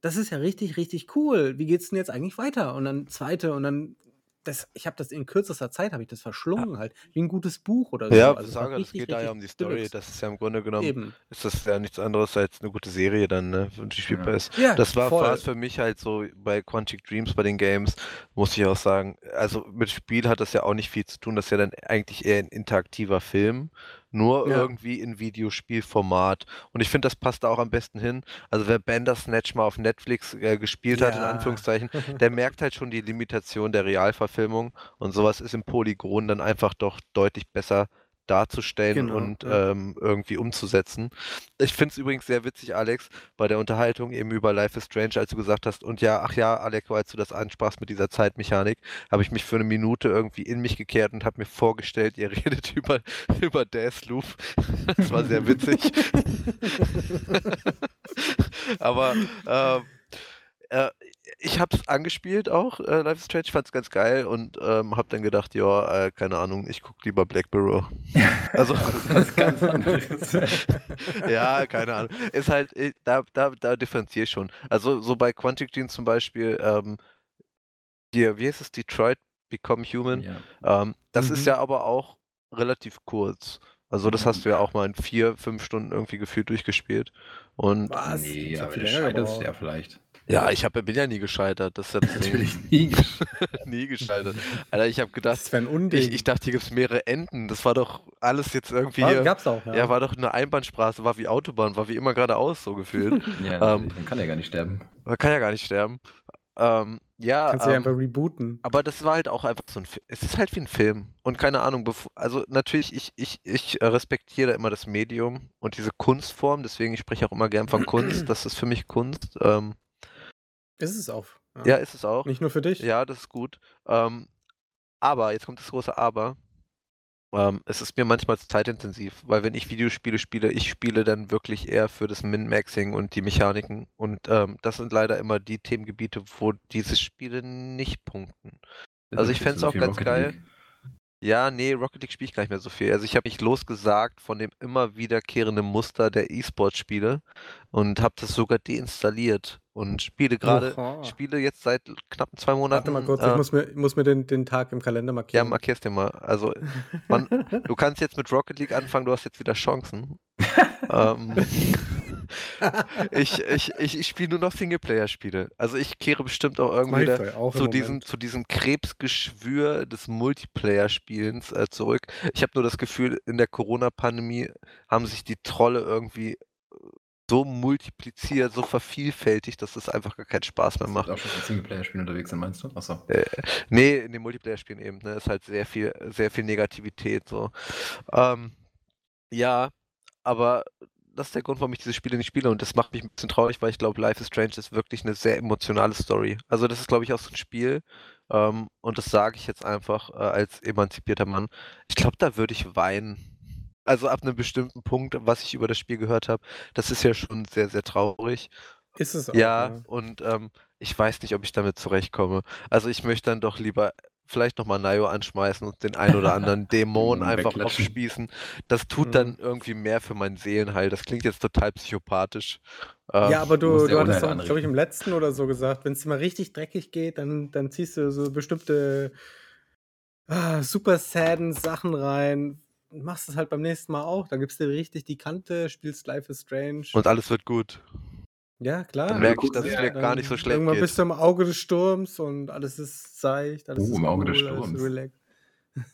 das ist ja richtig, richtig cool. Wie geht's denn jetzt eigentlich weiter? Und dann zweite und dann das, ich habe das in kürzester Zeit habe ich das verschlungen ja. halt wie ein gutes Buch oder so. Ja, also sage, das geht da ja um die Story. Das ist ja im Grunde genommen Eben. ist das ja nichts anderes als eine gute Serie dann, ne, die spielbar ist. Ja, das war fast für mich halt so bei Quantic Dreams bei den Games muss ich auch sagen. Also mit Spiel hat das ja auch nicht viel zu tun. Das ist ja dann eigentlich eher ein interaktiver Film nur ja. irgendwie in Videospielformat. Und ich finde, das passt da auch am besten hin. Also wer Bandersnatch mal auf Netflix äh, gespielt ja. hat, in Anführungszeichen, *laughs* der merkt halt schon die Limitation der Realverfilmung und sowas ist im Polygon dann einfach doch deutlich besser darzustellen genau, und ja. ähm, irgendwie umzusetzen. Ich finde es übrigens sehr witzig, Alex, bei der Unterhaltung eben über Life is Strange, als du gesagt hast, und ja, ach ja, Alex, als du das ansprachst mit dieser Zeitmechanik, habe ich mich für eine Minute irgendwie in mich gekehrt und habe mir vorgestellt, ihr *laughs* redet über, über Deathloop. *laughs* das war sehr witzig. *laughs* Aber äh, äh, ich habe es angespielt auch, äh, Life is Strange, fand es ganz geil und ähm, habe dann gedacht, ja, äh, keine Ahnung, ich gucke lieber Black Mirror. *laughs* Also was ganz anderes. *laughs* ja, keine Ahnung. Ist halt, äh, da, da, da differenziere ich schon. Also so bei Quantic Dream zum Beispiel, ähm, hier, wie heißt es, Detroit Become Human. Ja. Ähm, das mhm. ist ja aber auch relativ kurz. Also das hast du ja auch mal in vier, fünf Stunden irgendwie gefühlt durchgespielt. Und Was? Nee, aber das ja vielleicht. Ja, ich hab, bin ja nie gescheitert. Das ist ja *laughs* Natürlich nie gescheitert. *laughs* nie gescheitert. Alter, ich habe gedacht, das ein Unding. Ich, ich dachte, hier gibt es mehrere Enden. Das war doch alles jetzt irgendwie. War, gab's auch, ja. Ja, war doch eine Einbahnstraße, war wie Autobahn, war wie immer geradeaus so gefühlt. *laughs* ja, ähm, man kann ja gar nicht sterben. Man kann ja gar nicht sterben. Ähm, ja, Kannst du ja ähm, einfach rebooten. Aber das war halt auch einfach so ein Film. Es ist halt wie ein Film. Und keine Ahnung, also natürlich, ich, ich, ich respektiere immer das Medium und diese Kunstform, deswegen ich spreche auch immer gern von Kunst. *clears throat* Das ist für mich Kunst. Ähm, ist es auch. Ja. ja, ist es auch. Nicht nur für dich. Ja, das ist gut. Ähm, aber, jetzt kommt das große Aber. Ähm, es ist mir manchmal zeitintensiv, weil wenn ich Videospiele spiele, ich spiele dann wirklich eher für das Min-Maxing und die Mechaniken. Und ähm, das sind leider immer die Themengebiete, wo diese Spiele nicht punkten. Also ich fände es auch ganz Rocket geil. League. Ja, nee, Rocket League spiele ich gar nicht mehr so viel. Also ich habe mich losgesagt von dem immer wiederkehrenden Muster der E-Sport-Spiele und habe das sogar deinstalliert und spiele gerade, spiele jetzt seit knapp zwei Monaten. Warte mal kurz, äh, ich muss mir, muss mir den, den Tag im Kalender markieren. Ja, markierst dir mal. Also, man, *laughs* du kannst jetzt mit Rocket League anfangen, du hast jetzt wieder Chancen. *laughs* ähm, ich ich, ich, ich spiele nur noch Singleplayer-Spiele. Also ich kehre bestimmt auch irgendwie da, auch zu, diesem, zu diesem Krebsgeschwür des Multiplayer-Spielens äh, zurück. Ich habe nur das Gefühl, in der Corona-Pandemie haben sich die Trolle irgendwie so multipliziert, so vervielfältigt, dass es einfach gar keinen Spaß mehr macht. Auch schon in Singleplayer-Spielen unterwegs sind, meinst du? Achso. Äh, nee, in den Multiplayer-Spielen eben, ne? Ist halt sehr viel, sehr viel Negativität so. Ähm, ja, aber das ist der Grund, warum ich diese Spiele nicht spiele und das macht mich ein bisschen traurig, weil ich glaube, Life is Strange ist wirklich eine sehr emotionale Story. Also das ist, glaube ich, auch so ein Spiel ähm, und das sage ich jetzt einfach äh, als emanzipierter Mann. Ich glaube, da würde ich weinen also ab einem bestimmten Punkt, was ich über das Spiel gehört habe, das ist ja schon sehr, sehr traurig. Ist es auch. Ja, ja. und ähm, ich weiß nicht, ob ich damit zurechtkomme. Also ich möchte dann doch lieber vielleicht nochmal Nayo anschmeißen und den ein oder anderen *laughs* Dämon einfach aufspießen. Das tut mhm. dann irgendwie mehr für mein Seelenheil. Das klingt jetzt total psychopathisch. Ähm, ja, aber du, du hattest doch, glaube ich, im letzten oder so gesagt, wenn es mal richtig dreckig geht, dann, dann ziehst du so bestimmte ah, super sadden Sachen rein, machst es halt beim nächsten Mal auch. Da gibst du dir richtig die Kante, spielst Life is Strange. Und alles wird gut. Ja, klar. Dann merke ich, dass es mir gar nicht so schlecht Irgendwann geht. bist du im Auge des Sturms und alles ist seicht. Alles oh, im Auge cool, des Sturms.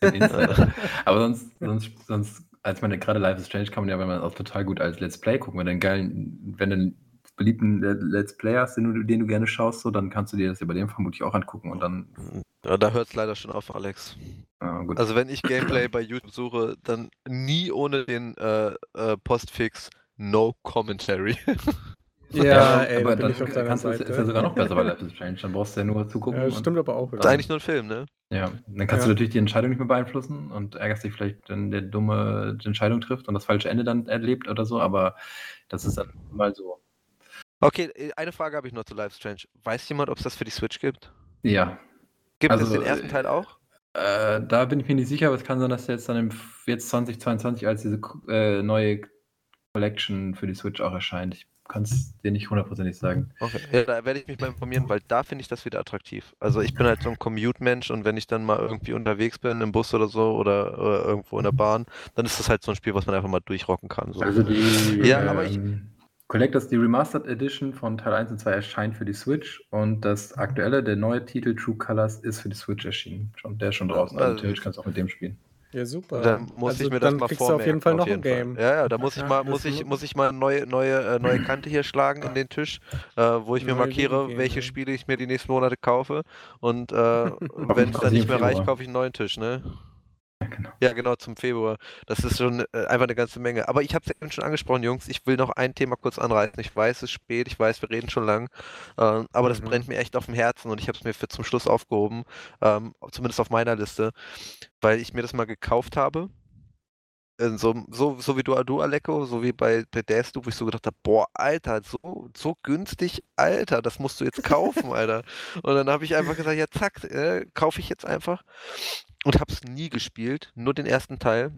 *laughs* Aber sonst, sonst, sonst, als man gerade Life is Strange kann man ja, wenn man auch total gut als Let's Play gucken, wenn du einen geilen, wenn du beliebten Let's Player hast, den du, den du gerne schaust, so, dann kannst du dir das ja bei dem vermutlich auch angucken und dann. Ja, da hört es leider schon auf, Alex. Ah, also wenn ich Gameplay bei YouTube suche, dann nie ohne den äh, äh, Postfix No Commentary. *laughs* Ja, ja ey, aber dann kannst du, ist ja sogar noch besser bei Life is Strange. Dann brauchst du ja nur zugucken. Ja, stimmt aber auch. Das ist eigentlich nur ein Film, ne? Ja, dann kannst ja. du natürlich die Entscheidung nicht mehr beeinflussen und ärgerst dich vielleicht, wenn der dumme die Entscheidung trifft und das falsche Ende dann erlebt oder so, aber das ist dann mal so. Okay, äh, eine Frage habe ich noch zu Life Strange. Weiß jemand, ob es das für die Switch gibt? Ja. Gibt also, es den ersten Teil auch? Äh, da bin ich mir nicht sicher, aber es kann sein, dass jetzt dann im jetzt 2022 als diese äh, neue Collection für die Switch auch erscheint. Ich kann es dir nicht hundertprozentig sagen. Okay, ja, da werde ich mich mal informieren, weil da finde ich das wieder attraktiv. Also ich bin halt so ein Commute-Mensch und wenn ich dann mal irgendwie unterwegs bin, im Bus oder so oder, oder, irgendwo in der Bahn, dann ist das halt so ein Spiel, was man einfach mal durchrocken kann. So. Also die, ja, aber ich, ähm, Collectors, die Remastered Edition von Teil 1 und 2 erscheint für die Switch und das aktuelle, der neue Titel True Colors ist für die Switch erschienen. Schon, der ist schon draußen. Also, theoretisch kannst du auch mit dem spielen. Ja, super. Dann muss also ich mir das mal vormerken. auf jeden Fall noch ein Game. Fall. Ja, ja, da muss ich mal, muss ich, muss ich mal neue, neue, äh, neue Kante hier schlagen in den Tisch, äh, wo ich mir markiere, Game, welche Spiele ich mir die nächsten Monate kaufe. Und äh, *laughs* wenn es dann nicht mehr reicht, kaufe ich einen neuen Tisch, ne? Genau. Ja, genau, zum Februar. Das ist schon äh, einfach eine ganze Menge. Aber ich habe es eben schon angesprochen, Jungs. Ich will noch ein Thema kurz anreißen. Ich weiß, es ist spät, ich weiß, wir reden schon lang. Äh, aber das Mhm. brennt mir echt auf dem Herzen und ich habe es mir für zum Schluss aufgehoben. Ähm, zumindest auf meiner Liste, weil ich mir das mal gekauft habe. So, so, so wie du, du, Aleko, so wie bei, bei Deathloop, wo ich so gedacht habe, boah, Alter, so, so günstig, Alter, das musst du jetzt kaufen, Alter. *laughs* Und dann habe ich einfach gesagt, ja, zack, äh, kaufe ich jetzt einfach. Und habe es nie gespielt, nur den ersten Teil.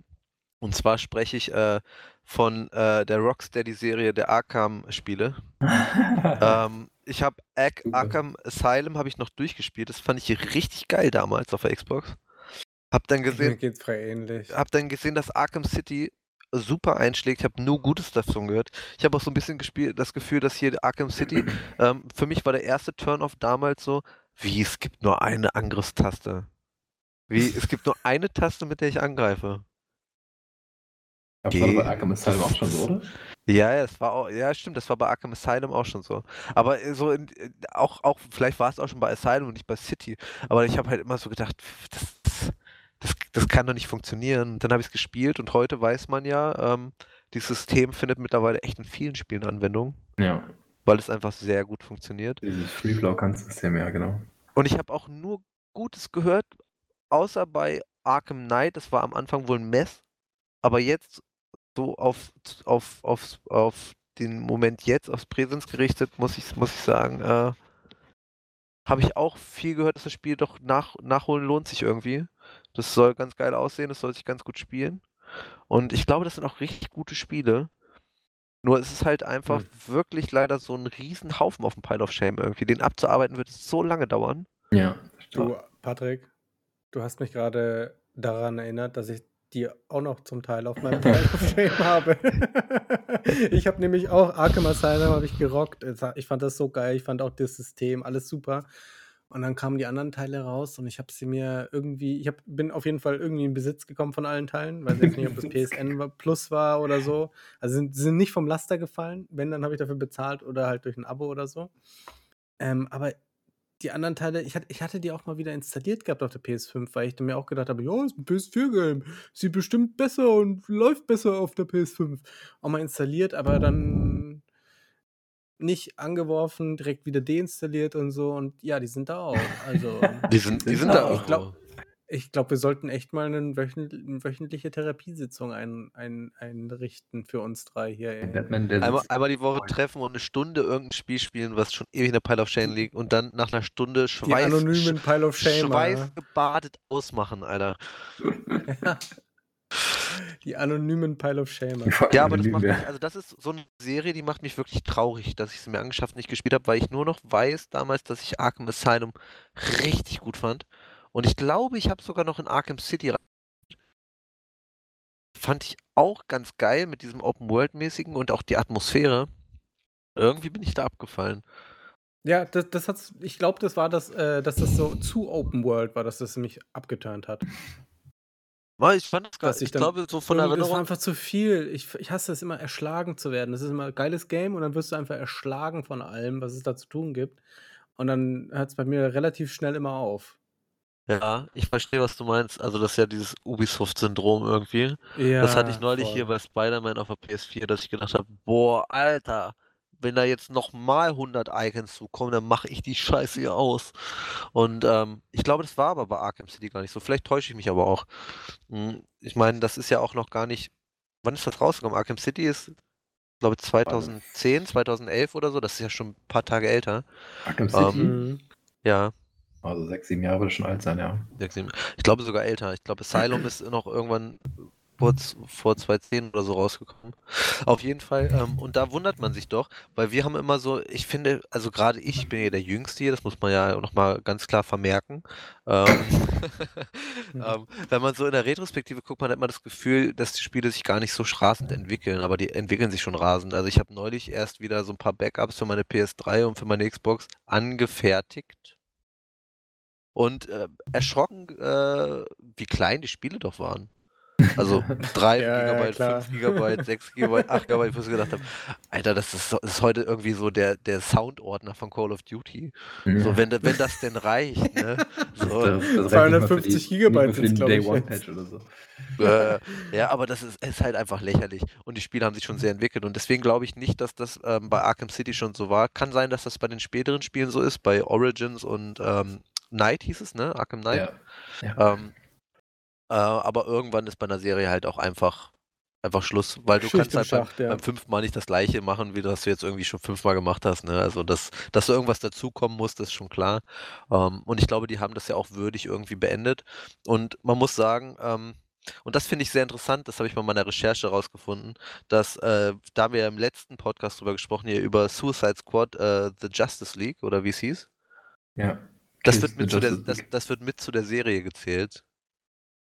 Und zwar spreche ich äh, von äh, der Rocksteady-Serie der Arkham-Spiele. *laughs* ähm, ich habe. Arkham Asylum habe ich noch durchgespielt. Das fand ich richtig geil damals auf der Xbox. Hab dann *laughs* Mir gesehen, geht's frei ähnlich. hab dann gesehen, dass Arkham City super einschlägt. Ich habe nur Gutes davon gehört. Ich habe auch so ein bisschen gespielt, das Gefühl, dass hier Arkham City, *clears throat* ähm, für mich war der erste Turn-off damals so, wie es gibt nur eine Angriffstaste. Wie, es gibt nur eine Taste, mit der ich angreife. Aber das war bei Arkham Asylum auch schon so, oder? Ja, ja, das war auch, ja, stimmt, das war bei Arkham Asylum auch schon so. Aber äh, so in, äh, auch, auch, vielleicht war es auch schon bei Asylum und nicht bei City. Aber ich habe halt immer so gedacht, das, das, das kann doch nicht funktionieren. Dann habe ich es gespielt und heute weiß man ja, ähm, dieses System findet mittlerweile echt in vielen Spielen Anwendung, Ja. weil es einfach sehr gut funktioniert. Dieses Free-Flow-System, ja, genau. Und ich habe auch nur Gutes gehört, außer bei Arkham Knight, das war am Anfang wohl ein Mess, aber jetzt so auf, auf, auf, auf den Moment jetzt, aufs Präsens gerichtet, muss ich, muss ich sagen, äh, habe ich auch viel gehört, dass das Spiel doch nach, nachholen lohnt sich irgendwie. Das soll ganz geil aussehen, das soll sich ganz gut spielen. Und ich glaube, das sind auch richtig gute Spiele. Nur es ist halt einfach Hm. wirklich leider so ein riesen Haufen auf dem Pile of Shame irgendwie. Den abzuarbeiten wird so lange dauern. Ja. Du, Patrick, du hast mich gerade daran erinnert, dass ich die auch noch zum Teil auf meinem Pile of *laughs* Shame habe. *laughs* ich habe nämlich auch Arkham Asylum habe ich gerockt. Ich fand das so geil. Ich fand auch das System alles super. Und dann kamen die anderen Teile raus und ich habe sie mir irgendwie, ich hab, bin auf jeden Fall irgendwie in Besitz gekommen von allen Teilen. Weiß jetzt nicht, ob das *laughs* PSN Plus war oder so. Also sind, sind nicht vom Laster gefallen. Wenn, dann habe ich dafür bezahlt oder halt durch ein Abo oder so. Ähm, aber die anderen Teile, ich hatte, ich hatte die auch mal wieder installiert gehabt auf der PS5, weil ich mir auch gedacht habe, ja, ist ein PS4-Game, sieht bestimmt besser und läuft besser auf der PS5. Auch mal installiert, aber dann nicht angeworfen, direkt wieder deinstalliert und so. Und ja, die sind da auch. Also, *laughs* Die sind, die Sind da da auch. Ich glaub- ich glaube, wir sollten echt mal eine wöchent, eine wöchentliche Therapiesitzung ein, ein, einrichten für uns drei hier. Einmal, einmal die Woche treffen und eine Stunde irgendein Spiel spielen, was schon ewig in der Pile of Shame liegt und dann nach einer Stunde Die Schweiß, anonymen Pile of Shame. schweißgebadet ausmachen, Alter. Ja. *laughs* *laughs* Die anonymen Pile of Shame. Ja, aber das macht mich, also das ist so eine Serie, die macht mich wirklich traurig, dass ich sie mir angeschafft nicht gespielt habe, weil ich nur noch weiß damals, dass ich Arkham Asylum richtig gut fand. Und ich glaube, ich habe sogar noch in Arkham City rein- fand ich auch ganz geil mit diesem Open World mäßigen und auch die Atmosphäre. Irgendwie bin ich da abgefallen. Ja, das, das hat's, ich glaube, das war das, äh, dass das so zu Open World war, dass das mich abgeturnt hat. Weil ich fand das geil. Ich Ich dann glaube, so von der Irgendwie- Das war Erinnerung. einfach zu viel. Ich, ich hasse es immer, erschlagen zu werden. Das ist immer ein geiles Game und dann wirst du einfach erschlagen von allem, was es da zu tun gibt. Und dann hört es bei mir relativ schnell immer auf. Ja, ich verstehe, was du meinst. Also das ist ja dieses Ubisoft-Syndrom irgendwie. Ja, Das hatte ich neulich voll. hier bei Spider-Man auf der PS4, dass ich gedacht habe, boah, Alter, wenn da jetzt nochmal 100 Icons zukommen, dann mache ich die Scheiße hier aus. Und ähm, ich glaube, das war aber bei Arkham City gar nicht so. Vielleicht täusche ich mich aber auch. Hm, Ich meine, das ist ja auch noch gar nicht. Wann ist das rausgekommen? Arkham City ist, glaube ich, 2010, 2011 oder so. Das ist ja schon ein paar Tage älter. Arkham Ähm, City. Mhm. Ja, Also sechs, sieben Jahre würde schon alt sein, ja. sechs, sieben- ich glaube sogar älter. Ich glaube, Asylum *clears throat* ist noch irgendwann vor, z- vor 2010 oder so rausgekommen. Auf jeden Fall. Ähm, und da wundert man sich doch, weil wir haben immer so, ich finde, also gerade ich, ich bin ja der Jüngste hier, das muss man ja nochmal ganz klar vermerken. Ähm, *laughs* ähm, wenn man so in der Retrospektive guckt, man hat immer das Gefühl, dass die Spiele sich gar nicht so rasend entwickeln, aber die entwickeln sich schon rasend. Also ich habe neulich erst wieder so ein paar Backups für meine PS3 und für meine Xbox angefertigt. Und äh, erschrocken, äh, wie klein die Spiele doch waren. Also 3 *laughs* Ja, ja, Gigabyte, klar. 5 Gigabyte, 6 Gigabyte, 8 Gigabyte, wo ich gedacht habe, Alter, das ist, das ist heute irgendwie so der, der Soundordner von Call of Duty. So, wenn, wenn das denn reicht, ne? *laughs* So, Das- das reicht nicht mal für 250 die- Gigabyte für den sind's, glaub Day ich, One jetzt. Patch oder so. *laughs* äh, ja, aber das ist, ist halt einfach lächerlich. Und die Spiele haben sich schon sehr entwickelt. Und deswegen glaube ich nicht, dass das ähm, bei Arkham City schon so war. Kann sein, dass das bei den späteren Spielen so ist, bei Origins und ähm, Knight hieß es, ne? Arkham Knight. Ja. Ähm, äh, aber irgendwann ist bei einer Serie halt auch einfach, einfach Schluss, weil du Schicht kannst halt beim, Schacht, ja. beim fünften Mal nicht das gleiche machen, wie das du jetzt irgendwie schon fünfmal gemacht hast. Ne? Also dass, dass da irgendwas dazukommen muss, das ist schon klar. Ähm, und ich glaube, die haben das ja auch würdig irgendwie beendet. Und man muss sagen, ähm, und das finde ich sehr interessant, das habe ich bei meiner Recherche rausgefunden, dass, äh, da wir im letzten Podcast drüber gesprochen, hier über Suicide Squad, äh, The Justice League oder wie es hieß. ja. Das wird, mit zu der, das, das wird mit zu der Serie gezählt.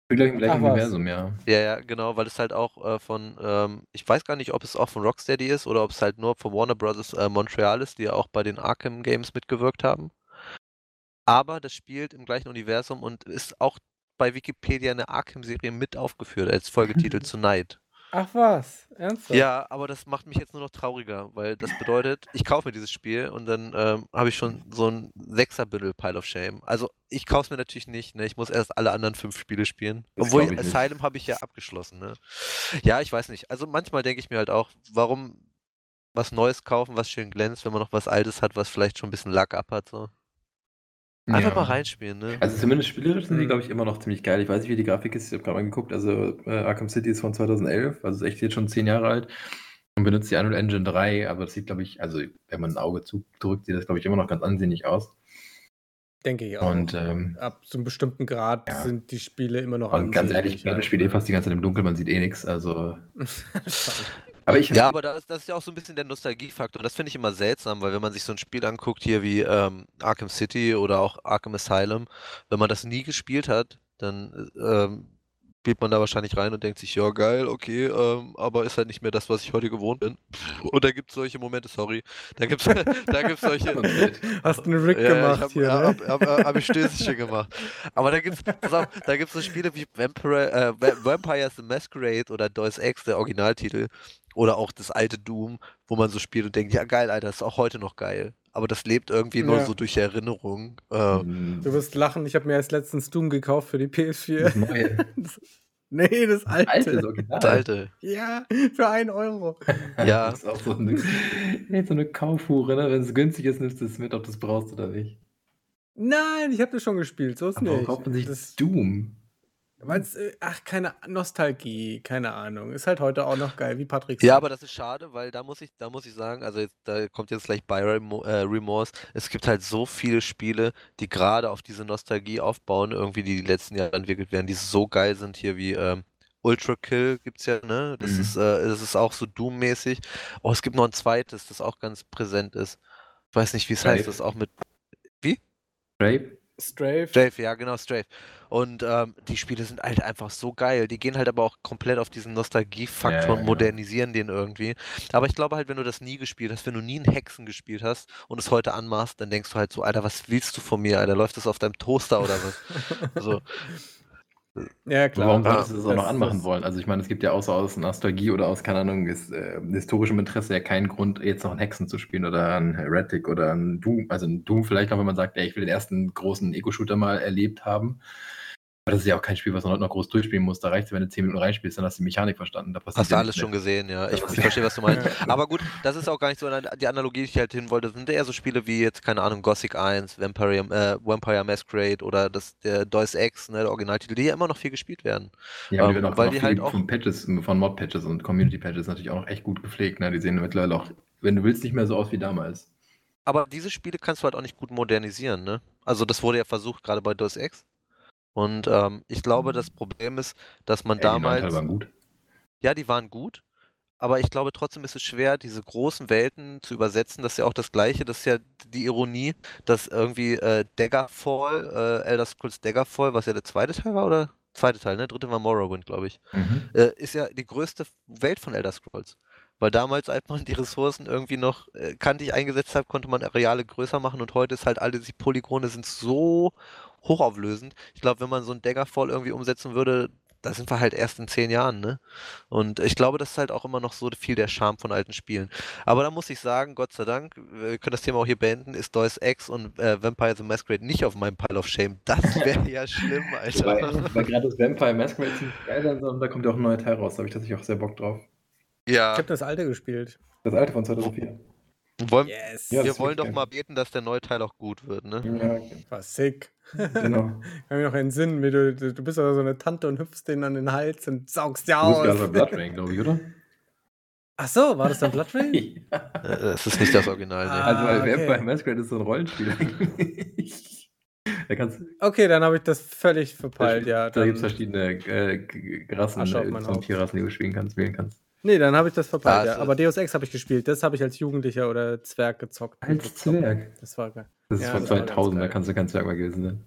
Bin gleich im gleichen Ach, was. Universum, ja. Ja, ja, genau, weil es halt auch äh, von, ähm, ich weiß gar nicht, ob es auch von Rocksteady ist oder ob es halt nur von Warner Bros. Äh, Montreal ist, die ja auch bei den Arkham Games mitgewirkt haben. Aber das spielt im gleichen Universum und ist auch bei Wikipedia eine Arkham-Serie mit aufgeführt als Folgetitel *laughs* zu Night. Ach was, ernsthaft? Ja, aber das macht mich jetzt nur noch trauriger, weil das bedeutet, ich kaufe mir dieses Spiel und dann ähm, habe ich schon so ein Sechser-Bündel Pile of Shame. Also ich kaufe es mir natürlich nicht, ne? Ich muss erst alle anderen fünf Spiele spielen. Das Obwohl ich. Asylum habe ich ja abgeschlossen, ne? Ja, ich weiß nicht. Also manchmal denke ich mir halt auch, warum was Neues kaufen, was schön glänzt, wenn man noch was Altes hat, was vielleicht schon ein bisschen Lack ab hat, so. Einfach ja. mal reinspielen, ne? Also zumindest spielerisch sind die, glaube ich, immer noch ziemlich geil. Ich weiß nicht, wie die Grafik ist. Ich habe gerade mal geguckt. Also äh, Arkham City ist von 2011, also ist echt jetzt schon zehn Jahre alt und benutzt die Unreal Engine 3. Aber das sieht, glaube ich, also wenn man ein Auge zudrückt, sieht das, glaube ich, immer noch ganz ansehnlich aus. Denke ich auch. Und, ähm, Ab so einem bestimmten Grad Ja. sind die Spiele immer noch und ganz ehrlich, ich spiele eh fast die ganze Zeit im Dunkeln, man sieht eh nichts. Also. *laughs* aber ich Ja, aber das, ist- das ist ja auch so ein bisschen der Nostalgiefaktor. Das finde ich immer seltsam, weil wenn man sich so ein Spiel anguckt, hier wie ähm, Arkham City oder auch Arkham Asylum, wenn man das nie gespielt hat, dann ähm, spielt man da wahrscheinlich rein und denkt sich, ja geil, okay, ähm, aber ist halt nicht mehr das, was ich heute gewohnt bin. Und da gibt es solche Momente, sorry, da gibt es *laughs* da gibt's solche... *laughs* Hast einen Rick Ja, gemacht hab, hier, ja, ne? hab, hab, hab ich Stößchen gemacht. Aber da pass auf, da gibt's so Spiele wie Vampire, äh, Va- Vampire the Masquerade oder Deus Ex, der Originaltitel, oder auch das alte Doom, wo man so spielt und denkt, ja geil, Alter, ist auch heute noch geil. Aber das lebt irgendwie nur Ja. so durch Erinnerung. Äh, Du wirst lachen, ich habe mir erst letztens Doom gekauft für die PS4. Das neue. *laughs* nee, das alte. Alte, das Original. das alte. Ja, für 1 Euro. Ja. *laughs* Das ist auch so eine, so eine Kaufhure, ne? Wenn es günstig ist, nimmst du es mit, ob du es brauchst oder nicht. Nein, ich habe das schon gespielt, so ist Aber warum nicht. kauft man sich das, Doom? Weil's, äh, ach, keine Nostalgie, keine Ahnung. Ist halt heute auch noch geil, wie Patrick Ja, sagt. aber das ist schade, weil da muss ich, da muss ich sagen, also jetzt, da kommt jetzt gleich Remo- äh, Remorse. Es gibt halt so viele Spiele, die gerade auf diese Nostalgie aufbauen, irgendwie die die letzten Jahre entwickelt werden, die so geil sind hier wie ähm, Ultra Kill gibt's ja, ne? Das Mhm. ist, äh, das ist auch so Doom-mäßig. Oh, es gibt noch ein zweites, das auch ganz präsent ist. Ich weiß nicht, wie es heißt, das auch mit Strafe? Strafe. Strafe, ja, genau, Strafe. Und ähm, die Spiele sind halt einfach so geil. Die gehen halt aber auch komplett auf diesen Nostalgiefaktor Ja, ja, und genau. modernisieren den irgendwie. Aber ich glaube halt, wenn du das nie gespielt hast, wenn du nie einen Hexen gespielt hast und es heute anmachst, dann denkst du halt so, Alter, was willst du von mir, Alter? Läuft das auf deinem Toaster oder was? *laughs* Also, Ja, klar. Warum Ah, solltest du es auch noch das- anmachen das- wollen? Also ich meine, es gibt ja so aus Nostalgie oder aus, keine Ahnung, ist, äh, historischem Interesse ja keinen Grund, jetzt noch einen Hexen zu spielen oder einen Heretic oder einen Doom. Also ein Doom vielleicht noch, wenn man sagt, ey, ich will den ersten großen Ego-Shooter mal erlebt haben. Aber das ist ja auch kein Spiel, was man heute noch groß durchspielen muss. Da reicht es, wenn du 10 Minuten reinspielst, dann hast du die Mechanik verstanden. Hast du alles schon gesehen, ja. Ich, ich verstehe, was du meinst. *laughs* Aber gut, das ist auch gar nicht so eine- die Analogie, die ich halt hin wollte. Das sind eher so Spiele wie jetzt, keine Ahnung, Gothic 1, Vampire, äh, Vampire Masquerade oder das der Deus Ex, ne, der Originaltitel, die ja immer noch viel gespielt werden. Ja, und die Ähm, werden auch weil die viel halt auch- von Patches, von Mod-Patches und Community-Patches natürlich auch noch echt gut gepflegt. Ne? Die sehen mittlerweile auch, wenn du willst, nicht mehr so aus wie damals. Aber diese Spiele kannst du halt auch nicht gut modernisieren, ne? Also das wurde ja versucht, gerade bei Deus Ex. Und ähm, ich glaube, das Problem ist, dass man die Teile damals, waren gut. ja, die waren gut, aber ich glaube trotzdem ist es schwer, diese großen Welten zu übersetzen. Das ist ja auch das Gleiche, das ist ja die Ironie, dass irgendwie äh, Daggerfall, äh, Elder Scrolls Daggerfall, was ja der zweite Teil war, oder? Zweite Teil, ne? Dritte war Morrowind, glaube ich. Mhm. äh, ist ja die größte Welt von Elder Scrolls. Weil damals, als man *laughs* die Ressourcen irgendwie noch äh, kantig eingesetzt hat, konnte man Areale größer machen und heute ist halt alle die Polygone sind so hochauflösend. Ich glaube, wenn man so ein Daggerfall irgendwie umsetzen würde, da sind wir halt erst in zehn Jahren, ne? Und ich glaube, das ist halt auch immer noch so viel der Charme von alten Spielen. Aber da muss ich sagen, Gott sei Dank, wir können das Thema auch hier beenden, ist Deus Ex und äh, Vampire the Masquerade nicht auf meinem Pile of Shame. Das wäre ja *laughs* schlimm, Alter. Weil, weil gerade das Vampire Masquerade ziemlich geil sein soll und da kommt ja auch ein neuer Teil raus. Da habe ich tatsächlich auch sehr Bock drauf. Ja. Ich habe das alte gespielt. Das alte von 2004. Wollen, yes. Wir ja, wollen doch mal beten, dass der neue Teil auch gut wird, ne? Ja, okay. War sick. Genau. *laughs* Kann mich noch entsinnen, wie du, du bist aber so eine Tante und hüpfst denen an den Hals und saugst ja aus. Das war Blood Rain, glaube ich, oder? Ach so, war das dann Blood Rain? *laughs* ja. Äh, das ist nicht das Original, ne? Ah, also, okay. Vampire Masquerade ist so ein Rollenspiel eigentlich. *laughs* da okay, dann habe ich das völlig verpeilt, da ja. Da gibt es verschiedene äh, Rassen, äh, Vampirrassen, die du spielen kannst, wählen kannst. Nee, dann habe ich das verpeilt, ja. Aber Deus Ex habe ich gespielt. Das habe ich als Jugendlicher oder Zwerg gezockt. Als Zwerg? Das war geil. Das ist ja, von 2000, da kannst du kein Zwerg mehr gewesen sein.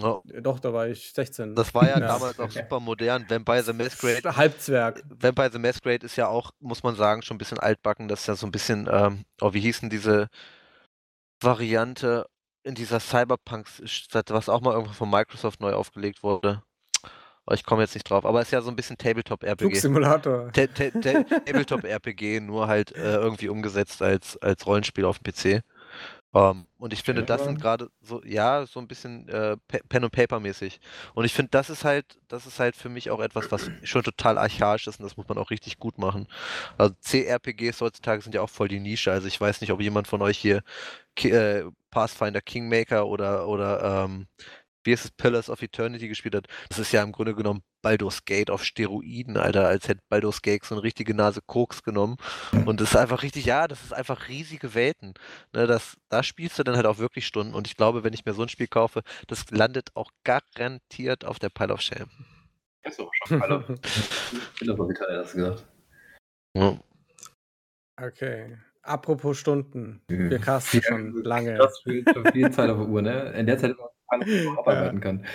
Oh. Doch, da war ich 16. Das war ja, ja. damals auch super modern. Vampire the Masquerade. *laughs* Halbzwerg. Vampire the Masquerade ist ja auch, muss man sagen, schon ein bisschen altbacken. Das ist ja so ein bisschen, ähm, oh, wie hießen diese Variante in dieser Cyberpunk, was auch mal irgendwann von Microsoft neu aufgelegt wurde? Oh, ich komme jetzt nicht drauf, aber es ist ja so ein bisschen Tabletop-RPG. Flugsimulator. Ta Ta Ta Tabletop-RPG, *laughs* nur halt äh, irgendwie umgesetzt als, als Rollenspiel auf dem PC. Um, ähm, und ich finde, das sind gerade so, ja, so ein bisschen äh, Pen und Paper mäßig. Und ich finde, das ist halt, das ist halt für mich auch etwas, was *clears throat* schon total archaisch ist und das muss man auch richtig gut machen. Also CRPGs heutzutage sind ja auch voll die Nische. Also ich weiß nicht, ob jemand von euch hier Ki äh, Pathfinder Kingmaker oder oder ähm, wie es Pillars of Eternity gespielt hat, das ist ja im Grunde genommen Baldur's Gate auf Steroiden, Alter, als hätte Baldur's Gate so eine richtige Nase Koks genommen. Und das ist einfach richtig, ja, das ist einfach riesige Welten. Ne, das, da spielst du dann halt auch wirklich Stunden. Und ich glaube, wenn ich mir so ein Spiel kaufe, das landet auch garantiert auf der Pile of Shame. Ist auch schon Pile of *laughs* Ich bin aber wieder das gesagt. Ja. Okay. Apropos Stunden. Wir casten ja, schon lange. Das viel, viel Zeit auf der Uhr, ne? In der Zeit abarbeiten *laughs* kann.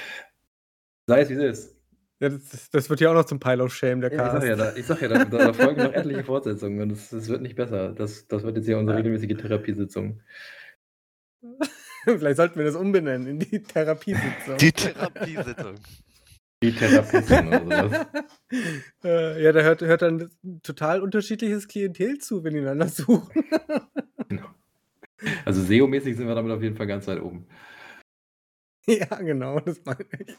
Sei es wie es ist. Ja, das, das, wird ja auch noch zum Pile of Shame, der Cast. Ja, ich sag ja, da, ich sag ja da, da, *laughs* folgen noch etliche Fortsetzungen und es, wird nicht besser. Das, das wird jetzt ja unsere regelmäßige Therapiesitzung. *laughs* Vielleicht sollten wir das umbenennen in die Therapiesitzung. Die Therapiesitzung. Die Therapiesitzung oder sowas. Äh, ja, da hört, hört dann total unterschiedliches Klientel zu, wenn die einander suchen. genau. Also SEO-mäßig sind wir damit auf jeden Fall ganz weit oben. *laughs* Ja, genau, das meine ich.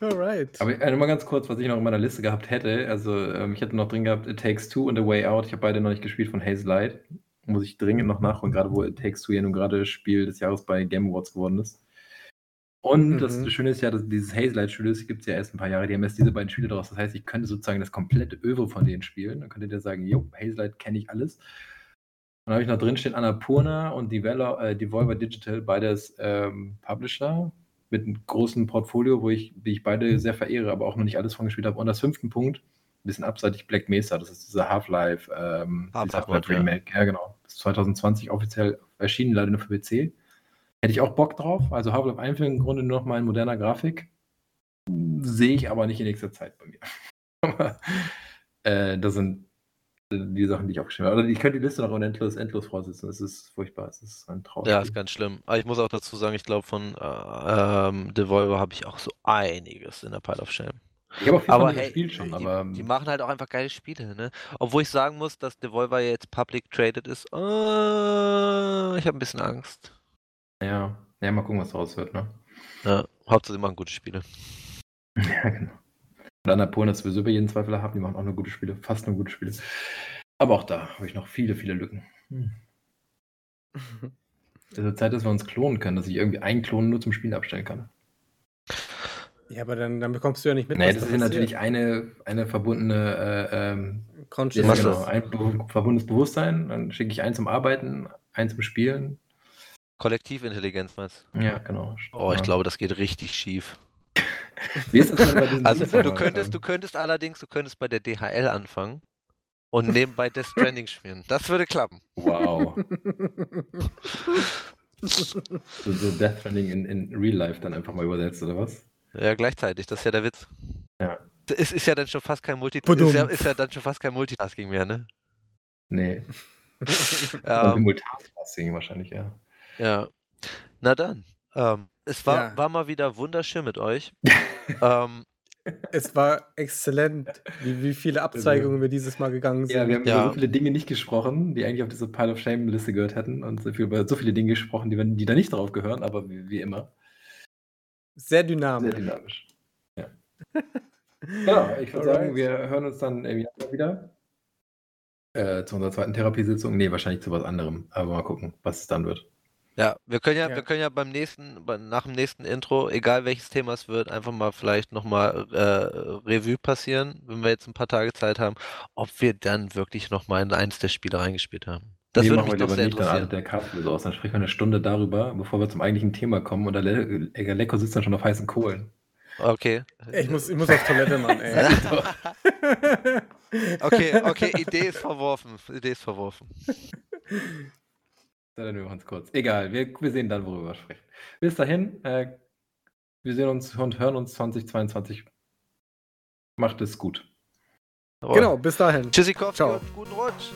Alright. Aber äh, mal ganz kurz, was ich noch in meiner Liste gehabt hätte. Also, ähm, ich hätte noch drin gehabt It Takes Two und The Way Out. Ich habe beide noch nicht gespielt von Haze Light. Muss ich dringend noch nachholen, gerade wo It Takes Two ja nun gerade Spiel des Jahres bei Game Awards geworden ist. Und mhm. das Schöne ist ja, dass dieses Haze Light Studio, das gibt es ja erst ein paar Jahre, die haben erst diese beiden Spiele draus. Das heißt, ich könnte sozusagen das komplette Öwe von denen spielen. Dann könntet ihr sagen, jo, Haze Light kenne ich alles. Dann habe ich noch drin stehen Annapurna und Devolver, äh, Devolver Digital, beides ähm, Publisher mit einem großen Portfolio, wo ich, die ich beide sehr verehre, aber auch noch nicht alles von gespielt habe. Und das fünften Punkt, ein bisschen abseitig Black Mesa, das ist dieser Half-Life ähm, Half Half Remake. Ja. ja, genau. Bis 2020 offiziell erschienen, leider nur für PC. Hätte ich auch Bock drauf. Also Half-Life Einführung im Grunde nur noch mal in moderner Grafik. Sehe ich aber nicht in nächster Zeit bei mir. *laughs* äh, das sind die Sachen, die ich aufgeschrieben habe. Also ich könnte die Liste noch endlos, endlos vorsitzen. Es ist furchtbar. Es ist ein Traum. Ja, ist ganz schlimm. Aber ich muss auch dazu sagen, ich glaube, von äh, ähm, Devolver habe ich auch so einiges in der Pile of Shame. Ich habe auch viel aber, hey, gespielt schon, die, aber. Die machen halt auch einfach geile Spiele, ne? Obwohl ich sagen muss, dass Devolver jetzt public traded ist. Uh, ich habe ein bisschen Angst. Ja. ja, mal gucken, was daraus wird, ne? Ja, Hauptsache, sie machen gute Spiele. *laughs* Ja, genau. Und Annapurna ist sowieso über jeden Zweifel haben, die machen auch nur gute Spiele, fast nur gute Spiele. Aber auch da habe ich noch viele, viele Lücken. Hm. Es *laughs* ist Zeit, dass wir uns klonen können, dass ich irgendwie einen Klon nur zum Spielen abstellen kann. Ja, aber dann, dann bekommst du ja nicht mit. Nee, das ist natürlich eine, eine verbundene äh, ähm, ja, genau, ein verbundenes Bewusstsein. Dann schicke ich einen zum Arbeiten, einen zum Spielen. Kollektivintelligenz meinst du? Ja, genau. Oh, ich glaube, das geht richtig schief. Wie ist das denn bei diesen Also du könntest, du könntest allerdings, du könntest bei der DHL anfangen und nebenbei Death *laughs* Stranding spielen. Das würde klappen. Wow. so, so Death Stranding in, in Real Life dann einfach mal übersetzt, oder was? Ja, gleichzeitig, das ist ja der Witz. Ja. Es ist ja dann schon fast kein Multitasking. Ist ja, ist ja dann schon fast kein Multitasking mehr, ne? Nee. *laughs* ähm, Multitasking wahrscheinlich, ja. Ja. Na dann. Ähm, es war, ja. war mal wieder wunderschön mit euch. *laughs* ähm, Es war exzellent, wie, wie viele Abzweigungen wir dieses Mal gegangen sind. Ja, wir haben Ja. über so viele Dinge nicht gesprochen, die eigentlich auf diese Pile of Shame-Liste gehört hätten und so viel, über so viele Dinge gesprochen, die, die da nicht drauf gehören, aber wie, wie immer, Sehr sehr dynamisch. dynamisch. Ja. *laughs* genau, ich würde sagen, wir hören uns dann im Januar wieder. Äh, zu unserer zweiten Therapiesitzung. Nee, wahrscheinlich zu was anderem. Aber mal gucken, was es dann wird. Ja, wir können ja, Ja. wir können ja beim nächsten, nach dem nächsten Intro, egal welches Thema es wird, einfach mal vielleicht nochmal äh, Revue passieren, wenn wir jetzt ein paar Tage Zeit haben, ob wir dann wirklich nochmal in eins der Spiele reingespielt haben. Das nee, würde machen mich wir doch lieber sehr nicht, interessieren. der so aus. Dann sprechen wir eine Stunde darüber, bevor wir zum eigentlichen Thema kommen und der Le der Lecko sitzt dann schon auf heißen Kohlen. Okay. Ich muss, ich muss auf Toilette, Mann, ey. *laughs* okay, okay, Idee ist verworfen. Idee ist verworfen. *laughs* Dann wir machen es kurz. Egal, wir, wir sehen dann, worüber wir sprechen. Bis dahin, äh, wir sehen uns und hören uns 2022. Macht es gut. Jawohl. genau, bis dahin. Tschüssikowski Ciao. und guten Rutsch.